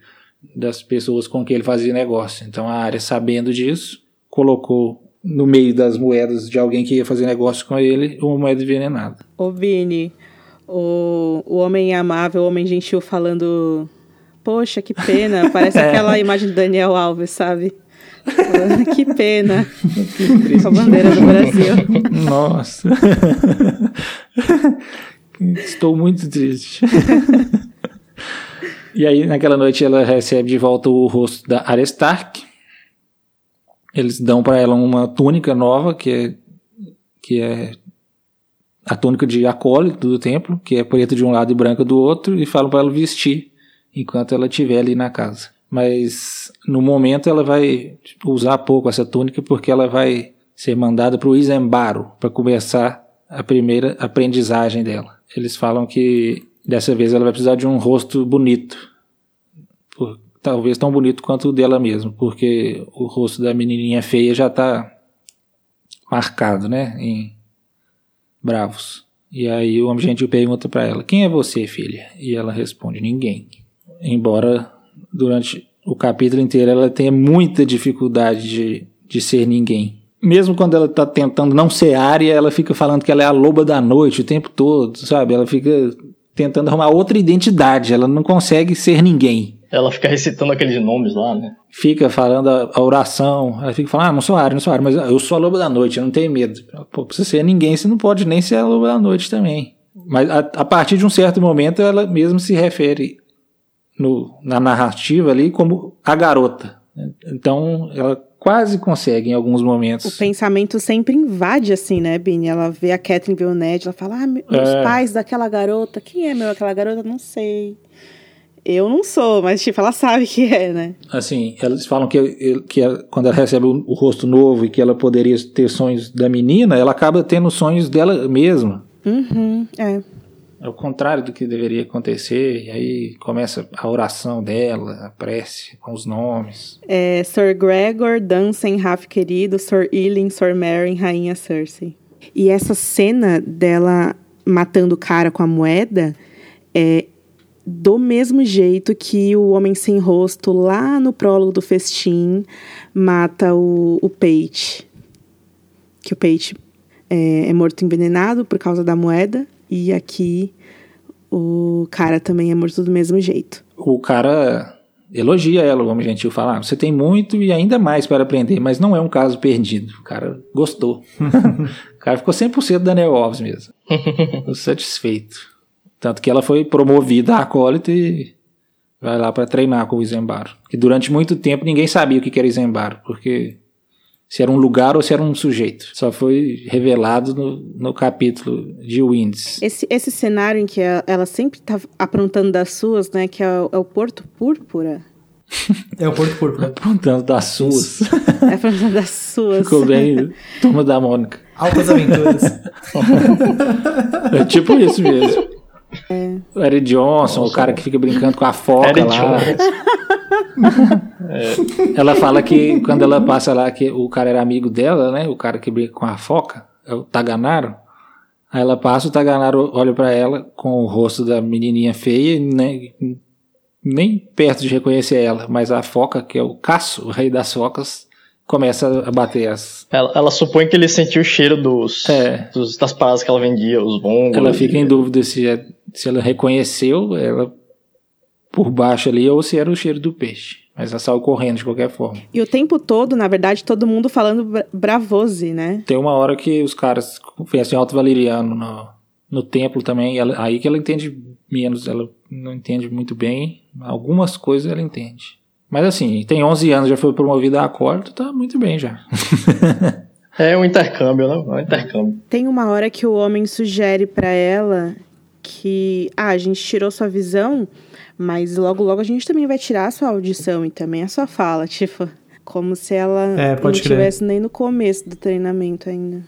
das pessoas com quem ele fazia negócio. Então a área, sabendo disso, colocou no meio das moedas de alguém que ia fazer negócio com ele uma moeda envenenada. Ô Vini, o, o homem amável, o homem gentil falando Poxa, que pena, parece é. aquela imagem do Daniel Alves, sabe? que pena. Com a bandeira do Brasil. Nossa. Estou muito triste. e aí, naquela noite, ela recebe de volta o rosto da Arya Stark. Eles dão para ela uma túnica nova, que é, que é a túnica de acólito do templo, que é preta de um lado e branca do outro, e falam para ela vestir enquanto ela estiver ali na casa. Mas no momento ela vai usar pouco essa túnica porque ela vai ser mandada para o Isembaro para começar a primeira aprendizagem dela. Eles falam que dessa vez ela vai precisar de um rosto bonito. Por, talvez tão bonito quanto o dela mesmo, porque o rosto da menininha feia já está marcado, né, em bravos. E aí o homem gentil pergunta para ela: "Quem é você, filha?" E ela responde: "Ninguém." Embora durante o capítulo inteiro ela tenha muita dificuldade de, de ser ninguém mesmo quando ela tá tentando não ser área, ela fica falando que ela é a loba da noite o tempo todo, sabe? Ela fica tentando arrumar outra identidade, ela não consegue ser ninguém. Ela fica recitando aqueles nomes lá, né? Fica falando a, a oração, ela fica falando, ah, não sou área, não sou área, mas eu sou a loba da noite, eu não tenho medo. Pô, pra você ser ninguém, você não pode nem ser a loba da noite também. Mas a, a partir de um certo momento, ela mesmo se refere no, na narrativa ali como a garota. Então, ela quase consegue em alguns momentos. O pensamento sempre invade, assim, né, Bini? Ela vê a Catherine vê o Ned, ela fala, ah, meus é. pais daquela garota, quem é meu aquela garota? Não sei. Eu não sou, mas tipo, ela sabe que é, né? Assim, eles falam que, que ela, quando ela recebe o, o, rosto novo e que ela poderia ter sonhos da menina, ela acaba tendo sonhos dela mesma. Uhum, é. É o contrário do que deveria acontecer, e aí começa a oração dela, a prece com os nomes. É Sir Gregor, Dunstan, Raf querido, Sir Ealing, Sir Meryn, Rainha Cersei. E essa cena dela matando o cara com a moeda é do mesmo jeito que o Homem Sem Rosto, lá no prólogo do festim, mata o, o Pate. Que o Pate é, é morto envenenado por causa da moeda. E aqui o cara também é morto do mesmo jeito. O cara elogia ela, o homem gentil fala: ah, você tem muito e ainda mais para aprender, mas não é um caso perdido. O cara gostou. o cara ficou 100% Daniel Alves mesmo. Ficou satisfeito. Tanto que ela foi promovida a acólita e vai lá para treinar com o Isembaro. Que durante muito tempo ninguém sabia o que era Isembaro, porque se era um lugar ou se era um sujeito. Só foi revelado no, no capítulo de Winds. Esse, esse cenário em que ela sempre está aprontando das suas, né? Que é o, é o Porto Púrpura. É o Porto Púrpura. Aprontando das suas. É aprontando das suas. Ficou bem. Turma da Mônica. Altas aventuras. é tipo isso mesmo. É. O Eric Johnson, Nossa, o cara que fica brincando com a foca Eric lá. é. Ela fala que quando ela passa lá, que o cara era amigo dela, né? O cara que brinca com a foca, é o Taganaro. Aí ela passa, o Taganaro olha para ela com o rosto da menininha feia, nem, nem perto de reconhecer ela, mas a foca, que é o Caço, o rei das focas, começa a bater as. Ela, ela supõe que ele sentiu o cheiro dos, é. dos das paradas que ela vendia, os bongos. Ela fica em dúvida se, é, se ela reconheceu ela por baixo ali ou se era o cheiro do peixe. Mas ela saiu correndo de qualquer forma. E o tempo todo, na verdade, todo mundo falando bravose, né? Tem uma hora que os caras conhecem Alto Valeriano no, no templo também. Ela, aí que ela entende menos, ela não entende muito bem. Algumas coisas ela entende. Mas assim, tem 11 anos, já foi promovida a acordo, tá muito bem já. é um intercâmbio, né? É um intercâmbio. Tem uma hora que o homem sugere para ela que, ah, a gente tirou sua visão, mas logo logo a gente também vai tirar a sua audição e também a sua fala, tipo, como se ela é, não estivesse nem no começo do treinamento ainda.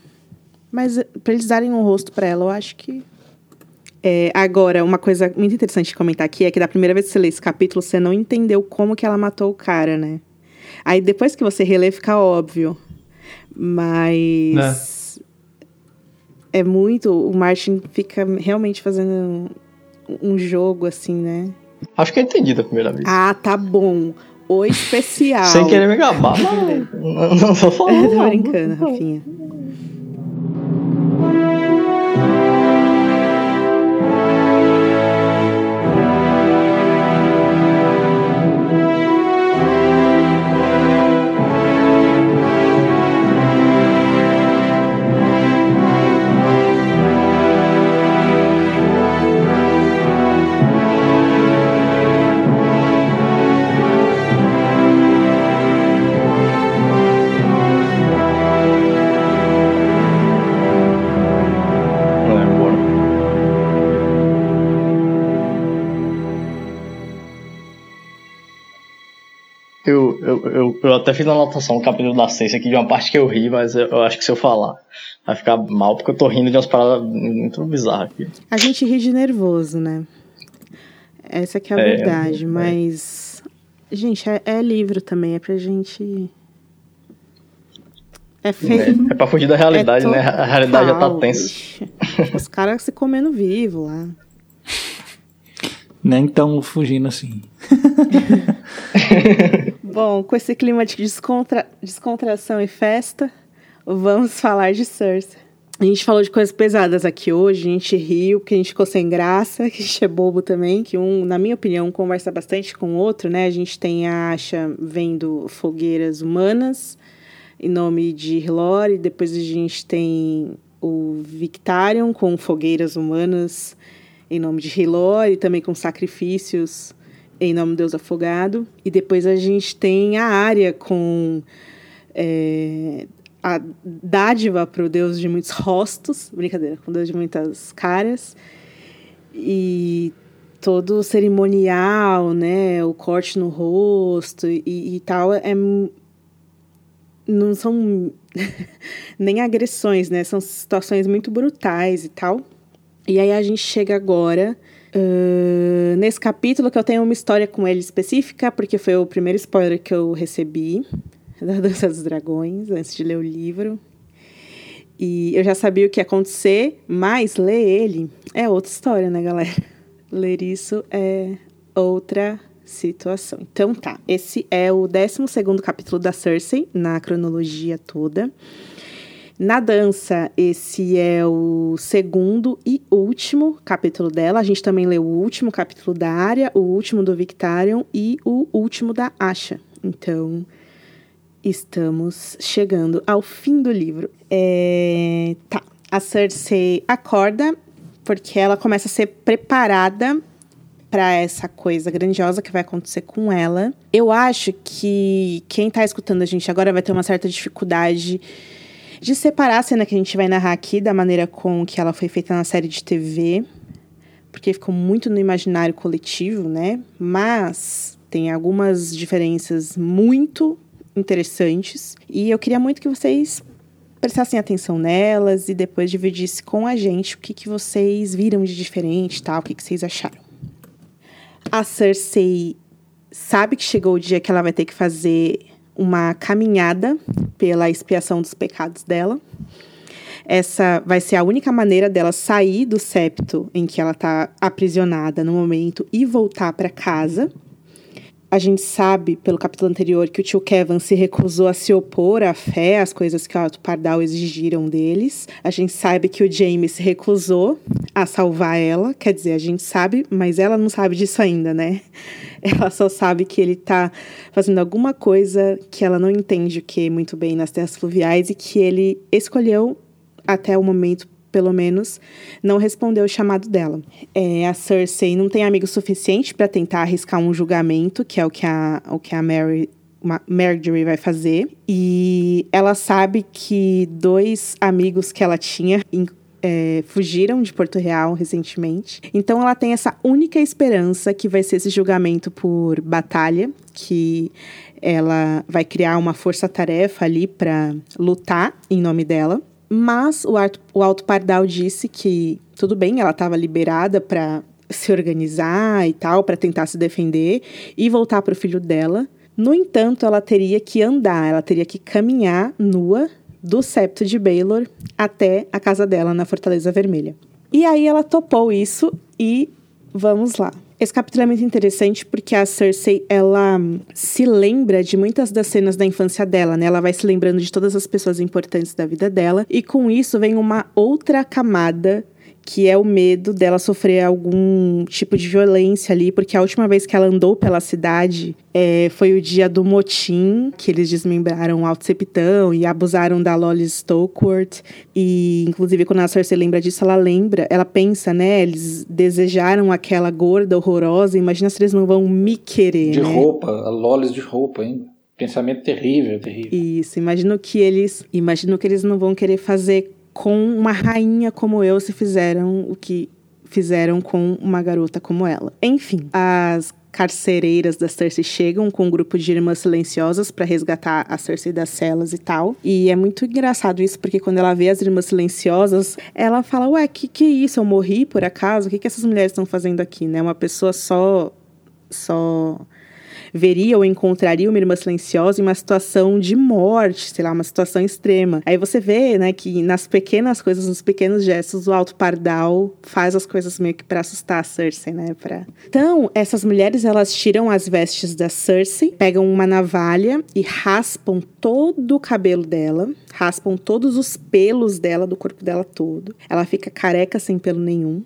Mas para eles darem um rosto para ela, eu acho que é, agora, uma coisa muito interessante de comentar aqui é que da primeira vez que você lê esse capítulo, você não entendeu como que ela matou o cara, né? Aí depois que você relê, fica óbvio. Mas. É, é muito. O Martin fica realmente fazendo um, um jogo assim, né? Acho que eu entendi da primeira vez. Ah, tá bom. O especial. Sem querer me gabar. não, não falar. Eu tô brincando, Rafinha. Até fiz uma anotação no capítulo da ciência aqui de uma parte que eu ri, mas eu, eu, acho que se eu falar vai ficar mal, porque eu tô rindo de umas paradas muito bizarras aqui. A gente ri de nervoso, né? Essa que é a é, verdade, é. mas. Gente, é, é, livro também, é pra gente. É feio. É, é pra fugir da realidade, né? A realidade já tá tensa. Os caras se comendo vivo lá. Nem tão fugindo assim. Bom, com esse clima de descontra... descontração e festa, vamos falar de Cersei. A gente falou de coisas pesadas aqui hoje, a gente riu, porque a gente ficou sem graça, que a gente é bobo também, que um, na minha opinião, conversa bastante com o outro, né? A gente tem a Asha vendo fogueiras humanas em nome de Hilori, depois a gente tem o Victarion com fogueiras humanas em nome de Hilori, também com sacrifícios em nome do Deus Afogado. E depois a gente tem a área com é, a dádiva para o Deus de muitos rostos, brincadeira, com Deus de muitas caras. E todo o cerimonial, né, o corte no rosto e, e tal, é, não são nem agressões, né, são situações muito brutais e tal. E aí a gente chega agora uh, nesse capítulo que eu tenho uma história com ele específica, porque foi o primeiro spoiler que eu recebi da Dança dos Dragões, antes de ler o livro. E eu já sabia o que ia acontecer, mas ler ele é outra história, né, galera? Ler isso é outra situação. Então tá, esse é o 12 capítulo da Cersei, na cronologia toda. Na dança, esse é o segundo e último capítulo dela. A gente também leu o último capítulo da Arya, o último do Victarion e o último da Asha. Então, estamos chegando ao fim do livro. É... Tá, a Cersei acorda porque ela começa a ser preparada para essa coisa grandiosa que vai acontecer com ela. Eu acho que quem tá escutando a gente agora vai ter uma certa dificuldade de separar a cena que a gente vai narrar aqui da maneira com que ela foi feita na série de TV, porque ficou muito no imaginário coletivo, né? Mas tem algumas diferenças muito interessantes e eu queria muito que vocês prestassem atenção nelas e depois dividissem com a gente o que, que vocês viram de diferente, tal, o que, que vocês acharam. A Cersei sabe que chegou o dia que ela vai ter que fazer uma caminhada pela expiação dos pecados dela. Essa vai ser a única maneira dela sair do septo em que ela está aprisionada no momento e voltar para casa. A gente sabe, pelo capítulo anterior, que o tio Kevin se recusou a se opor à fé, às coisas que o Alto Pardal exigiram deles. A gente sabe que o James se recusou a salvar ela. Quer dizer, a gente sabe, mas ela não sabe disso ainda, né? Ela só sabe que ele tá fazendo alguma coisa que ela não entende o que muito bem nas terras fluviais e que ele escolheu até o momento pelo menos, não respondeu o chamado dela. É, a Cersei não tem amigo suficiente para tentar arriscar um julgamento, que é o que a, o que a Mary Marjorie vai fazer. E ela sabe que dois amigos que ela tinha é, fugiram de Porto Real recentemente. Então ela tem essa única esperança que vai ser esse julgamento por batalha, que ela vai criar uma força-tarefa ali para lutar em nome dela. Mas o, Alto, o Alto Pardal disse que tudo bem, ela estava liberada para se organizar e tal, para tentar se defender e voltar para o filho dela. No entanto, ela teria que andar, ela teria que caminhar nua do septo de Baylor até a casa dela na Fortaleza Vermelha. E aí ela topou isso e vamos lá. Esse capítulo é muito interessante porque a Cersei, ela se lembra de muitas das cenas da infância dela, né? Ela vai se lembrando de todas as pessoas importantes da vida dela e com isso vem uma outra camada que é o medo dela sofrer algum tipo de violência ali, porque a última vez que ela andou pela cidade é, foi o dia do motim, que eles desmembraram o Alto Septão e abusaram da Lolly Stokeworth. E, inclusive, quando a Cersei lembra disso, ela lembra, ela pensa, né? Eles desejaram aquela gorda horrorosa, imagina se eles não vão me querer. De né? roupa, a Lolly de roupa ainda. Pensamento terrível, terrível. Isso, imagino que eles, imagino que eles não vão querer fazer com uma rainha como eu se fizeram o que fizeram com uma garota como ela. Enfim, as carcereiras da Cersei chegam com um grupo de irmãs silenciosas para resgatar a Cersei das celas e tal. E é muito engraçado isso, porque quando ela vê as irmãs silenciosas, ela fala: Ué, que que é isso? Eu morri por acaso? O que, que essas mulheres estão fazendo aqui, né? Uma pessoa só. só veria ou encontraria uma irmã silenciosa em uma situação de morte, sei lá, uma situação extrema. Aí você vê, né, que nas pequenas coisas, nos pequenos gestos, o Alto Pardal faz as coisas meio que para assustar a Cersei, né, pra... Então, essas mulheres, elas tiram as vestes da Cersei, pegam uma navalha e raspam todo o cabelo dela, raspam todos os pelos dela, do corpo dela todo. Ela fica careca sem pelo nenhum.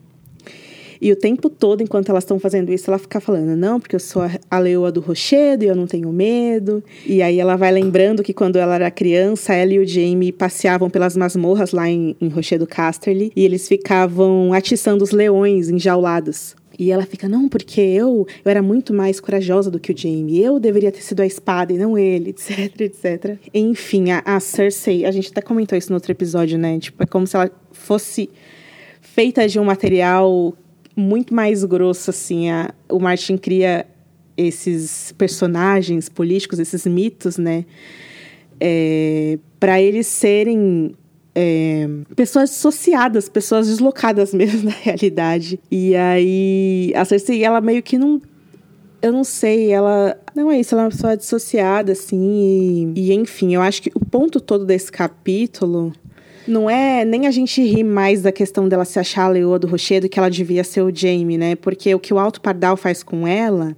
E o tempo todo, enquanto elas estão fazendo isso, ela fica falando: não, porque eu sou a leoa do rochedo e eu não tenho medo. E aí ela vai lembrando que quando ela era criança, ela e o Jamie passeavam pelas masmorras lá em, em Rochedo Casterly e eles ficavam atiçando os leões enjaulados. E ela fica, não, porque eu, eu era muito mais corajosa do que o Jamie. Eu deveria ter sido a espada e não ele, etc, etc. Enfim, a, a Cersei, a gente até comentou isso no outro episódio, né? Tipo, é como se ela fosse feita de um material muito mais grosso, assim. A, o Martin cria esses personagens políticos, esses mitos, né? É, para eles serem é, pessoas dissociadas, pessoas deslocadas mesmo da realidade. E aí a Cersei, ela meio que não. Eu não sei, ela. Não é isso, ela é uma pessoa dissociada, assim. E, e enfim, eu acho que o ponto todo desse capítulo não é nem a gente rir mais da questão dela se achar a leoa do rochedo que ela devia ser o Jamie, né? Porque o que o Alto Pardal faz com ela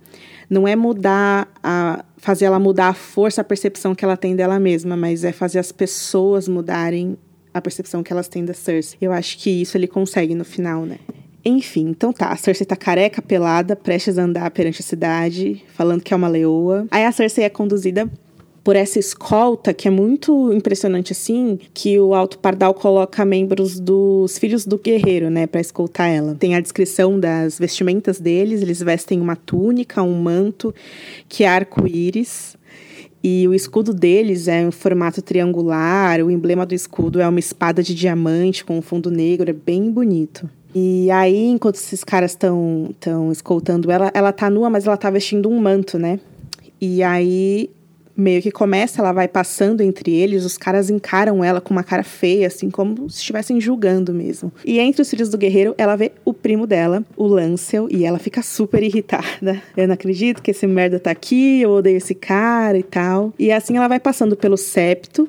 não é mudar a fazer ela mudar a força, a percepção que ela tem dela mesma, mas é fazer as pessoas mudarem a percepção que elas têm da Cersei. Eu acho que isso ele consegue no final, né? Enfim, então tá. A Cersei tá careca, pelada, prestes a andar perante a cidade, falando que é uma leoa. Aí a Cersei é conduzida por essa escolta, que é muito impressionante assim, que o Alto Pardal coloca membros dos filhos do guerreiro, né, para escoltar ela. Tem a descrição das vestimentas deles, eles vestem uma túnica, um manto que é arco-íris. E o escudo deles é em formato triangular, o emblema do escudo é uma espada de diamante com um fundo negro, é bem bonito. E aí, enquanto esses caras estão escoltando ela, ela tá nua, mas ela tá vestindo um manto, né? E aí meio que começa, ela vai passando entre eles, os caras encaram ela com uma cara feia, assim, como se estivessem julgando mesmo. E entre os filhos do guerreiro, ela vê o primo dela, o Lancel, e ela fica super irritada. Eu não acredito que esse merda tá aqui, eu odeio esse cara e tal. E assim ela vai passando pelo septo,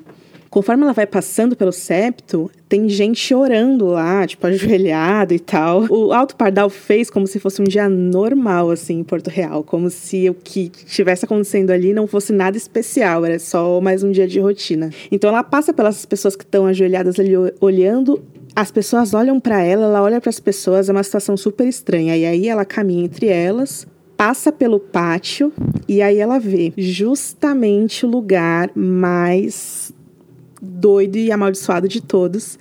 Conforme ela vai passando pelo septo, tem gente orando lá, tipo, ajoelhado e tal. O Alto Pardal fez como se fosse um dia normal, assim, em Porto Real. Como se o que estivesse acontecendo ali não fosse nada especial, era só mais um dia de rotina. Então ela passa pelas pessoas que estão ajoelhadas ali olhando as pessoas olham para ela, ela olha para as pessoas, é uma situação super estranha. E aí ela caminha entre elas, passa pelo pátio e aí ela vê justamente o lugar mais doido e amaldiçoado de todos,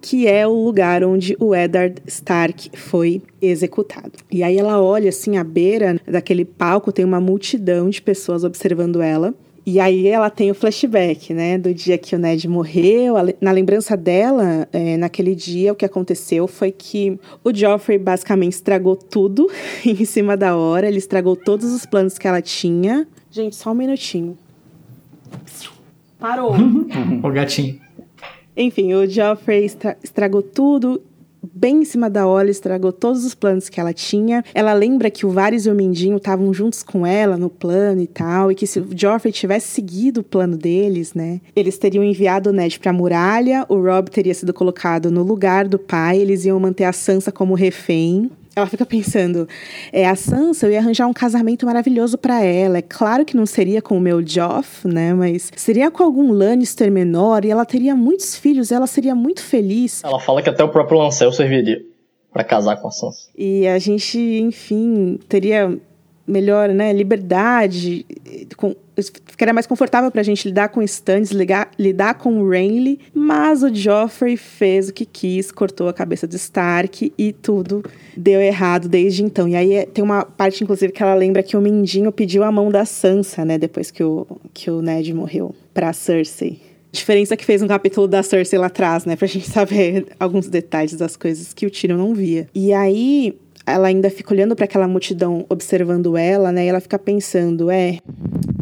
que é o lugar onde o Eddard Stark foi executado. E aí ela olha assim à beira daquele palco, tem uma multidão de pessoas observando ela. E aí ela tem o flashback, né, do dia que o Ned morreu. Na lembrança dela, é, naquele dia, o que aconteceu foi que o Joffrey basicamente estragou tudo em cima da hora. Ele estragou todos os planos que ela tinha. Gente, só um minutinho. Parou. o gatinho. Enfim, o Joffrey estragou tudo bem em cima da hora, estragou todos os planos que ela tinha. Ela lembra que o Varys e o Mindinho estavam juntos com ela no plano e tal, e que se o Joffrey tivesse seguido o plano deles, né, eles teriam enviado o Ned pra muralha, o Rob teria sido colocado no lugar do pai, eles iam manter a Sansa como refém. Ela fica pensando, é, a Sansa, eu ia arranjar um casamento maravilhoso para ela. É claro que não seria com o meu Joff, né? Mas seria com algum Lannister menor e ela teria muitos filhos, ela seria muito feliz. Ela fala que até o próprio Lancel serviria para casar com a Sansa. E a gente, enfim, teria melhor, né, liberdade, com, ficaria mais confortável pra gente lidar com Stannis, ligar, lidar com Renly, mas o Joffrey fez o que quis, cortou a cabeça de Stark e tudo deu errado desde então. E aí é, tem uma parte, inclusive, que ela lembra que o Mindinho pediu a mão da Sansa, né, depois que o, que o Ned morreu, pra Cersei. Diferença que fez um capítulo da Cersei lá atrás, né? Pra gente saber alguns detalhes das coisas que o Tyrion não via. E aí, ela ainda fica olhando para aquela multidão, observando ela, né? E ela fica pensando, é,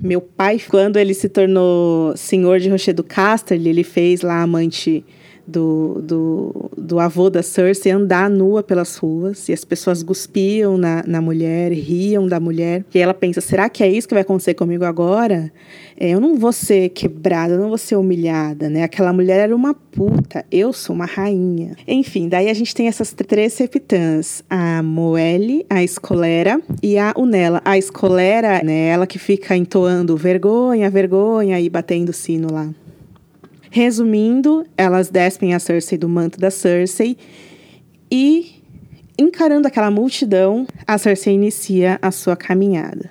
meu pai, quando ele se tornou senhor de Rochedo Casterly, ele fez lá amante do, do, do avô da Cersei andar nua pelas ruas e as pessoas cuspiam na, na mulher, riam da mulher. E ela pensa: será que é isso que vai acontecer comigo agora? É, eu não vou ser quebrada, eu não vou ser humilhada, né? Aquela mulher era uma puta, eu sou uma rainha. Enfim, daí a gente tem essas três septãs: a Moelle, a Escolera e a Unela. A Escolera, né? Ela que fica entoando vergonha, vergonha e batendo sino lá. Resumindo, elas despem a Cersei do manto da Cersei e, encarando aquela multidão, a Cersei inicia a sua caminhada.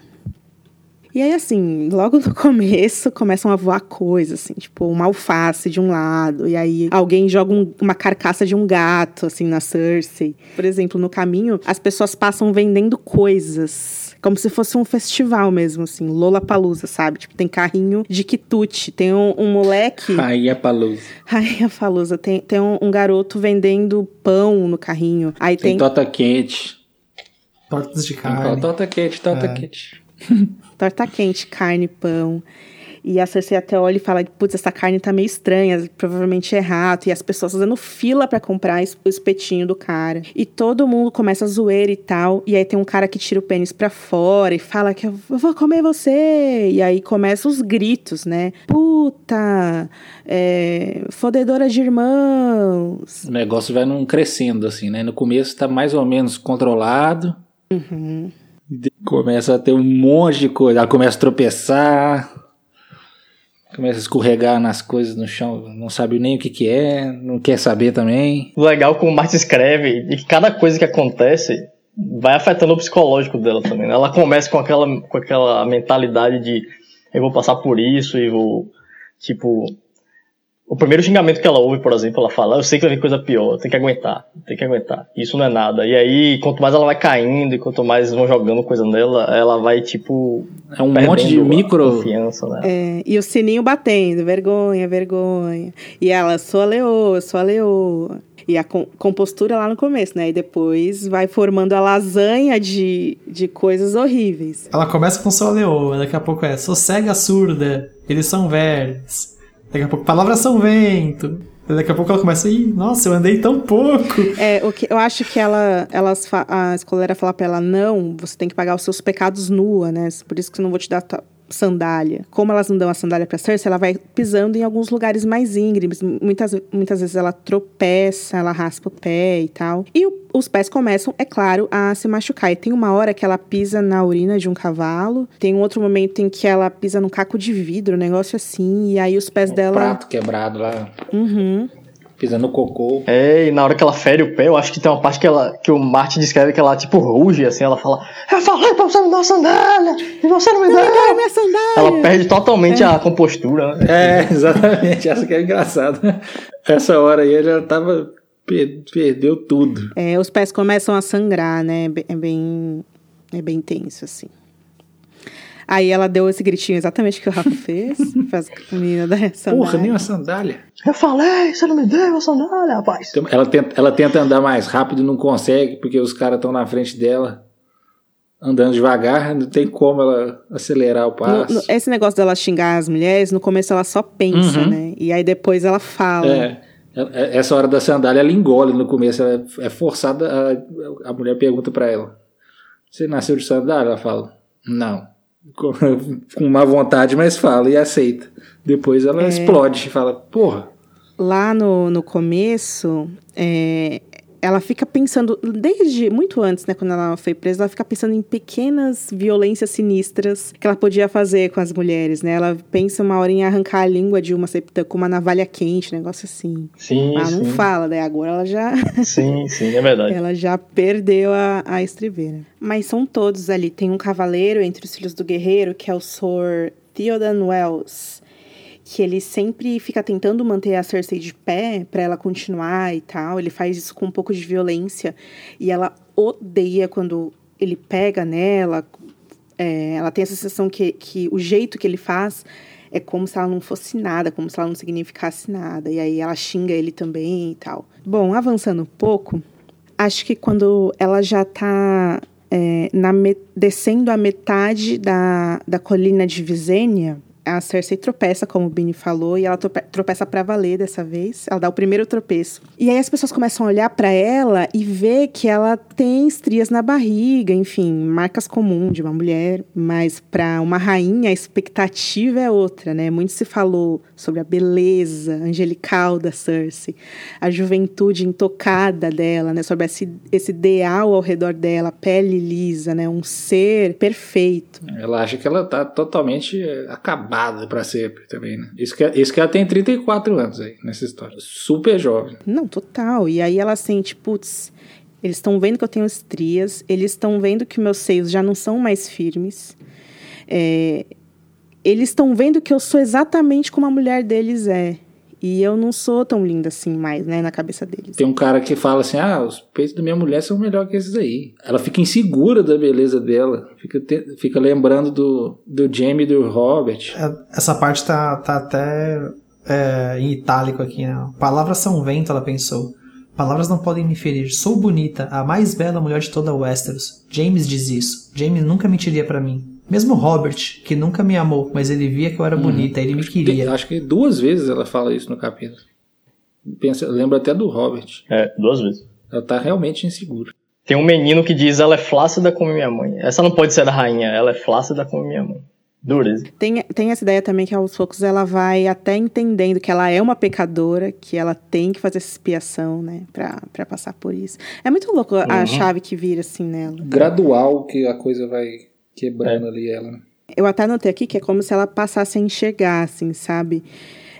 E aí, assim, logo no começo começam a voar coisas, assim, tipo, uma alface de um lado, e aí alguém joga um, uma carcaça de um gato, assim, na Cersei. Por exemplo, no caminho, as pessoas passam vendendo coisas como se fosse um festival mesmo, assim, Lola Palusa, sabe? Tipo, tem carrinho de quitute, tem um, um moleque. Rainha Palusa. Rainha Palusa, tem, tem um, um, garoto vendendo pão no carrinho. Aí tem. Tem tota quente. Tortas de carne. Torta quente, torta é. quente. torta quente, carne, pão. E a Cersei até olha e fala: putz, essa carne tá meio estranha, provavelmente é rato. E as pessoas fazendo fila para comprar o espetinho do cara. E todo mundo começa a zoeira e tal. E aí tem um cara que tira o pênis pra fora e fala que eu vou comer você. E aí começam os gritos, né? Puta, é, fodedora de irmãos. O negócio vai num crescendo, assim, né? No começo tá mais ou menos controlado. Uhum. Começa a ter um monte de coisa. Ela começa a tropeçar começa a escorregar nas coisas no chão, não sabe nem o que, que é, não quer saber também. Legal como o Martin escreve e cada coisa que acontece vai afetando o psicológico dela também. Né? Ela começa com aquela, com aquela mentalidade de eu vou passar por isso e vou, tipo, o primeiro xingamento que ela ouve, por exemplo, ela fala: Eu sei que vai vir coisa pior, tem que aguentar, tem que aguentar. Isso não é nada. E aí, quanto mais ela vai caindo e quanto mais vão jogando coisa nela, ela vai, tipo. É um monte de micro. Confiança, né? É, e o sininho batendo: vergonha, vergonha. E ela: Sou a leoa, sou a leoa. E a compostura lá no começo, né? E depois vai formando a lasanha de, de coisas horríveis. Ela começa com sou a leoa, daqui a pouco é: Sou cega surda, eles são velhos. Daqui a pouco, palavras são vento. Daqui a pouco ela começa, ih, nossa, eu andei tão pouco. É, o que eu acho que ela, elas, a escoleira fala pra ela, não, você tem que pagar os seus pecados nua, né? Por isso que eu não vou te dar sandália. Como elas não dão a sandália para Cersei, ela vai pisando em alguns lugares mais íngremes. Muitas, muitas vezes ela tropeça, ela raspa o pé e tal. E o, os pés começam, é claro, a se machucar. E tem uma hora que ela pisa na urina de um cavalo. Tem um outro momento em que ela pisa num caco de vidro, um negócio assim. E aí os pés um dela. prato quebrado lá. Uhum pisando cocô. É, e na hora que ela fere o pé, eu acho que tem uma parte que, ela, que o Martin descreve que ela, tipo, ruge, assim, ela fala, eu falei pra você me dar sandália, e você não me deu. Minha sandália. Ela perde totalmente é. a compostura, né? É, exatamente, essa que é engraçada. Essa hora aí ela tava, perdeu tudo. É, os pés começam a sangrar, né, é bem, é bem tenso, assim. Aí ela deu esse gritinho exatamente que o Rafa fez. faz a menina da sandália. Porra, nem uma sandália. Eu falei, você não me deu uma sandália, rapaz. Então, ela, tenta, ela tenta andar mais rápido e não consegue, porque os caras estão na frente dela. Andando devagar, não tem como ela acelerar o passo. No, no, esse negócio dela xingar as mulheres, no começo ela só pensa, uhum. né? E aí depois ela fala. É. é essa hora da sandália ela engole no começo, ela é forçada. A, a mulher pergunta para ela: Você nasceu de sandália? Ela fala: Não com, com má vontade, mas fala e aceita. Depois ela é, explode e fala, porra. Lá no, no começo, é, ela fica pensando, desde muito antes, né, quando ela foi presa, ela fica pensando em pequenas violências sinistras que ela podia fazer com as mulheres, né? Ela pensa uma hora em arrancar a língua de uma septa com uma navalha quente, negócio assim. Sim, Ela não fala, né? Agora ela já... Sim, sim, é verdade. ela já perdeu a, a estribeira. Mas são todos ali. Tem um cavaleiro entre os filhos do guerreiro, que é o Sor Theodan Wells que ele sempre fica tentando manter a Cersei de pé para ela continuar e tal. Ele faz isso com um pouco de violência e ela odeia quando ele pega nela. É, ela tem a sensação que, que o jeito que ele faz é como se ela não fosse nada, como se ela não significasse nada. E aí ela xinga ele também e tal. Bom, avançando um pouco, acho que quando ela já tá é, na, descendo a metade da, da colina de Visênia, a Cersei tropeça, como o Bini falou, e ela tropeça para valer dessa vez. Ela dá o primeiro tropeço. E aí as pessoas começam a olhar para ela e ver que ela tem estrias na barriga, enfim, marcas comuns de uma mulher, mas para uma rainha a expectativa é outra, né? Muito se falou sobre a beleza angelical da Cersei, a juventude intocada dela, né? Sobre esse, esse ideal ao redor dela, pele lisa, né? Um ser perfeito. Ela acha que ela tá totalmente acabada para sempre também, né? Isso que, isso que ela tem 34 anos aí nessa história. Super jovem. Não, total. E aí ela sente, putz, eles estão vendo que eu tenho estrias, eles estão vendo que meus seios já não são mais firmes. É, eles estão vendo que eu sou exatamente como a mulher deles é. E eu não sou tão linda assim mais, né, na cabeça deles. Tem um cara que fala assim: ah, os peitos da minha mulher são melhor que esses aí. Ela fica insegura da beleza dela. Fica, te, fica lembrando do, do Jamie e do Robert. É, essa parte tá, tá até é, em itálico aqui, né? Palavras são vento, ela pensou. Palavras não podem me ferir. Sou bonita, a mais bela mulher de toda Westeros. James diz isso. James nunca mentiria para mim. Mesmo Robert, que nunca me amou, mas ele via que eu era uhum. bonita, ele me queria. Acho que duas vezes ela fala isso no capítulo. Pensa, lembra até do Robert. É, duas vezes. Ela tá realmente insegura. Tem um menino que diz ela é flácida como minha mãe. Essa não pode ser a rainha, ela é flácida como minha mãe. Dureza. Tem, tem essa ideia também que aos poucos ela vai até entendendo que ela é uma pecadora, que ela tem que fazer essa expiação, né, pra, pra passar por isso. É muito louco uhum. a chave que vira assim nela. Gradual que a coisa vai quebrando é. ali ela. Eu até anotei aqui que é como se ela passasse a enxergar, assim, sabe?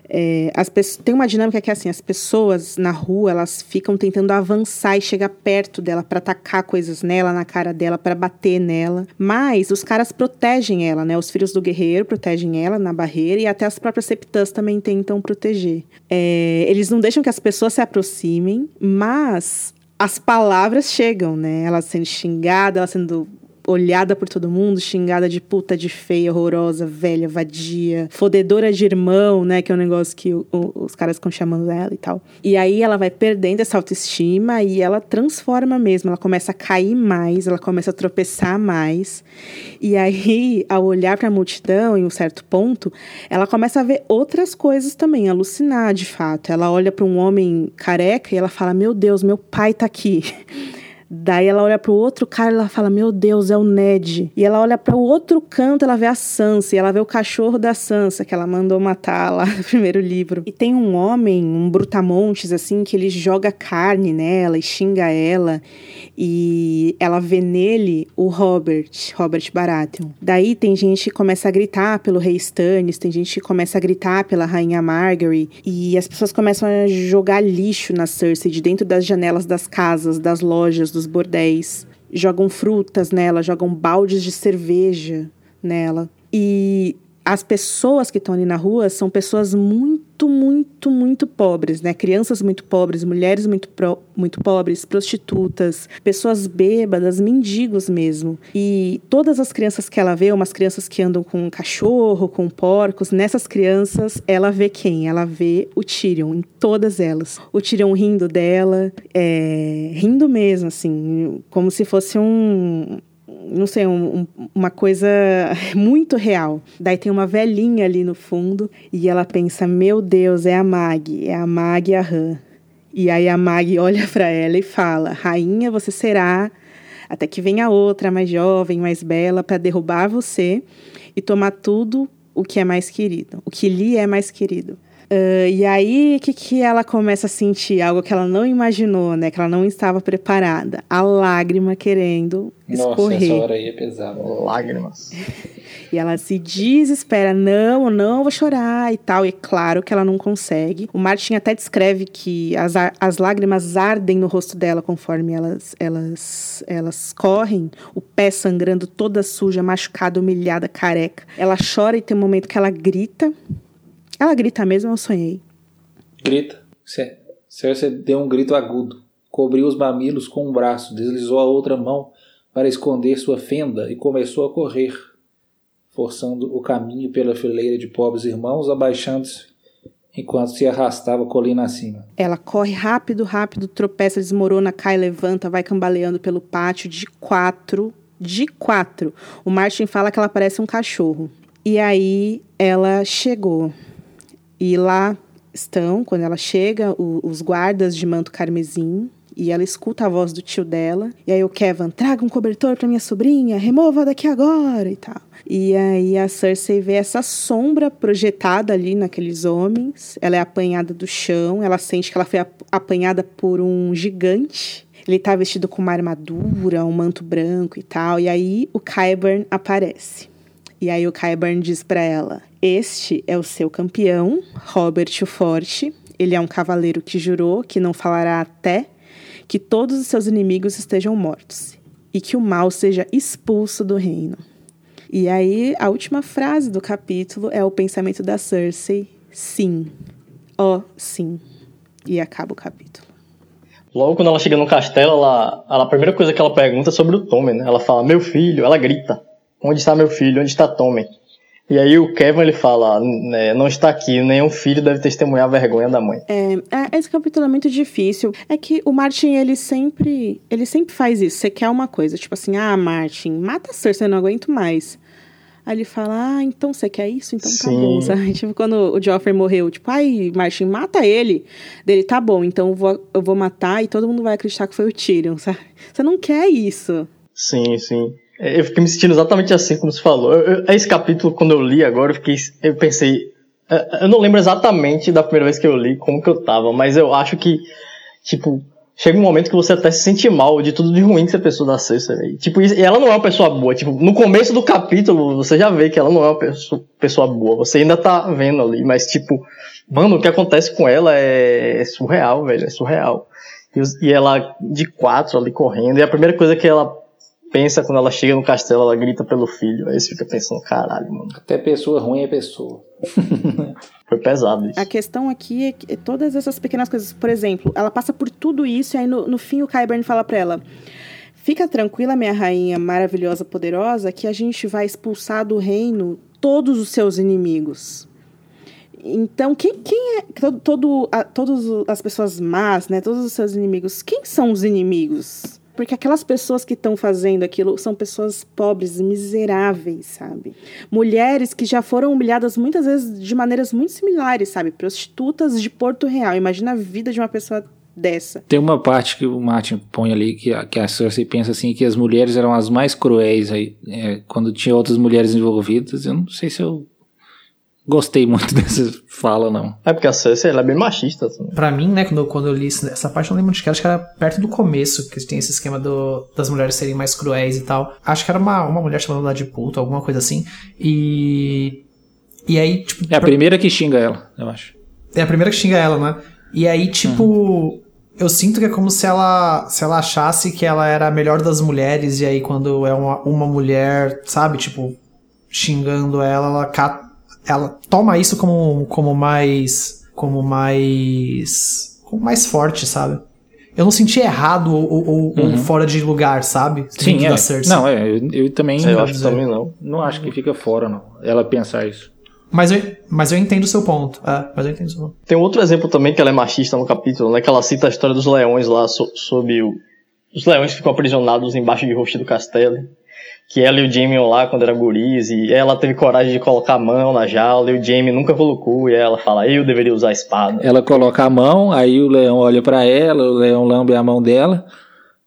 É, as pessoas, tem uma dinâmica que é assim, as pessoas na rua, elas ficam tentando avançar e chegar perto dela para atacar coisas nela, na cara dela, para bater nela. Mas os caras protegem ela, né? Os filhos do guerreiro protegem ela na barreira e até as próprias septãs também tentam proteger. É, eles não deixam que as pessoas se aproximem, mas as palavras chegam, né? Ela sendo xingada, ela sendo olhada por todo mundo, xingada de puta de feia, horrorosa, velha, vadia, fodedora de irmão, né? Que é um negócio que o, o, os caras ficam chamando ela e tal. E aí ela vai perdendo essa autoestima e ela transforma mesmo. Ela começa a cair mais, ela começa a tropeçar mais. E aí, ao olhar para a multidão, em um certo ponto, ela começa a ver outras coisas também, alucinar de fato. Ela olha para um homem careca e ela fala: Meu Deus, meu pai tá aqui. Daí ela olha pro outro cara e ela fala: Meu Deus, é o Ned. E ela olha para o outro canto, ela vê a Sansa. E ela vê o cachorro da Sansa, que ela mandou matar lá no primeiro livro. E tem um homem, um brutamontes, assim, que ele joga carne nela e xinga ela. E ela vê nele o Robert, Robert Baratheon. Daí tem gente que começa a gritar pelo rei Stannis, tem gente que começa a gritar pela rainha Margaery. E as pessoas começam a jogar lixo na Cersei de dentro das janelas das casas, das lojas, dos bordéis, jogam frutas nela, jogam baldes de cerveja nela. E as pessoas que estão ali na rua são pessoas muito, muito, muito pobres, né? Crianças muito pobres, mulheres muito, pro, muito pobres, prostitutas, pessoas bêbadas, mendigos mesmo. E todas as crianças que ela vê, umas crianças que andam com um cachorro, com porcos, nessas crianças ela vê quem? Ela vê o Tyrion, em todas elas. O Tyrion rindo dela, é, rindo mesmo, assim, como se fosse um, não sei, um, uma coisa muito real. Daí tem uma velhinha ali no fundo e ela pensa: Meu Deus, é a Mag, é a Mag a Han. E aí a Mag olha para ela e fala: Rainha, você será, até que venha outra mais jovem, mais bela, para derrubar você e tomar tudo o que é mais querido, o que lhe é mais querido. Uh, e aí, o que, que ela começa a sentir? Algo que ela não imaginou, né? Que ela não estava preparada. A lágrima querendo Nossa, escorrer. essa hora aí é pesada. Lágrimas. e ela se desespera. Não, não vou chorar e tal. E é claro que ela não consegue. O Martin até descreve que as, as lágrimas ardem no rosto dela conforme elas, elas, elas correm. O pé sangrando, toda suja, machucada, humilhada, careca. Ela chora e tem um momento que ela grita ela grita mesmo, eu sonhei. Grita. Cersei deu um grito agudo. Cobriu os mamilos com um braço, deslizou a outra mão para esconder sua fenda e começou a correr. forçando o caminho pela fileira de pobres irmãos, abaixando-se enquanto se arrastava colina acima. Ela corre rápido, rápido, tropeça, desmorona, cai, levanta, vai cambaleando pelo pátio de quatro. De quatro. O Martin fala que ela parece um cachorro. E aí ela chegou. E lá estão, quando ela chega, o, os guardas de manto carmesim. E ela escuta a voz do tio dela. E aí o Kevin, traga um cobertor para minha sobrinha, remova daqui agora e tal. E aí a Cersei vê essa sombra projetada ali naqueles homens. Ela é apanhada do chão, ela sente que ela foi apanhada por um gigante. Ele tá vestido com uma armadura, um manto branco e tal. E aí o Qyburn aparece. E aí o Qyburn diz para ela: "Este é o seu campeão, Robert o Forte. Ele é um cavaleiro que jurou que não falará até que todos os seus inimigos estejam mortos e que o mal seja expulso do reino." E aí, a última frase do capítulo é o pensamento da Cersei: sim. Ó, oh, sim. E acaba o capítulo. Logo quando ela chega no castelo, ela, ela, a primeira coisa que ela pergunta é sobre o Tommen, né? Ela fala, meu filho, ela grita. Onde está meu filho? Onde está Tommen? E aí o Kevin ele fala, né, não está aqui, nenhum filho deve testemunhar a vergonha da mãe. É, é, esse capítulo é muito difícil. É que o Martin, ele sempre, ele sempre faz isso. Você quer uma coisa, tipo assim, ah, Martin, mata a Cersei, eu não aguento mais. Aí ele fala, ah, então você quer isso? Então tá Sim. bom, sabe? Tipo, quando o Joffrey morreu, tipo, ai, Martin, mata ele. Dele, tá bom, então eu vou, eu vou matar e todo mundo vai acreditar que foi o Tyrion, sabe? Você não quer isso. Sim, sim. É, eu fiquei me sentindo exatamente assim como você falou. Eu, eu, esse capítulo, quando eu li agora, eu, fiquei, eu pensei. É, eu não lembro exatamente da primeira vez que eu li como que eu tava, mas eu acho que, tipo, chega um momento que você até se sente mal de tudo de ruim que você pensou da Cersei. Véio. Tipo, e ela não é uma pessoa boa. Tipo, no começo do capítulo, você já vê que ela não é uma pessoa, pessoa boa. Você ainda tá vendo ali, mas tipo, mano, o que acontece com ela é, é surreal, velho. É surreal. E, e ela de quatro ali correndo, e a primeira coisa que ela pensa quando ela chega no castelo, ela grita pelo filho. Aí você fica pensando, caralho, mano. Até pessoa ruim é pessoa. Foi pesado isso. A questão aqui é que todas essas pequenas coisas, por exemplo, ela passa por tudo isso e aí no, no fim o Kyburn fala pra ela: Fica tranquila, minha rainha maravilhosa, poderosa, que a gente vai expulsar do reino todos os seus inimigos. Então, quem, quem é. Todo, todo, a, todas as pessoas más, né? Todos os seus inimigos. Quem são os inimigos? Porque aquelas pessoas que estão fazendo aquilo são pessoas pobres, miseráveis, sabe? Mulheres que já foram humilhadas muitas vezes de maneiras muito similares, sabe? Prostitutas de Porto Real. Imagina a vida de uma pessoa dessa. Tem uma parte que o Martin põe ali que, a, que a Cersei pensa assim que as mulheres eram as mais cruéis aí é, quando tinha outras mulheres envolvidas. Eu não sei se eu gostei muito dessa fala, não. É porque a Cersei ela é bem machista. Assim. Pra mim, né, quando, quando eu li essa parte, eu não lembro de que acho que era perto do começo, que tem esse esquema do, das mulheres serem mais cruéis e tal. Acho que era uma, uma mulher chamada lá de puta, alguma coisa assim. E. E aí, tipo. É a pra... primeira que xinga ela, eu acho. É a primeira que xinga ela, né? E aí, tipo. Uhum. Eu sinto que é como se ela, se ela achasse que ela era a melhor das mulheres, e aí quando é uma, uma mulher, sabe, tipo, xingando ela, ela cata ela toma isso como, como mais. como mais. como mais forte, sabe? Eu não senti errado ou, ou, uhum. ou fora de lugar, sabe? Sim, é. Não, é, eu, eu também. Eu acho também não. Não acho que fica fora, não. Ela pensar isso. Mas eu, mas eu entendo o seu ponto. É, mas eu entendo o seu ponto. Tem outro exemplo também que ela é machista no capítulo, né? Que ela cita a história dos leões lá so, sobre o, os leões que ficam aprisionados embaixo de rosto do castelo que ela e o Jamie lá quando era guris, e ela teve coragem de colocar a mão na jaula, e o Jamie nunca colocou, e ela fala, eu deveria usar a espada. Ela coloca a mão, aí o leão olha para ela, o leão lambe a mão dela,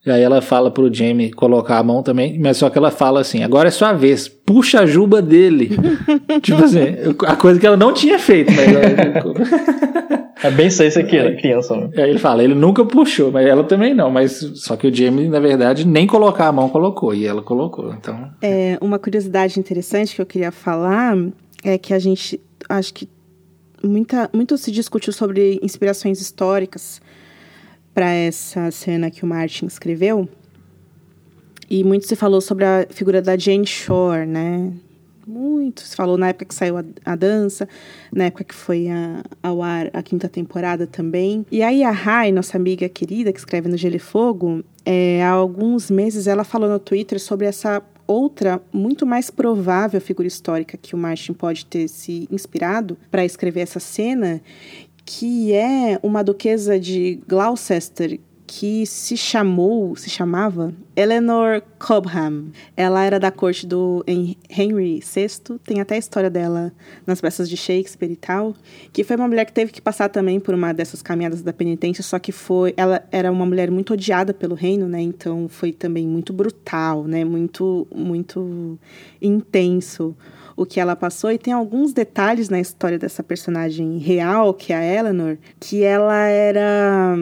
e aí ela fala pro Jamie colocar a mão também, mas só que ela fala assim, agora é sua vez, puxa a juba dele. tipo assim, a coisa que ela não tinha feito, mas ela... É bem isso aqui, era criança. Né? Aí ele fala, ele nunca puxou, mas ela também não. Mas só que o Jamie, na verdade, nem colocar a mão colocou, e ela colocou. Então. É, uma curiosidade interessante que eu queria falar é que a gente acho que muita, muito se discutiu sobre inspirações históricas para essa cena que o Martin escreveu. E muito se falou sobre a figura da Jane Shore, né? muito se falou na época que saiu a, a dança, na época que foi a, ao ar a quinta temporada também. E aí a Rai, nossa amiga querida que escreve no Gelo e Fogo, é, há alguns meses ela falou no Twitter sobre essa outra, muito mais provável figura histórica que o Martin pode ter se inspirado para escrever essa cena, que é uma duquesa de Gloucester que se chamou, se chamava Eleanor Cobham. Ela era da corte do Henry VI, tem até a história dela nas peças de Shakespeare e tal, que foi uma mulher que teve que passar também por uma dessas caminhadas da penitência, só que foi, ela era uma mulher muito odiada pelo reino, né? Então foi também muito brutal, né? Muito muito intenso o que ela passou e tem alguns detalhes na história dessa personagem real, que é a Eleanor, que ela era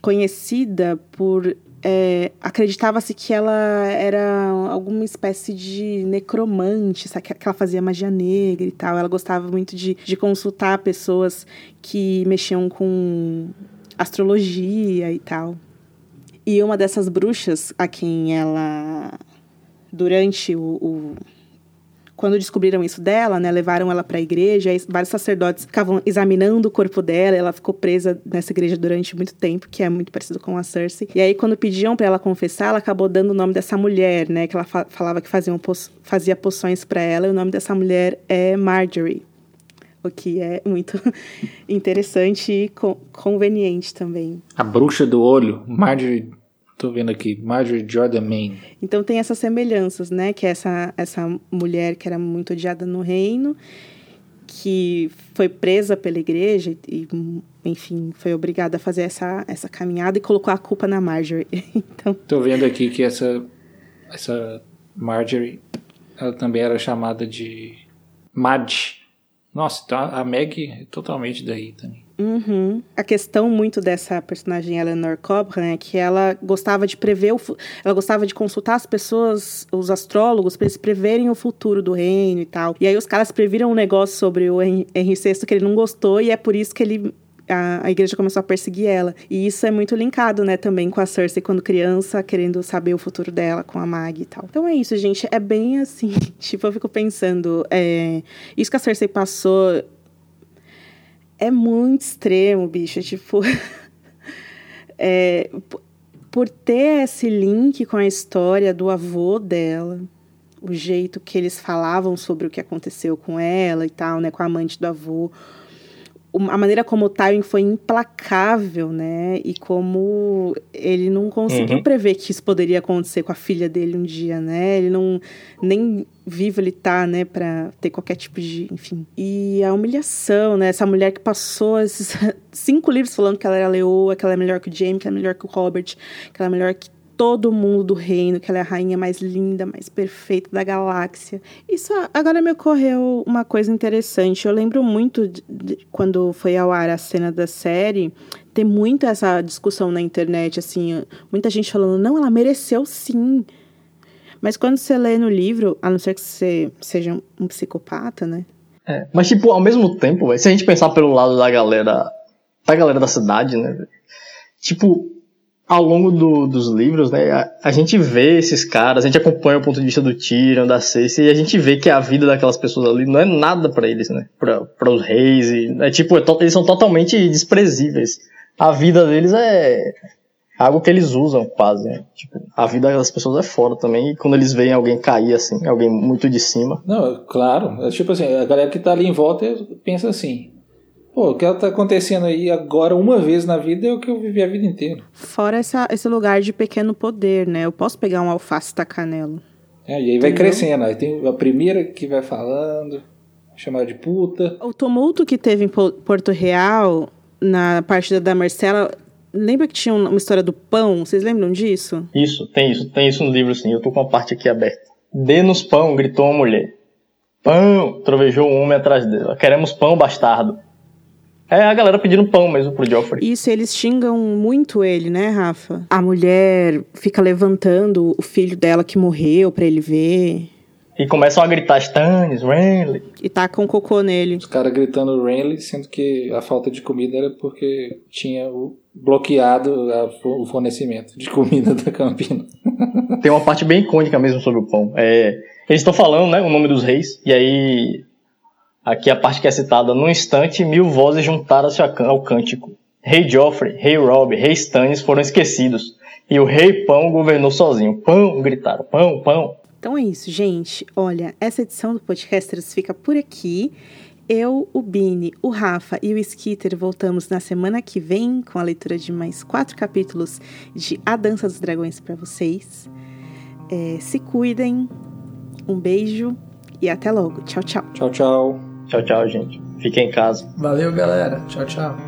conhecida por é, acreditava-se que ela era alguma espécie de necromante, sabe? que ela fazia magia negra e tal. Ela gostava muito de, de consultar pessoas que mexiam com astrologia e tal. E uma dessas bruxas a quem ela, durante o, o quando descobriram isso dela, né, levaram ela para a igreja, vários sacerdotes ficavam examinando o corpo dela, ela ficou presa nessa igreja durante muito tempo, que é muito parecido com a Cersei. E aí quando pediam para ela confessar, ela acabou dando o nome dessa mulher, né, que ela fa falava que fazia, po fazia poções para ela, e o nome dessa mulher é Marjorie. O que é muito interessante e conveniente também. A bruxa do olho, Marjorie Tô vendo aqui, Marjorie Jordan Main. Então tem essas semelhanças, né? Que é essa, essa mulher que era muito odiada no reino, que foi presa pela igreja e, enfim, foi obrigada a fazer essa, essa caminhada e colocou a culpa na Marjorie. então... Tô vendo aqui que essa, essa Marjorie, ela também era chamada de Madge. Nossa, então a Meg é totalmente daí também. Uhum. A questão muito dessa personagem Eleanor Cobham é que ela gostava de prever o, ela gostava de consultar as pessoas, os astrólogos, para eles preverem o futuro do reino e tal. E aí os caras previram um negócio sobre o Henry VI que ele não gostou e é por isso que ele a, a, igreja começou a perseguir ela. E isso é muito linkado, né, também com a Cersei quando criança, querendo saber o futuro dela com a Mag e tal. Então é isso, gente. É bem assim. Tipo, eu fico pensando. É, isso que a Cersei passou é muito extremo, bicho. Tipo. é, por ter esse link com a história do avô dela, o jeito que eles falavam sobre o que aconteceu com ela e tal, né, com a amante do avô, a maneira como o Tywin foi implacável, né? E como ele não conseguiu uhum. prever que isso poderia acontecer com a filha dele um dia, né? Ele não nem vivo ele tá, né, para ter qualquer tipo de, enfim. E a humilhação, né? Essa mulher que passou esses cinco livros falando que ela era leoa, que ela é melhor que o Jaime, que ela é melhor que o Robert, que ela é melhor que todo mundo do reino, que ela é a rainha mais linda, mais perfeita da galáxia. Isso agora me ocorreu uma coisa interessante. Eu lembro muito de, de, quando foi ao ar a cena da série, ter muito essa discussão na internet, assim, muita gente falando, não, ela mereceu sim. Mas quando você lê no livro, a não ser que você seja um psicopata, né? É, mas, tipo, ao mesmo tempo, se a gente pensar pelo lado da galera, da galera da cidade, né? Tipo, ao longo do, dos livros, né, a, a, gente vê esses caras, a gente acompanha o ponto de vista do Tyrion, da Cersei, e a gente vê que a vida daquelas pessoas ali não é nada para eles, né, para os reis, e, é tipo, é to, eles são totalmente desprezíveis. A vida deles é algo que eles usam quase, né? tipo, a vida das pessoas é fora também, e quando eles veem alguém cair assim, alguém muito de cima. Não, claro, é tipo assim, a galera que tá ali em volta pensa assim, Pô, o que tá acontecendo aí agora uma vez na vida é o que eu vivi a vida inteira. Fora essa, esse lugar de pequeno poder, né? Eu posso pegar um alface e tacar nela. É, e aí Entendeu? vai crescendo. Aí tem a primeira que vai falando, chamada de puta. O tumulto que teve em Porto Real, na partida da Marcela, lembra que tinha uma história do pão? Vocês lembram disso? Isso, tem isso. Tem isso no livro, sim. Eu tô com a parte aqui aberta. Dê-nos pão, gritou uma mulher. Pão, trovejou um homem atrás dela. Queremos pão, bastardo. É a galera pedindo pão mesmo pro Joffrey. Isso, eles xingam muito ele, né, Rafa? A mulher fica levantando o filho dela que morreu para ele ver. E começam a gritar Stannis, Renly. E tacam cocô nele. Os caras gritando Renly, sendo que a falta de comida era porque tinha bloqueado a, o fornecimento de comida da Campina. Tem uma parte bem icônica mesmo sobre o pão. É, eles estão falando, né, o nome dos reis, e aí Aqui a parte que é citada, num instante, mil vozes juntaram-se ao cântico. Rei Joffrey, Rei Robb, Rei Stannis foram esquecidos, e o Rei Pão governou sozinho. Pão, gritaram, pão, pão. Então é isso, gente. Olha, essa edição do Podcasters fica por aqui. Eu, o Bini, o Rafa e o Skitter voltamos na semana que vem com a leitura de mais quatro capítulos de A Dança dos Dragões para vocês. É, se cuidem, um beijo e até logo. Tchau, tchau. Tchau, tchau. Tchau, tchau, gente. Fiquem em casa. Valeu, galera. Tchau, tchau.